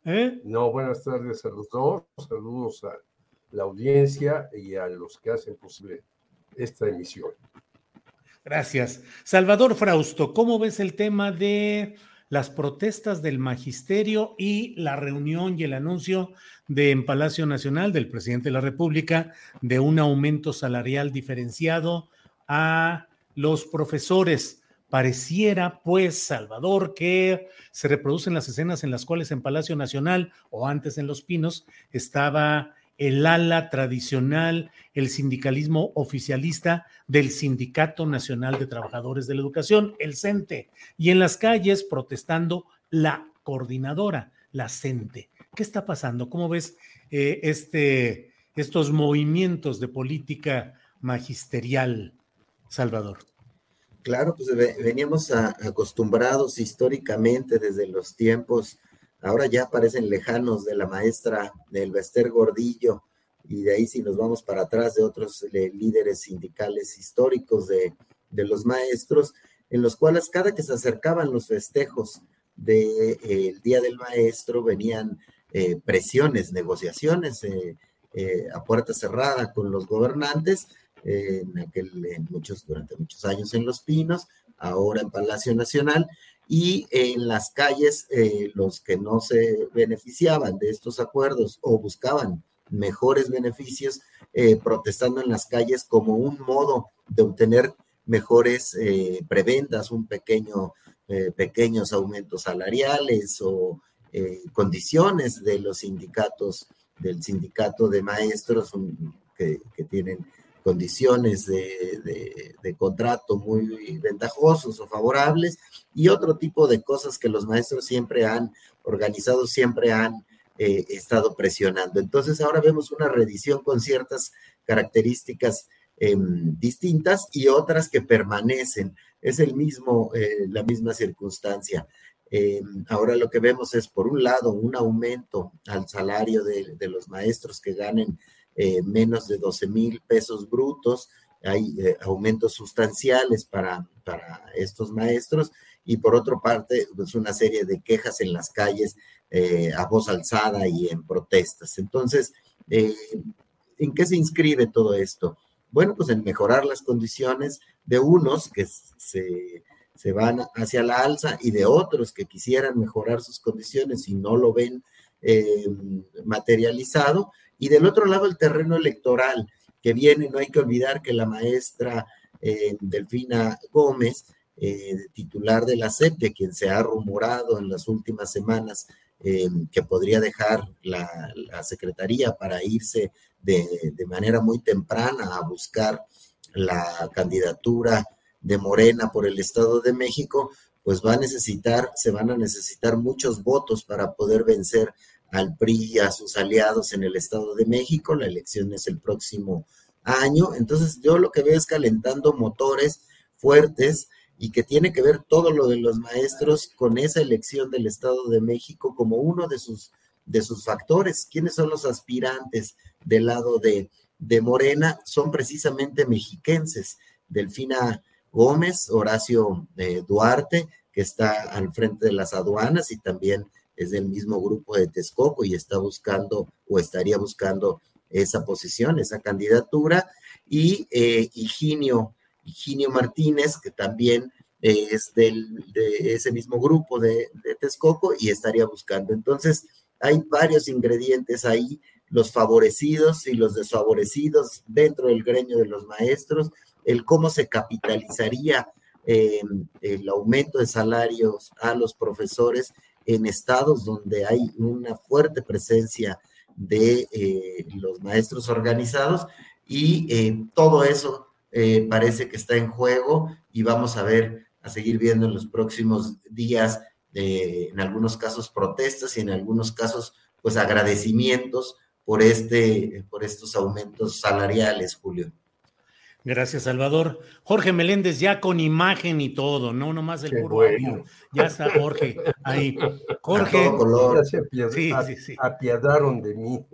¿Eh? No, buenas tardes a los dos. Saludos a la audiencia y a los que hacen posible esta emisión. Gracias. Salvador Frausto, ¿cómo ves el tema de las protestas del magisterio y la reunión y el anuncio de en Palacio Nacional del presidente de la República de un aumento salarial diferenciado a los profesores? Pareciera, pues, Salvador, que se reproducen las escenas en las cuales en Palacio Nacional o antes en Los Pinos estaba el ala tradicional, el sindicalismo oficialista del Sindicato Nacional de Trabajadores de la Educación, el CENTE, y en las calles protestando la coordinadora, la CENTE. ¿Qué está pasando? ¿Cómo ves eh, este, estos movimientos de política magisterial, Salvador? Claro, pues veníamos acostumbrados históricamente desde los tiempos ahora ya parecen lejanos de la maestra del Bester Gordillo, y de ahí si nos vamos para atrás de otros eh, líderes sindicales históricos de, los maestros, en los cuales cada que se acercaban los festejos del de, eh, Día del Maestro venían eh, presiones, negociaciones a puerta cerrada con los gobernantes, en aquel, muchos, durante muchos años en Los Pinos, ahora en Palacio Nacional, y en las calles eh, los que no se beneficiaban de estos acuerdos o buscaban mejores beneficios, eh, protestando en las calles como un modo de obtener mejores eh, preventas, un pequeño, pequeños aumentos salariales o condiciones de los sindicatos, del sindicato de maestros que tienen condiciones de, contrato muy ventajosos o favorables y otro tipo de cosas que los maestros siempre han organizado, siempre han eh, estado presionando. Entonces ahora vemos una reedición con ciertas características em, distintas y otras que permanecen. Es el mismo, eh, la misma circunstancia. Em, ahora lo que vemos es, por un lado, un aumento al salario de, de los maestros que ganen eh, menos de 12 mil pesos brutos, hay eh, aumentos sustanciales para, para estos maestros y por otra parte, pues una serie de quejas en las calles eh, a voz alzada y en protestas. Entonces, ¿en qué se inscribe todo esto? Bueno, pues en mejorar las condiciones de unos que se, se van hacia la alza y de otros que quisieran mejorar sus condiciones y no lo ven materializado y del otro lado, el terreno electoral que viene, no hay que olvidar que la maestra eh, Delfina Gómez, eh, titular de la SEP, de quien se ha rumorado en las últimas semanas eh, que podría dejar la, secretaría para irse de, de, manera muy temprana a buscar la candidatura de Morena por el Estado de México, pues va a necesitar, se van a necesitar muchos votos para poder vencer al PRI y a sus aliados en el Estado de México. La elección es el próximo año. Entonces yo lo que veo es calentando motores fuertes y que tiene que ver todo lo de los maestros con esa elección del Estado de México como uno de sus, de sus factores. ¿Quiénes son los aspirantes del lado de, de Morena? Son precisamente mexiquenses. Delfina Gómez, Horacio eh, Duarte, que está al frente de las aduanas y también es del mismo grupo de Texcoco y está buscando o estaría buscando esa posición, esa candidatura, y eh, Higinio, Martínez, que también es del, de ese mismo grupo de, de Texcoco y estaría buscando. Entonces, hay varios ingredientes ahí, los favorecidos y los desfavorecidos dentro del gremio de los maestros, el cómo se capitalizaría eh, el aumento de salarios a los profesores en estados donde hay una fuerte presencia de eh, los maestros organizados y eh, todo eso eh, parece que está en juego y vamos a ver, a seguir viendo en los próximos días, en algunos casos protestas y en algunos casos pues agradecimientos por, este, por estos aumentos salariales, Julio. Gracias, Salvador. Jorge Meléndez, ya con imagen y todo, no nomás el puro Ya está Jorge ahí. Jorge. sí, sí, sí. apiadaron de mí.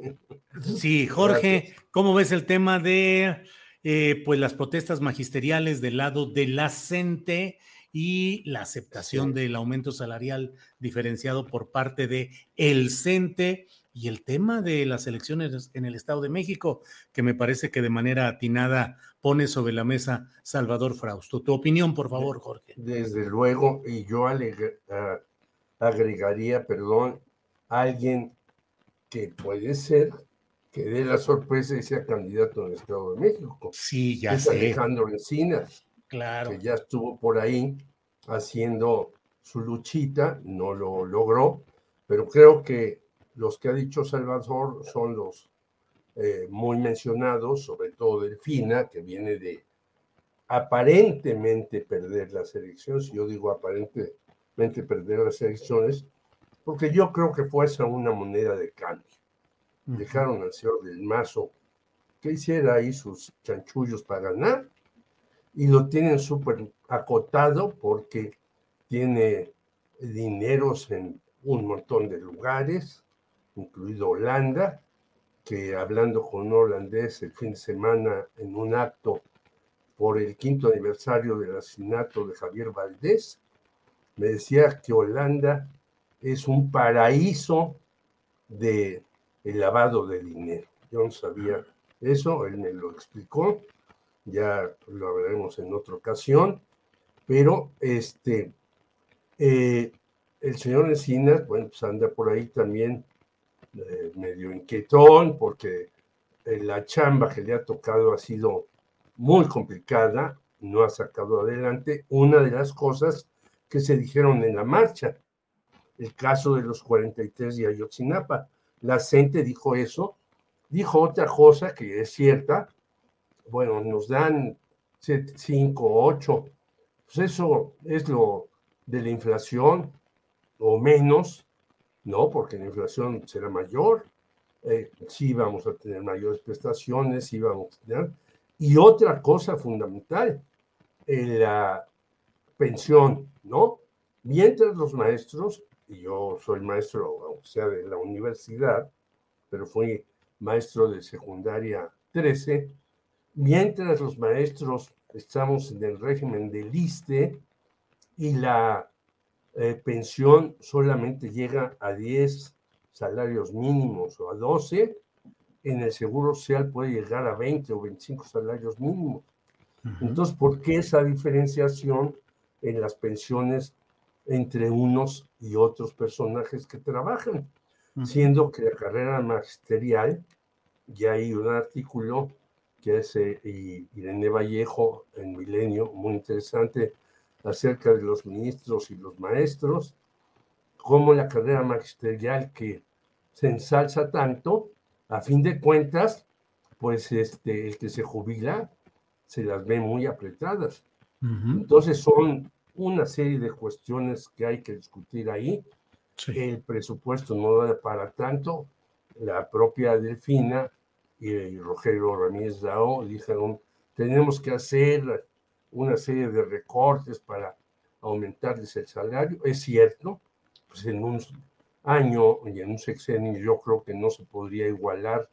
Sí, Jorge, ¿cómo ves el tema de eh, pues las protestas magisteriales del lado de la CENTE y la aceptación del aumento salarial diferenciado por parte de el CENTE? y el tema de las elecciones en el Estado de México, que me parece que de manera atinada pone sobre la mesa Salvador Frausto. Tu opinión, por favor, Jorge. Desde luego, y yo agregaría, perdón, alguien que puede ser que dé la sorpresa y sea candidato en el Estado de México. Sí, ya es sé. Alejandro Encinas. Claro. Que ya estuvo por ahí haciendo su luchita, no lo logró, pero creo que los que ha dicho Salvador son los eh, muy mencionados, sobre todo Delfina, que viene de aparentemente perder las elecciones. Yo digo aparentemente perder las elecciones, porque yo creo que fue esa una moneda de cambio. Dejaron al señor del Mazo que hiciera ahí sus chanchullos para ganar y lo tienen súper acotado porque tiene dineros en un montón de lugares, incluido Holanda, que hablando con un holandés el fin de semana en un acto por el quinto aniversario del asesinato de Javier Valdés, me decía que Holanda es un paraíso de el lavado de dinero. Yo no sabía eso, él me lo explicó, ya lo hablaremos en otra ocasión, pero este, eh, el señor Encinas, bueno, pues anda por ahí también eh, medio inquietón, porque eh, la chamba que le ha tocado ha sido muy complicada, no ha sacado adelante una de las cosas que se dijeron en la marcha, el caso de los 43 de Ayotzinapa. La gente dijo eso, dijo otra cosa que es cierta, bueno, nos dan 5, 8, pues eso es lo de la inflación o menos, ¿no? Porque la inflación será mayor, eh, sí vamos a tener mayores prestaciones, sí vamos a tener... Y otra cosa fundamental, la pensión, ¿no? Mientras los maestros, y yo soy maestro, o sea, de la universidad, pero fui maestro de secundaria 13, mientras los maestros estamos en el régimen del ISTE y la eh, pensión solamente llega a 10 salarios mínimos o a 12, en el Seguro Social puede llegar a 20 o 25 salarios mínimos. Entonces, ¿por qué esa diferenciación en las pensiones entre unos y otros personajes que trabajan? Siendo que la carrera magisterial, ya hay un artículo que hace Irene Vallejo en Milenio, muy interesante, acerca de los ministros y los maestros, como la carrera magisterial que se ensalza tanto, a fin de cuentas, pues este, el que se jubila se las ve muy apretadas. Entonces son una serie de cuestiones que hay que discutir ahí. El presupuesto no da para tanto. La propia Delfina y Rogelio Ramírez Dao dijeron, tenemos que hacer una serie de recortes para aumentarles el salario. Es cierto, pues en un año y en un sexenio yo creo que no se podría igualar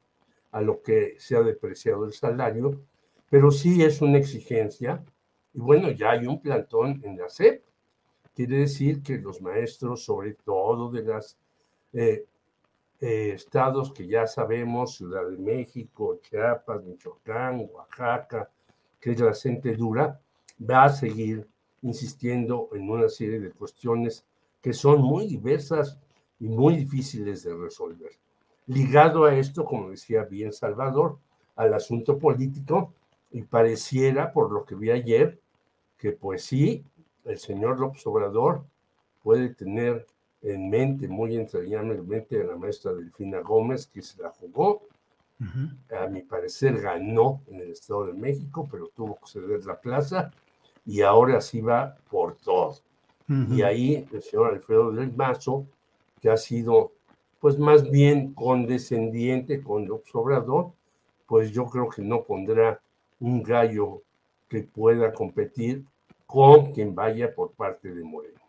a lo que se ha depreciado el salario, pero sí es una exigencia. Y bueno, ya hay un plantón en la SEP. Quiere decir que los maestros, sobre todo de los eh, eh, estados que ya sabemos, Ciudad de México, Chiapas, Michoacán, Oaxaca, que es la gente dura, va a seguir insistiendo en una serie de cuestiones que son muy diversas y muy difíciles de resolver. Ligado a esto, como decía bien Salvador, al asunto político, y pareciera, por lo que vi ayer, que pues sí, el señor López Obrador puede tener en mente, muy entrañablemente, a la maestra Delfina Gómez, que se la jugó. A mi parecer ganó en el Estado de México, pero tuvo que ceder la plaza y ahora sí va por todo. Y ahí el señor Alfredo del Mazo, que ha sido pues más bien condescendiente con López Obrador, pues yo creo que no pondrá un gallo que pueda competir con quien vaya por parte de Moreno.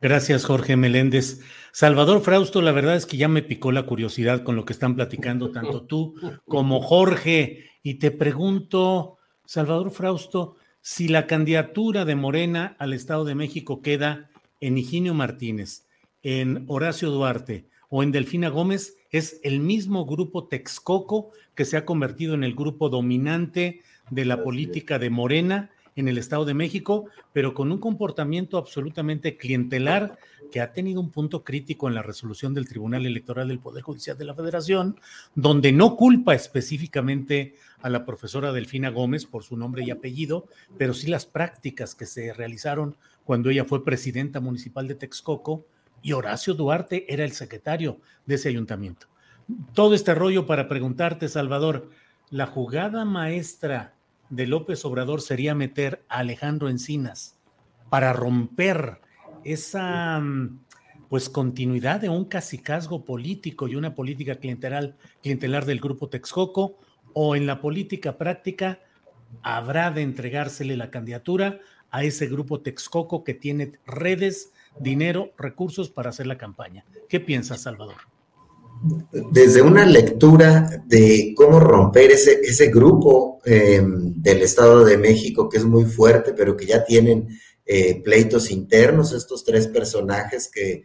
Gracias, Jorge Meléndez. Salvador Frausto, la verdad es que ya me picó la curiosidad con lo que están platicando tanto tú como Jorge. Y te pregunto, Salvador Frausto, si la candidatura de Morena al Estado de México queda en Higinio Martínez, en Horacio Duarte o en Delfina Gómez, es el mismo grupo Texcoco que se ha convertido en el grupo dominante de la política de Morena en el Estado de México, pero con un comportamiento absolutamente clientelar que ha tenido un punto crítico en la resolución del Tribunal Electoral del Poder Judicial de la Federación, donde no culpa específicamente a la profesora Delfina Gómez por su nombre y apellido, pero sí las prácticas que se realizaron cuando ella fue presidenta municipal de Texcoco y Horacio Duarte era el secretario de ese ayuntamiento. todo este rollo para preguntarte, Salvador, la jugada maestra de López Obrador sería meter a Alejandro Encinas para romper esa pues continuidad de un casicazgo político y una política clientelar, clientelar del grupo Texcoco o en la política práctica habrá de entregársele la candidatura a ese grupo Texcoco que tiene redes, dinero, recursos para hacer la campaña. ¿Qué piensas, Salvador? Desde una lectura de cómo romper ese, ese grupo em, del Estado de México, que es muy fuerte, pero que ya tienen eh, pleitos internos, estos tres personajes que,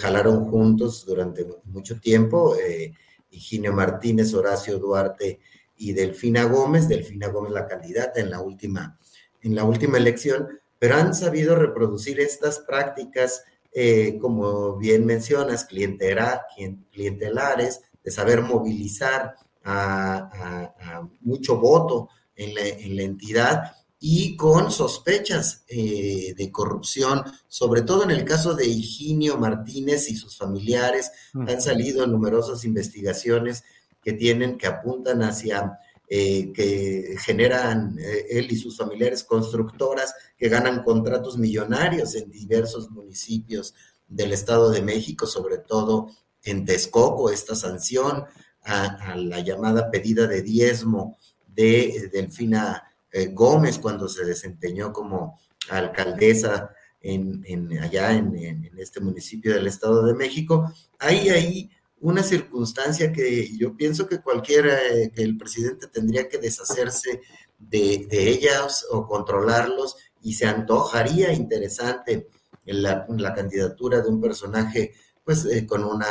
jalaron juntos durante mucho tiempo, eh, Higinio Martínez, Horacio Duarte y Delfina Gómez, Delfina Gómez la candidata en la última, en la última elección, pero han sabido reproducir estas prácticas, eh, como bien mencionas, clientelares, de saber movilizar a, mucho voto en la, en la entidad y con sospechas eh, de corrupción, sobre todo en el caso de Higinio Martínez y sus familiares. Han salido numerosas investigaciones que tienen, que apuntan hacia eh, que generan eh, él y sus familiares constructoras que ganan contratos millonarios en diversos municipios del Estado de México, sobre todo en Texcoco, esta sanción a, a la llamada pedida de diezmo de Delfina eh, Gómez cuando se desempeñó como alcaldesa en, allá en, este municipio del Estado de México, hay ahí una circunstancia que yo pienso que cualquiera, eh, que el presidente tendría que deshacerse de, ellas o controlarlos y se antojaría interesante la, la candidatura de un personaje pues eh, con un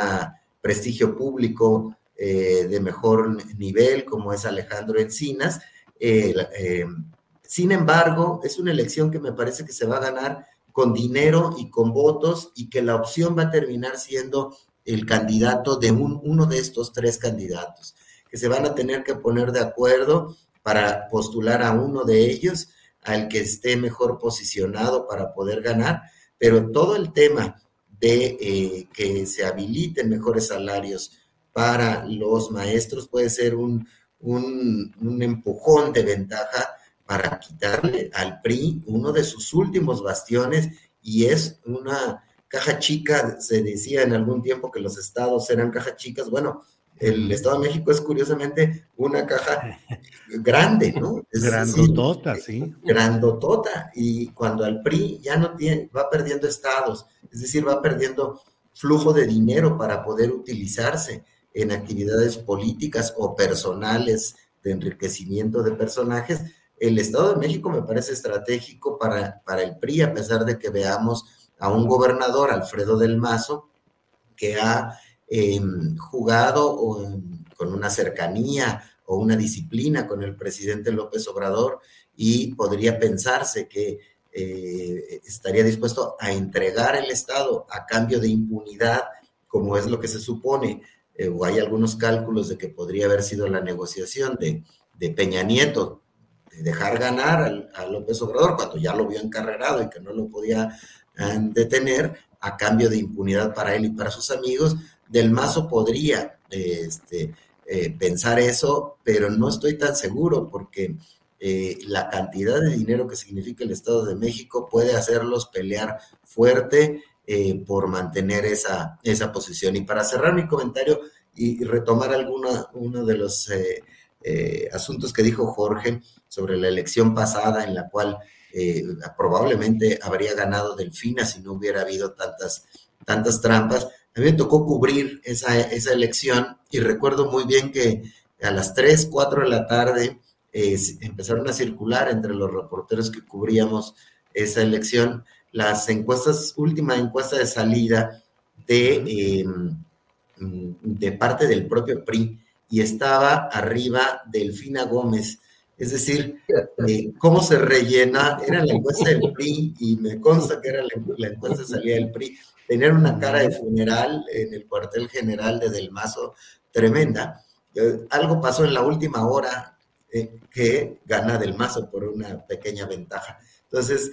prestigio público de mejor nivel como es Alejandro Encinas, eh, eh, sin embargo, es una elección que me parece que se va a ganar con dinero y con votos y que la opción va a terminar siendo el candidato de uno de estos tres candidatos, que se van a tener que poner de acuerdo para postular a uno de ellos, al que esté mejor posicionado para poder ganar, pero todo el tema de eh, que se habiliten mejores salarios para los maestros puede ser un, un, empujón de ventaja para quitarle al PRI uno de sus últimos bastiones y es una caja chica, se decía en algún tiempo que los estados eran cajas chicas, bueno, el Estado de México es curiosamente una caja grande, ¿no? grandotota, sí. Grandotota. Y cuando al PRI ya no tiene, va perdiendo estados, es decir, va perdiendo flujo de dinero para poder utilizarse en actividades políticas o personales de enriquecimiento de personajes, el Estado de México me parece estratégico para, para el PRI, a pesar de que veamos a un gobernador, Alfredo del Mazo, que ha em, jugado con una cercanía o una disciplina con el presidente López Obrador y podría pensarse que eh, estaría dispuesto a entregar el Estado a cambio de impunidad, como es lo que se supone. Eh, o hay algunos cálculos de que podría haber sido la negociación de, Peña Nieto, de dejar ganar a López Obrador cuando ya lo vio encarrerado y que no lo podía eh, detener a cambio de impunidad para él y para sus amigos. Del Mazo podría este, eh, pensar eso, pero no estoy tan seguro porque la cantidad de dinero que significa el Estado de México puede hacerlos pelear fuerte eh, por mantener esa, esa posición. Y para cerrar mi comentario y, retomar alguno uno de los eh, eh, asuntos que dijo Jorge sobre la elección pasada en la cual probablemente habría ganado Delfina si no hubiera habido tantas, tantas trampas. A mí me tocó cubrir esa, esa elección y recuerdo muy bien que a las 3, 4 de la tarde empezaron a circular entre los reporteros que cubríamos esa elección las encuestas, última encuesta de salida de, em, de parte del propio PRI y estaba arriba Delfina Gómez. Es decir, eh, cómo se rellena, era la encuesta del PRI y me consta que era la, encuesta de salida del PRI, tener una cara de funeral en el cuartel general de Del Mazo tremenda. Eh, algo pasó en la última hora eh, que gana Del Mazo por una pequeña ventaja. Entonces,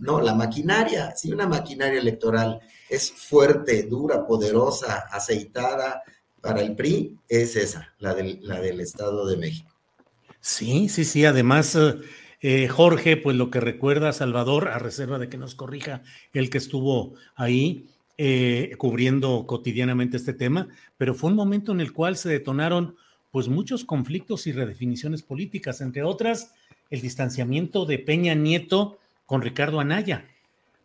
no, la maquinaria, si una maquinaria electoral es fuerte, dura, poderosa, aceitada para el PRI es esa, la la del Estado de México. Sí, sí, sí. Además, eh, Jorge, pues lo que recuerda Salvador, a reserva de que nos corrija el que estuvo ahí eh, cubriendo cotidianamente este tema, pero fue un momento en el cual se detonaron pues muchos conflictos y redefiniciones políticas, entre otras el distanciamiento de Peña Nieto con Ricardo Anaya,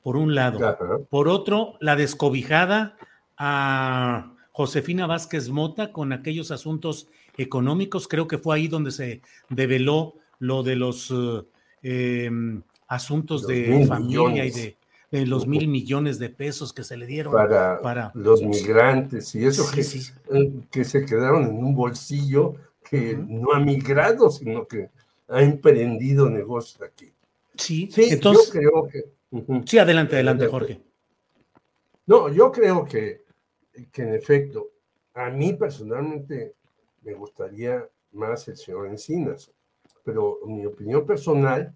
por un lado. Por otro, la descobijada a Josefina Vázquez Mota con aquellos asuntos económicos. Creo que fue ahí donde se develó lo de los eh, em, asuntos de familia y de, los mil millones de pesos que se le dieron para, los migrantes y eso que, eh, que se quedaron en un bolsillo que no ha migrado, sino que ha emprendido negocios aquí. Sí, entonces. creo que. Sí, adelante, adelante, Jorge. No, yo creo que, que en efecto, a mí personalmente me gustaría más el señor Encinas, pero mi opinión personal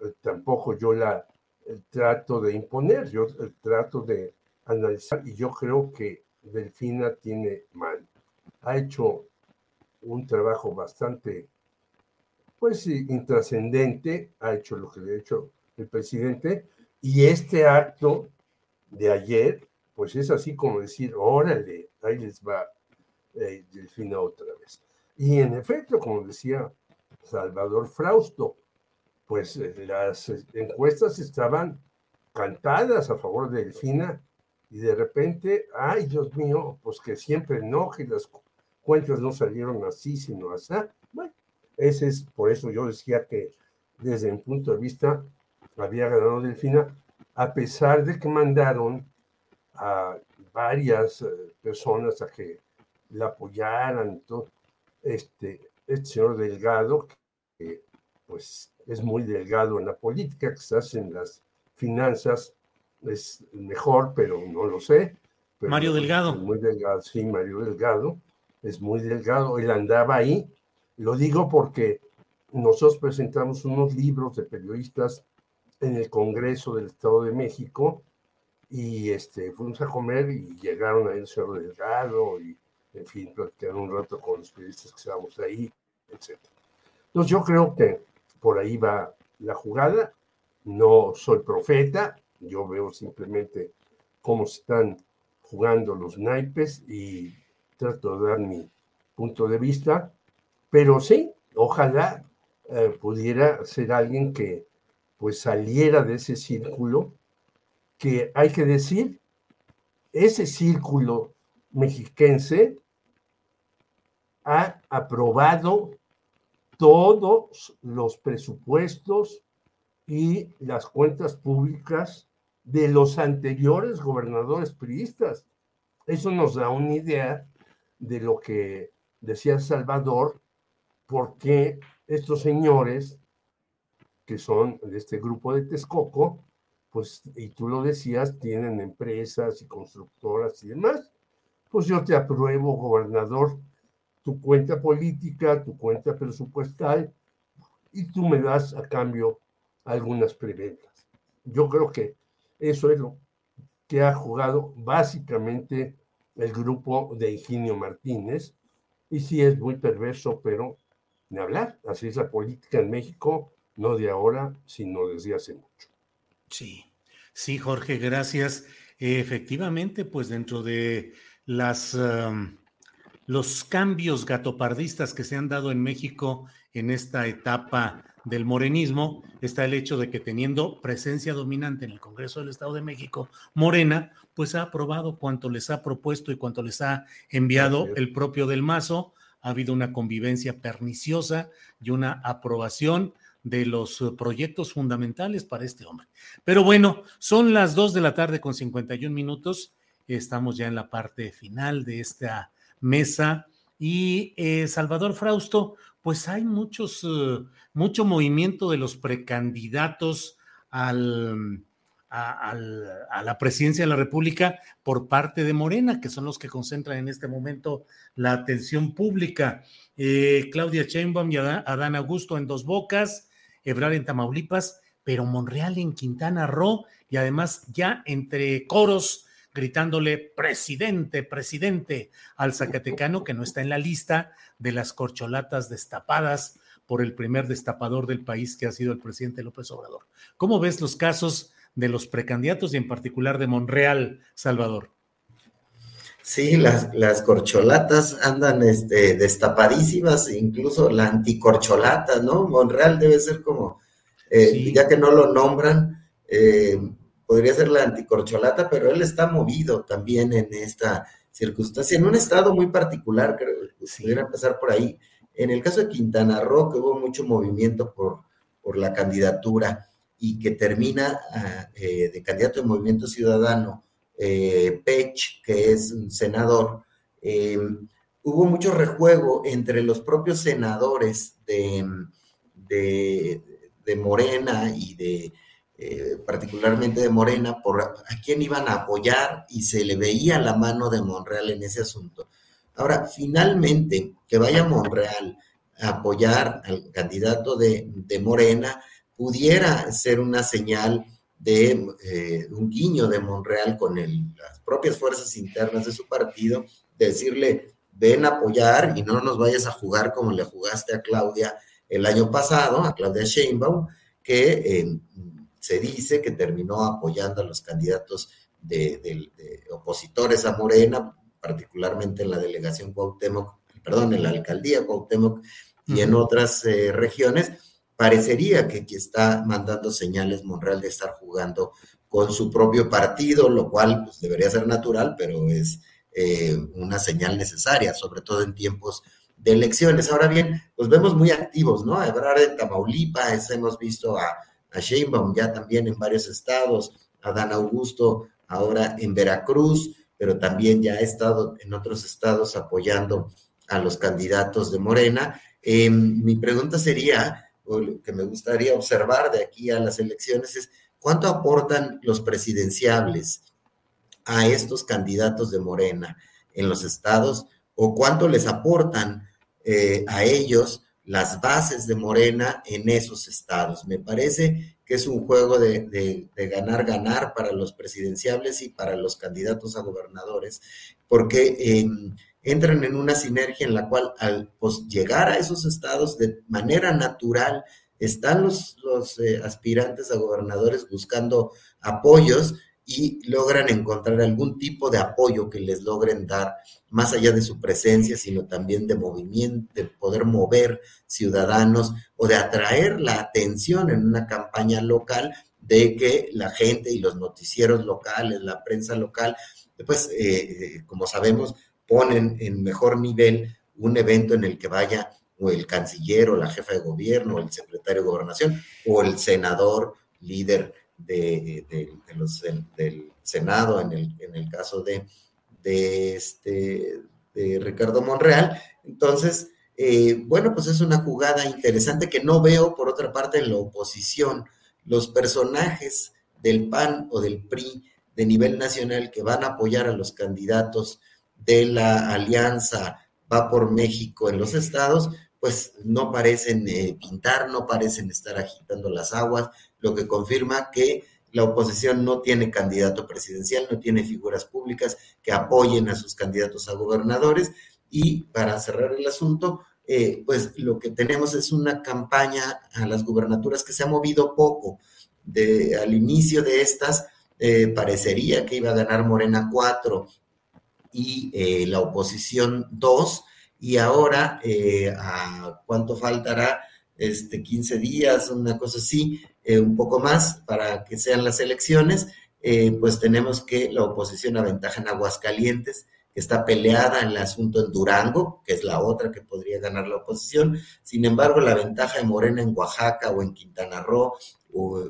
eh, tampoco yo la eh, trato de imponer, yo eh, trato de analizar y yo creo que Delfina tiene mal. Ha hecho un trabajo bastante pues intrascendente, ha hecho lo que le ha hecho el presidente, y este acto de ayer, pues es así como decir, órale, ahí les va eh, Delfina otra vez. Y en efecto, como decía Salvador Frausto, pues eh, las encuestas estaban cantadas a favor de Delfina y de repente, ay Dios mío, pues que siempre no, que las cuentas no salieron así, sino así. Bueno, ese es, por eso yo decía que desde mi punto de vista había ganado Delfina, a pesar de que mandaron a varias eh, personas a que la apoyaran, todo, este, este señor Delgado, que pues es muy delgado en la política, quizás en las finanzas es mejor, pero no lo sé. Mario Delgado. Muy delgado, sí, Mario Delgado, es muy delgado, él andaba ahí lo digo porque nosotros presentamos unos libros de periodistas en el Congreso del Estado de México y este, fuimos a comer y llegaron ahí el señor Delgado y, en fin, platicaron un rato con los periodistas que estábamos ahí, etc. Entonces yo creo que por ahí va la jugada. No soy profeta, yo veo simplemente cómo están jugando los naipes y trato de dar mi punto de vista. Pero sí, ojalá eh, pudiera ser alguien que pues saliera de ese círculo, que hay que decir, ese círculo mexiquense ha aprobado todos los presupuestos y las cuentas públicas de los anteriores gobernadores priistas. Eso nos da una idea de lo que decía Salvador, porque estos señores, que son de este grupo de Texcoco, pues, y tú lo decías, tienen empresas y constructoras y demás, pues yo te apruebo, gobernador, tu cuenta política, tu cuenta presupuestal, y tú me das a cambio algunas preventas. Yo creo que eso es lo que ha jugado básicamente el grupo de Ingenio Martínez, y sí es muy perverso, pero ni hablar. Así es la política en México, no de ahora, sino desde hace mucho. Sí, sí, Jorge, gracias. Efectivamente, pues dentro de las los cambios gatopardistas que se han dado en México en esta etapa del morenismo está el hecho de que teniendo presencia dominante en el Congreso del Estado de México, Morena, pues ha aprobado cuanto les ha propuesto y cuanto les ha enviado el propio del Mazo, ha habido una convivencia perniciosa y una aprobación de los proyectos fundamentales para este hombre. Pero bueno, son las dos de la tarde con 51 minutos. Estamos ya en la parte final de esta mesa. Y eh, Salvador Frausto, pues hay muchos, eh, mucho movimiento de los precandidatos al, a, la presidencia de la República por parte de Morena, que son los que concentran en este momento la atención pública. Eh, Claudia Sheinbaum y Adán Augusto en Dos Bocas, Ebrar en Tamaulipas, pero Monreal en Quintana Roo y además ya entre coros gritándole presidente, presidente al Zacatecano que no está en la lista de las corcholatas destapadas por el primer destapador del país que ha sido el presidente López Obrador. ¿Cómo ves los casos de los precandidatos y en particular de Monreal, Salvador? Sí, las, las corcholatas andan este, destapadísimas, incluso la anticorcholata, ¿no? Monreal debe ser como, eh, ya que no lo nombran, eh, podría ser la anticorcholata, pero él está movido también en esta circunstancia, en un estado muy particular, creo que pudiera empezar por ahí. En el caso de Quintana Roo, que hubo mucho movimiento por, por la candidatura y que termina ah, eh, de candidato de Movimiento Ciudadano, eh, Pech, que es un senador, em, hubo mucho rejuego entre los propios senadores de, de, Morena y de eh, particularmente de Morena por a quién iban a apoyar y se le veía la mano de Monreal en ese asunto. Ahora, finalmente, que vaya Monreal a apoyar al candidato de, Morena pudiera ser una señal de eh, un guiño de Monreal con las propias fuerzas internas de su partido, de decirle, ven a apoyar y no nos vayas a jugar como le jugaste a Claudia el año pasado, a Claudia Sheinbaum, que eh, se dice que terminó apoyando a los candidatos de opositores a Morena, particularmente en la delegación Cuauhtémoc, perdón, en la alcaldía Cuauhtémoc y en otras eh, regiones, parecería que, está mandando señales Monreal de estar jugando con su propio partido, lo cual pues, debería ser natural, pero es eh, una señal necesaria, sobre todo en tiempos de elecciones. Ahora bien, pues vemos muy activos, ¿no? Ebrard en Tamaulipas, hemos visto a, a Sheinbaum ya también en varios estados, a Dan Augusto ahora en Veracruz, pero también ya ha estado en otros estados apoyando a los candidatos de Morena. Em, mi pregunta sería, o lo que me gustaría observar de aquí a las elecciones es, ¿cuánto aportan los presidenciables a estos candidatos de Morena en los estados? ¿O cuánto les aportan eh, a ellos las bases de Morena en esos estados? Me parece que es un juego de, ganar-ganar para los presidenciables y para los candidatos a gobernadores, porque em, entran en una sinergia en la cual al pues, llegar a esos estados de manera natural, están los, los eh, aspirantes a gobernadores buscando apoyos y logran encontrar algún tipo de apoyo que les logren dar, más allá de su presencia, sino también de movimiento, de poder mover ciudadanos o de atraer la atención en una campaña local de que la gente y los noticieros locales, la prensa local, pues, eh, como sabemos, ponen en mejor nivel un evento en el que vaya o el canciller o la jefa de gobierno o el secretario de gobernación o el senador líder de, los, del Senado, en el, en el caso de, de, este, de Ricardo Monreal. Entonces, eh, bueno, pues es una jugada interesante que no veo, por otra parte, en la oposición. Los personajes del PAN o del PRI de nivel nacional que van a apoyar a los candidatos de la alianza Va por México en los estados, pues no parecen eh, pintar, no parecen estar agitando las aguas, lo que confirma que la oposición no tiene candidato presidencial, no tiene figuras públicas que apoyen a sus candidatos a gobernadores. Y para cerrar el asunto, eh, pues lo que tenemos es una campaña a las gubernaturas que se ha movido poco. De, al inicio de estas, eh, parecería que iba a ganar Morena 4 y eh, la oposición 2, y ahora, ¿a cuánto faltará? Este, 15 días, una cosa así, eh, un poco más para que sean las elecciones, eh, pues tenemos que la oposición aventaja en Aguascalientes, que está peleada en el asunto en Durango, que es la otra que podría ganar la oposición. Sin embargo, la ventaja de Morena en Oaxaca o en Quintana Roo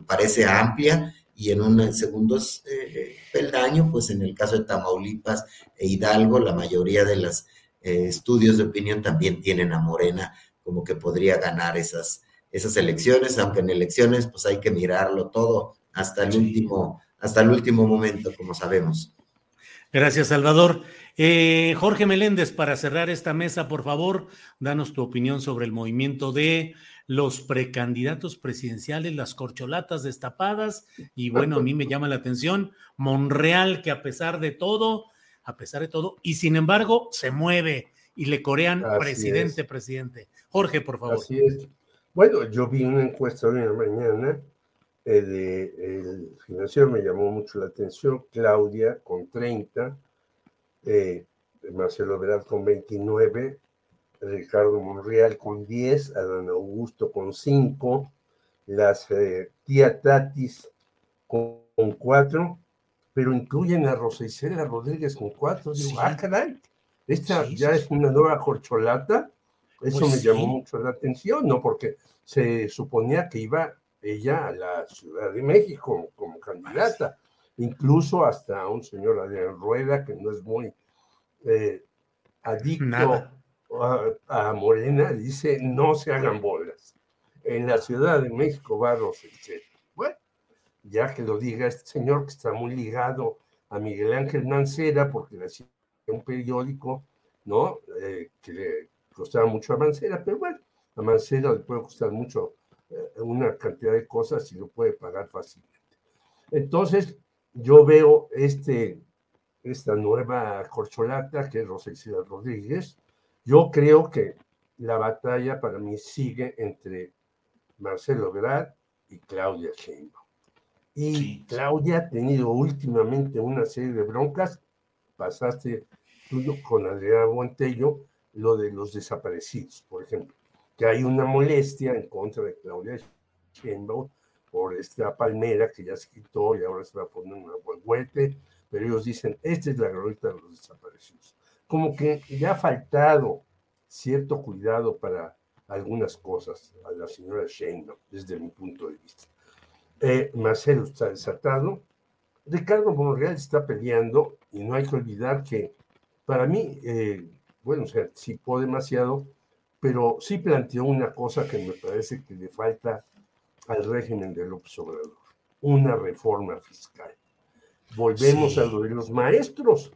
parece amplia y en un segundo eh, peldaño, pues en el caso de Tamaulipas e Hidalgo, la mayoría de los estudios de opinión también tienen a Morena como que podría ganar esas, esas elecciones, aunque en elecciones pues hay que mirarlo todo hasta el último, hasta el último momento, como sabemos. Gracias, Salvador. Eh, Jorge Meléndez, para cerrar esta mesa, por favor, danos tu opinión sobre el movimiento de los precandidatos presidenciales, las corcholatas destapadas, y bueno, a mí me llama la atención Monreal, que a pesar de todo, a pesar de todo, y sin embargo se mueve y le corean presidente, presidente. Jorge, por favor. Así es. Bueno, yo vi una encuesta hoy en la mañana eh, de, el financiero, me llamó mucho la atención, Claudia con 30, eh, Marcelo Verad con 29, Ricardo Monreal con 10, Adán Augusto con 5, las eh, tía Tatis con, 4, pero incluyen a Rosa Isela Rodríguez con 4. Digo, ah, caray, esta ya es una nueva corcholata. Eso pues me llamó mucho la atención, ¿no? Porque se suponía que iba ella a la Ciudad de México como, candidata, incluso hasta un señor Adrián Rueda, que no es muy eh, adicto a, Morena, dice, no se hagan bolas. En la Ciudad de México va Rosichet. Bueno, ya que lo diga este señor que está muy ligado a Miguel Ángel Mancera, porque le hacía un periódico, ¿no? Eh, que le costaba mucho a Mancera, pero bueno, a Mancera le puede costar mucho eh, una cantidad de cosas y lo puede pagar fácilmente. Entonces, yo veo este, esta nueva corcholata que es Rosicida Rodríguez, yo creo que la batalla para mí sigue entre Marcelo Grad y Claudia Sheinbaum. Y Claudia ha tenido últimamente una serie de broncas. Pasaste tú con Adriana Buentello lo de los desaparecidos, por ejemplo, que hay una molestia en contra de Claudia Sheinbaum por esta palmera que ya se quitó y ahora se va a poner una huehuete, pero ellos dicen, esta es la glorieta de los desaparecidos como que ya ha faltado cierto cuidado para algunas cosas a la señora Sheinbaum, desde mi punto de vista. Eh, Marcelo está desatado, Ricardo Monreal está peleando y no hay que olvidar que para mí, eh, bueno, o sea, cipó demasiado, pero sí planteó una cosa que me parece que le falta al régimen de López Obrador, una reforma fiscal. Volvemos a lo de los maestros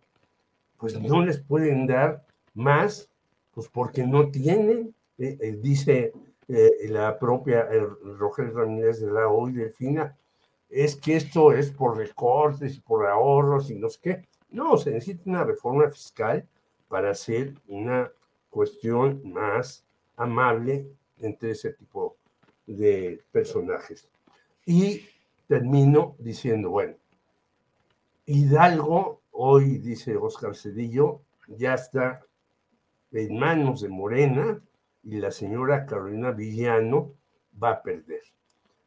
pues no les pueden dar más, pues porque no tienen, eh, eh, dice eh, la propia Roger Ramírez de la OI Delfina, es que esto es por recortes, por ahorros y no sé qué. No, se necesita una reforma fiscal para hacer una cuestión más amable entre ese tipo de personajes. Y termino diciendo, bueno, Hidalgo hoy, dice Oscar Cedillo, ya está en manos de Morena y la señora Carolina Villano va a perder.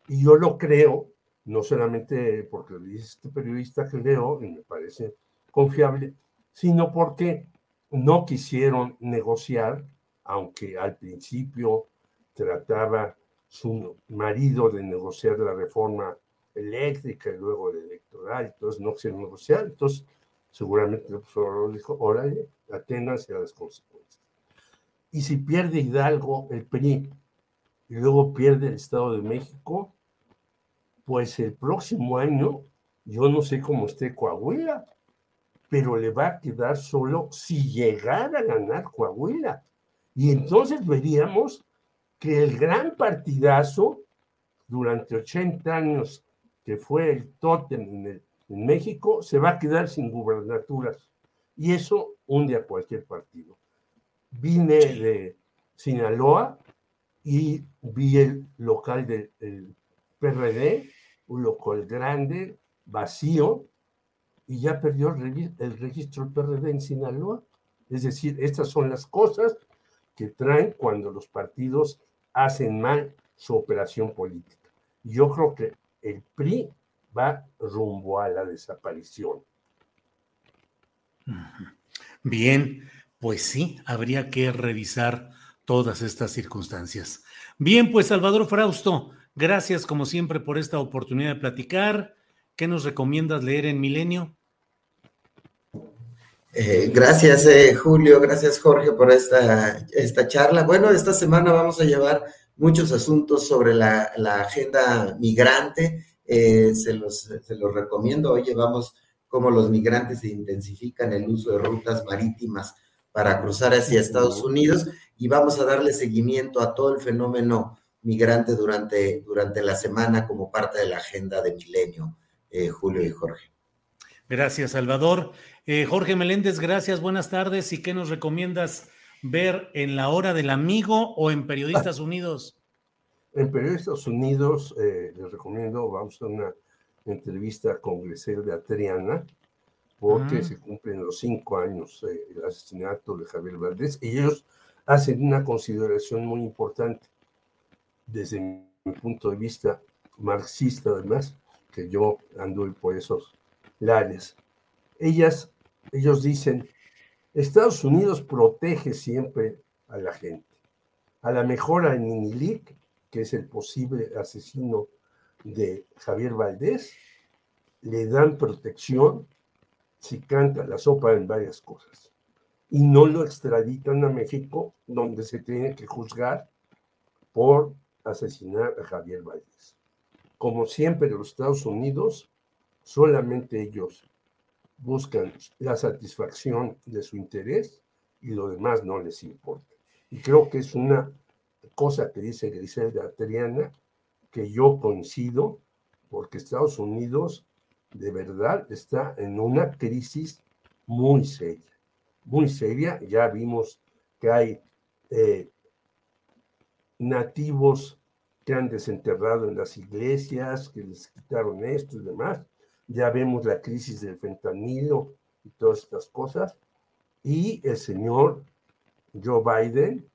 Y yo lo creo, no solamente porque dice este periodista que leo y me parece confiable, sino porque no quisieron negociar, aunque al principio trataba su marido de negociar la reforma eléctrica y luego la electoral, entonces no quisieron negociar, entonces seguramente el profesor dijo, órale, aténganse a las consecuencias. Y si pierde Hidalgo el PRI y luego pierde el Estado de México, pues el próximo año, yo no sé cómo esté Coahuila, pero le va a quedar solo si llegara a ganar Coahuila. Y entonces veríamos que el gran partidazo durante 80 años que fue el tótem en el en México se va a quedar sin gubernaturas y eso hunde a cualquier partido. Vine de Sinaloa y vi el local del PRD, un local grande, vacío, y ya perdió el registro del PRD en Sinaloa. Es decir, estas son las cosas que traen cuando los partidos hacen mal su operación política. Yo creo que el PRI va rumbo a la desaparición. Bien, pues sí, habría que revisar todas estas circunstancias. Bien, pues Salvador Frausto, gracias como siempre por esta oportunidad de platicar. ¿Qué nos recomiendas leer en Milenio? Eh, gracias, eh, Julio. Gracias, Jorge, por esta, esta charla. Bueno, esta semana vamos a llevar muchos asuntos sobre la, la agenda migrante eh, se, los, se los recomiendo. Hoy llevamos cómo los migrantes se intensifican el uso de rutas marítimas para cruzar hacia Estados Unidos y vamos a darle seguimiento a todo el fenómeno migrante durante, durante la semana como parte de la agenda de Milenio, eh, Julio y Jorge. Gracias, Salvador. Eh, Jorge Meléndez, gracias, buenas tardes. ¿Y qué nos recomiendas ver en la hora del amigo o en Periodistas Unidos? En Periodistas Unidos eh, les recomiendo, vamos a una entrevista con Griselda Triana, porque se cumplen los cinco años del asesinato de Javier Valdés, y ellos hacen una consideración muy importante desde mi punto de vista marxista, además, que yo ando por esos lares. Ellas, ellos dicen, Estados Unidos protege siempre a la gente. A la mejor a Ninilik, que es el posible asesino de Javier Valdés, le dan protección si canta la sopa en varias cosas. Y no lo extraditan a México, donde se tiene que juzgar por asesinar a Javier Valdés. Como siempre, los Estados Unidos, solamente ellos buscan la satisfacción de su interés y lo demás no les importa. Y creo que es una cosa que dice Griselda Triana, que yo coincido, porque Estados Unidos de verdad está en una crisis muy seria, muy seria. Ya vimos que hay eh, nativos que han desenterrado en las iglesias, que les quitaron esto y demás. Ya vemos la crisis del fentanilo y todas estas cosas. Y el señor Joe Biden,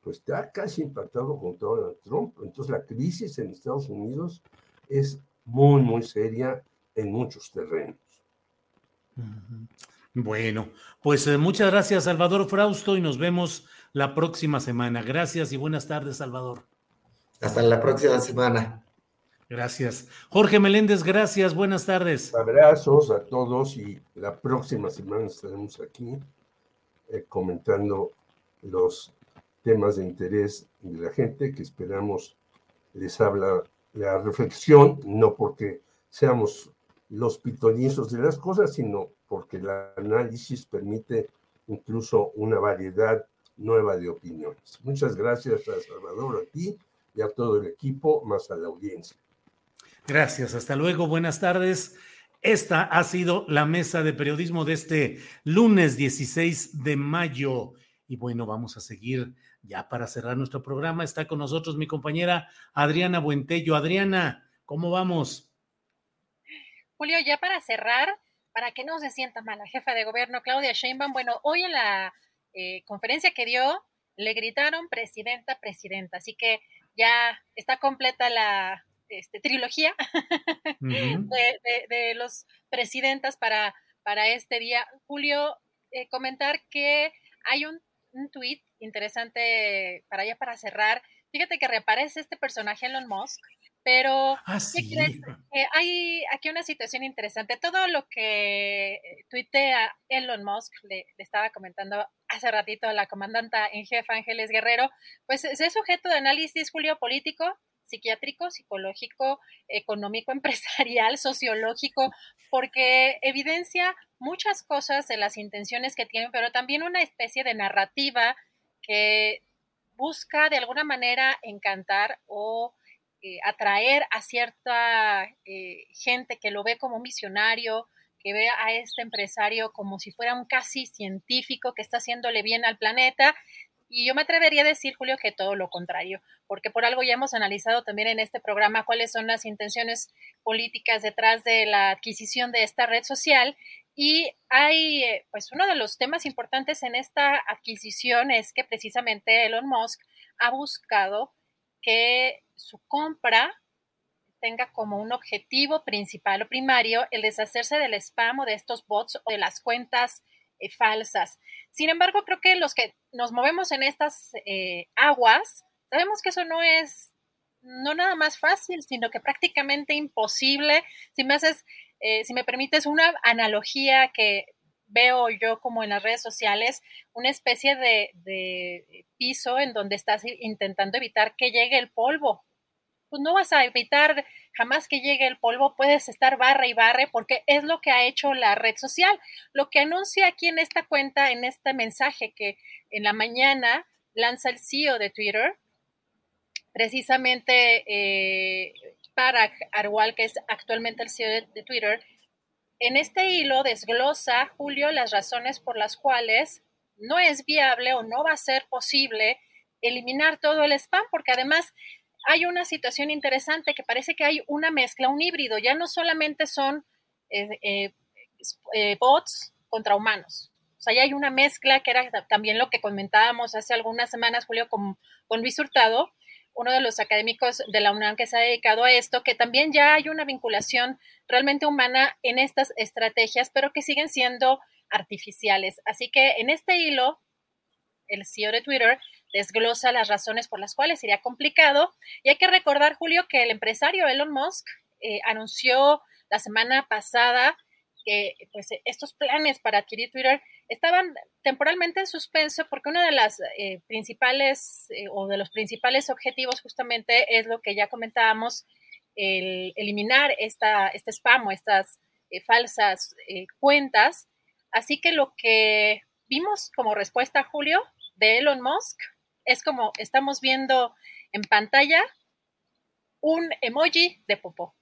pues está casi impactado con Donald Trump. Entonces la crisis en Estados Unidos es muy, muy seria en muchos terrenos. Bueno, pues eh, muchas gracias Salvador Frausto y nos vemos la próxima semana. Gracias y buenas tardes Salvador. Hasta la próxima semana. Gracias. Jorge Meléndez, gracias. Buenas tardes. Abrazos a todos y la próxima semana estaremos aquí eh, comentando los temas de interés de la gente que esperamos les habla la reflexión, no porque seamos los pitonizos de las cosas, sino porque el análisis permite incluso una variedad nueva de opiniones. Muchas gracias a Salvador, a ti y a todo el equipo, más a la audiencia. Gracias, hasta luego, buenas tardes. Esta ha sido la mesa de periodismo de este lunes 16 de mayo. Y bueno, vamos a seguir ya para cerrar nuestro programa. Está con nosotros mi compañera Adriana Buentello. Adriana, ¿cómo vamos? Julio, ya para cerrar, para que no se sienta mal la jefa de gobierno Claudia Sheinbaum, bueno, hoy en la eh, conferencia que dio le gritaron presidenta, presidenta, así que ya está completa la este, trilogía de, los presidentas para, para este día. Julio, eh, comentar que hay un, un tuit interesante para allá para cerrar. Fíjate que reaparece este personaje Elon Musk pero, ah, eh, hay aquí una situación interesante. Todo lo que eh, tuitea Elon Musk, le, estaba comentando hace ratito a la comandanta en jefe Ángeles Guerrero, pues es sujeto de análisis, Julio, político, psiquiátrico, psicológico, económico, empresarial, sociológico, porque evidencia muchas cosas de las intenciones que tienen, pero también una especie de narrativa que busca de alguna manera encantar o eh, atraer a cierta eh, gente que lo ve como un visionario, que ve a este empresario como si fuera un casi científico que está haciéndole bien al planeta. Y yo me atrevería a decir, Julio, que todo lo contrario, porque por algo ya hemos analizado también en este programa cuáles son las intenciones políticas detrás de la adquisición de esta red social. Y hay, eh, pues uno de los temas importantes en esta adquisición es que precisamente Elon Musk ha buscado que su compra tenga como un objetivo principal o primario el deshacerse del spam o de estos bots o de las cuentas eh, falsas. Sin embargo, creo que los que nos movemos en estas eh, aguas, sabemos que eso no es no nada más fácil, sino que prácticamente imposible. Si me haces, eh, si me permites una analogía que veo yo como en las redes sociales, una especie de, de piso en donde estás intentando evitar que llegue el polvo pues no vas a evitar jamás que llegue el polvo, puedes estar barra y barre porque es lo que ha hecho la red social. Lo que anuncia aquí en esta cuenta, en este mensaje que en la mañana lanza el CEO de Twitter, precisamente eh, Parag Arwal, que es actualmente el CEO de Twitter, en este hilo desglosa, Julio, las razones por las cuales no es viable o no va a ser posible eliminar todo el spam, porque además hay una situación interesante que parece que hay una mezcla, un híbrido, ya no solamente son eh, eh, eh, bots contra humanos. O sea, ya hay una mezcla que era también lo que comentábamos hace algunas semanas, Julio, con, con Luis Hurtado, uno de los académicos de la UNAM que se ha dedicado a esto, que también ya hay una vinculación realmente humana en estas estrategias, pero que siguen siendo artificiales. Así que en este hilo, el CEO de Twitter desglosa las razones por las cuales sería complicado. Y hay que recordar, Julio, que el empresario Elon Musk eh, anunció la semana pasada que pues, estos planes para adquirir Twitter estaban temporalmente en suspenso porque uno de las eh, principales eh, o de los principales objetivos justamente es lo que ya comentábamos, el eliminar esta, este spam o estas falsas cuentas. Así que lo que vimos como respuesta, Julio, de Elon Musk es como estamos viendo en pantalla un emoji de popó.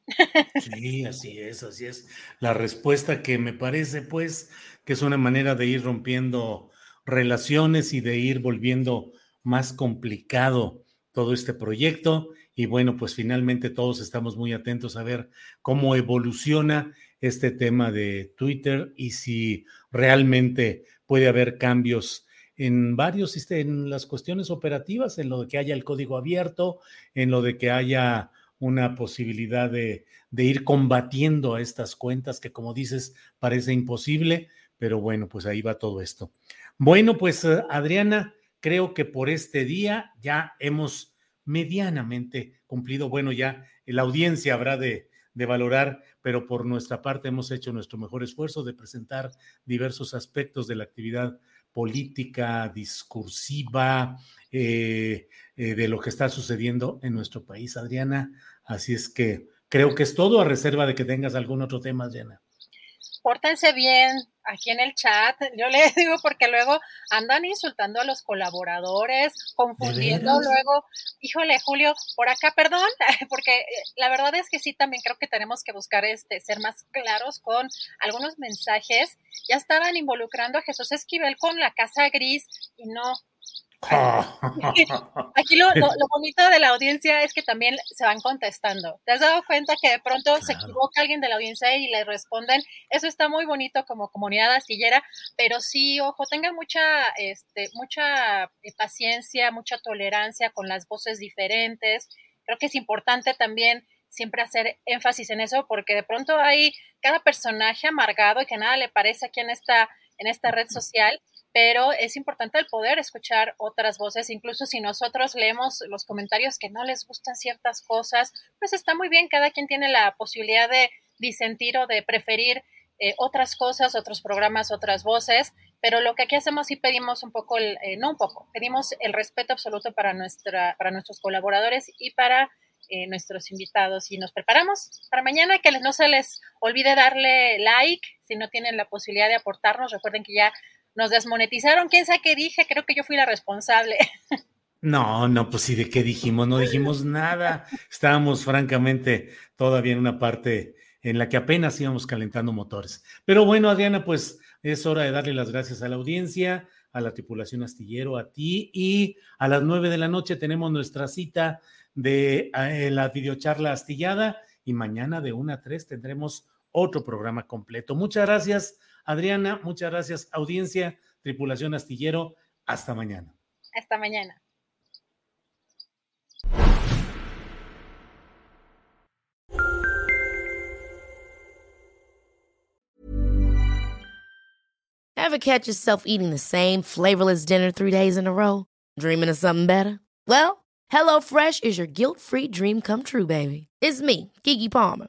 Sí, así es, así es. La respuesta que me parece, pues, que es una manera de ir rompiendo relaciones y de ir volviendo más complicado todo este proyecto. Y bueno, pues finalmente todos estamos muy atentos a ver cómo evoluciona este tema de Twitter y si realmente puede haber cambios en varios, en las cuestiones operativas, en lo de que haya el código abierto, en lo de que haya una posibilidad de, ir combatiendo a estas cuentas que, como dices, parece imposible, pero bueno, pues ahí va todo esto. Bueno, pues eh, Adriana, creo que por este día ya hemos medianamente cumplido. Bueno, ya la audiencia habrá de, de valorar, pero por nuestra parte hemos hecho nuestro mejor esfuerzo de presentar diversos aspectos de la actividad política, discursiva, eh, eh, de lo que está sucediendo en nuestro país, Adriana. Así es que creo que es todo a reserva de que tengas algún otro tema, Adriana pórtense bien aquí en el chat. Yo les digo porque luego andan insultando a los colaboradores, confundiendo luego. Híjole, Julio, por acá, perdón, porque eh, la verdad es que sí, también creo que tenemos que buscar este, ser más claros con algunos mensajes. Ya estaban involucrando a Jesús Esquivel con la casa gris y no, Aquí lo, bonito de la audiencia es que también se van contestando. ¿Te has dado cuenta que de pronto se equivoca alguien de la audiencia y le responden? Eso está muy bonito como comunidad astillera, pero sí, ojo, tengan mucha, este, mucha eh, paciencia, mucha tolerancia con las voces diferentes. Creo que es importante también siempre hacer énfasis en eso porque de pronto hay cada personaje amargado y que nada le parece aquí en esta, en esta red social pero es importante el poder escuchar otras voces, incluso si nosotros leemos los comentarios que no les gustan ciertas cosas, pues está muy bien, cada quien tiene la posibilidad de disentir o de preferir eh, otras cosas, otros programas, otras voces, pero lo que aquí hacemos sí pedimos un poco, el, eh, no un poco, pedimos el respeto absoluto para, nuestra, para nuestros colaboradores y para eh, nuestros invitados. Y nos preparamos para mañana, que no se les olvide darle like si no tienen la posibilidad de aportarnos, recuerden que ya nos desmonetizaron, quién sabe qué dije, creo que yo fui la responsable. No, no, pues sí, ¿de qué dijimos? No dijimos nada. Estábamos francamente todavía en una parte en la que apenas íbamos calentando motores. Pero bueno, Adriana, pues es hora de darle las gracias a la audiencia, a la tripulación astillero, a ti y a las nueve de la noche tenemos nuestra cita de eh, la videocharla astillada y mañana de una a tres tendremos otro programa completo. Muchas gracias Adriana, muchas gracias. Audiencia, tripulación astillero, hasta mañana. Hasta mañana. Ever catch yourself eating the same flavorless dinner three days in a row? Dreaming of something better? Well, HelloFresh is your guilt-free dream come true, baby. It's me, Kiki Palmer.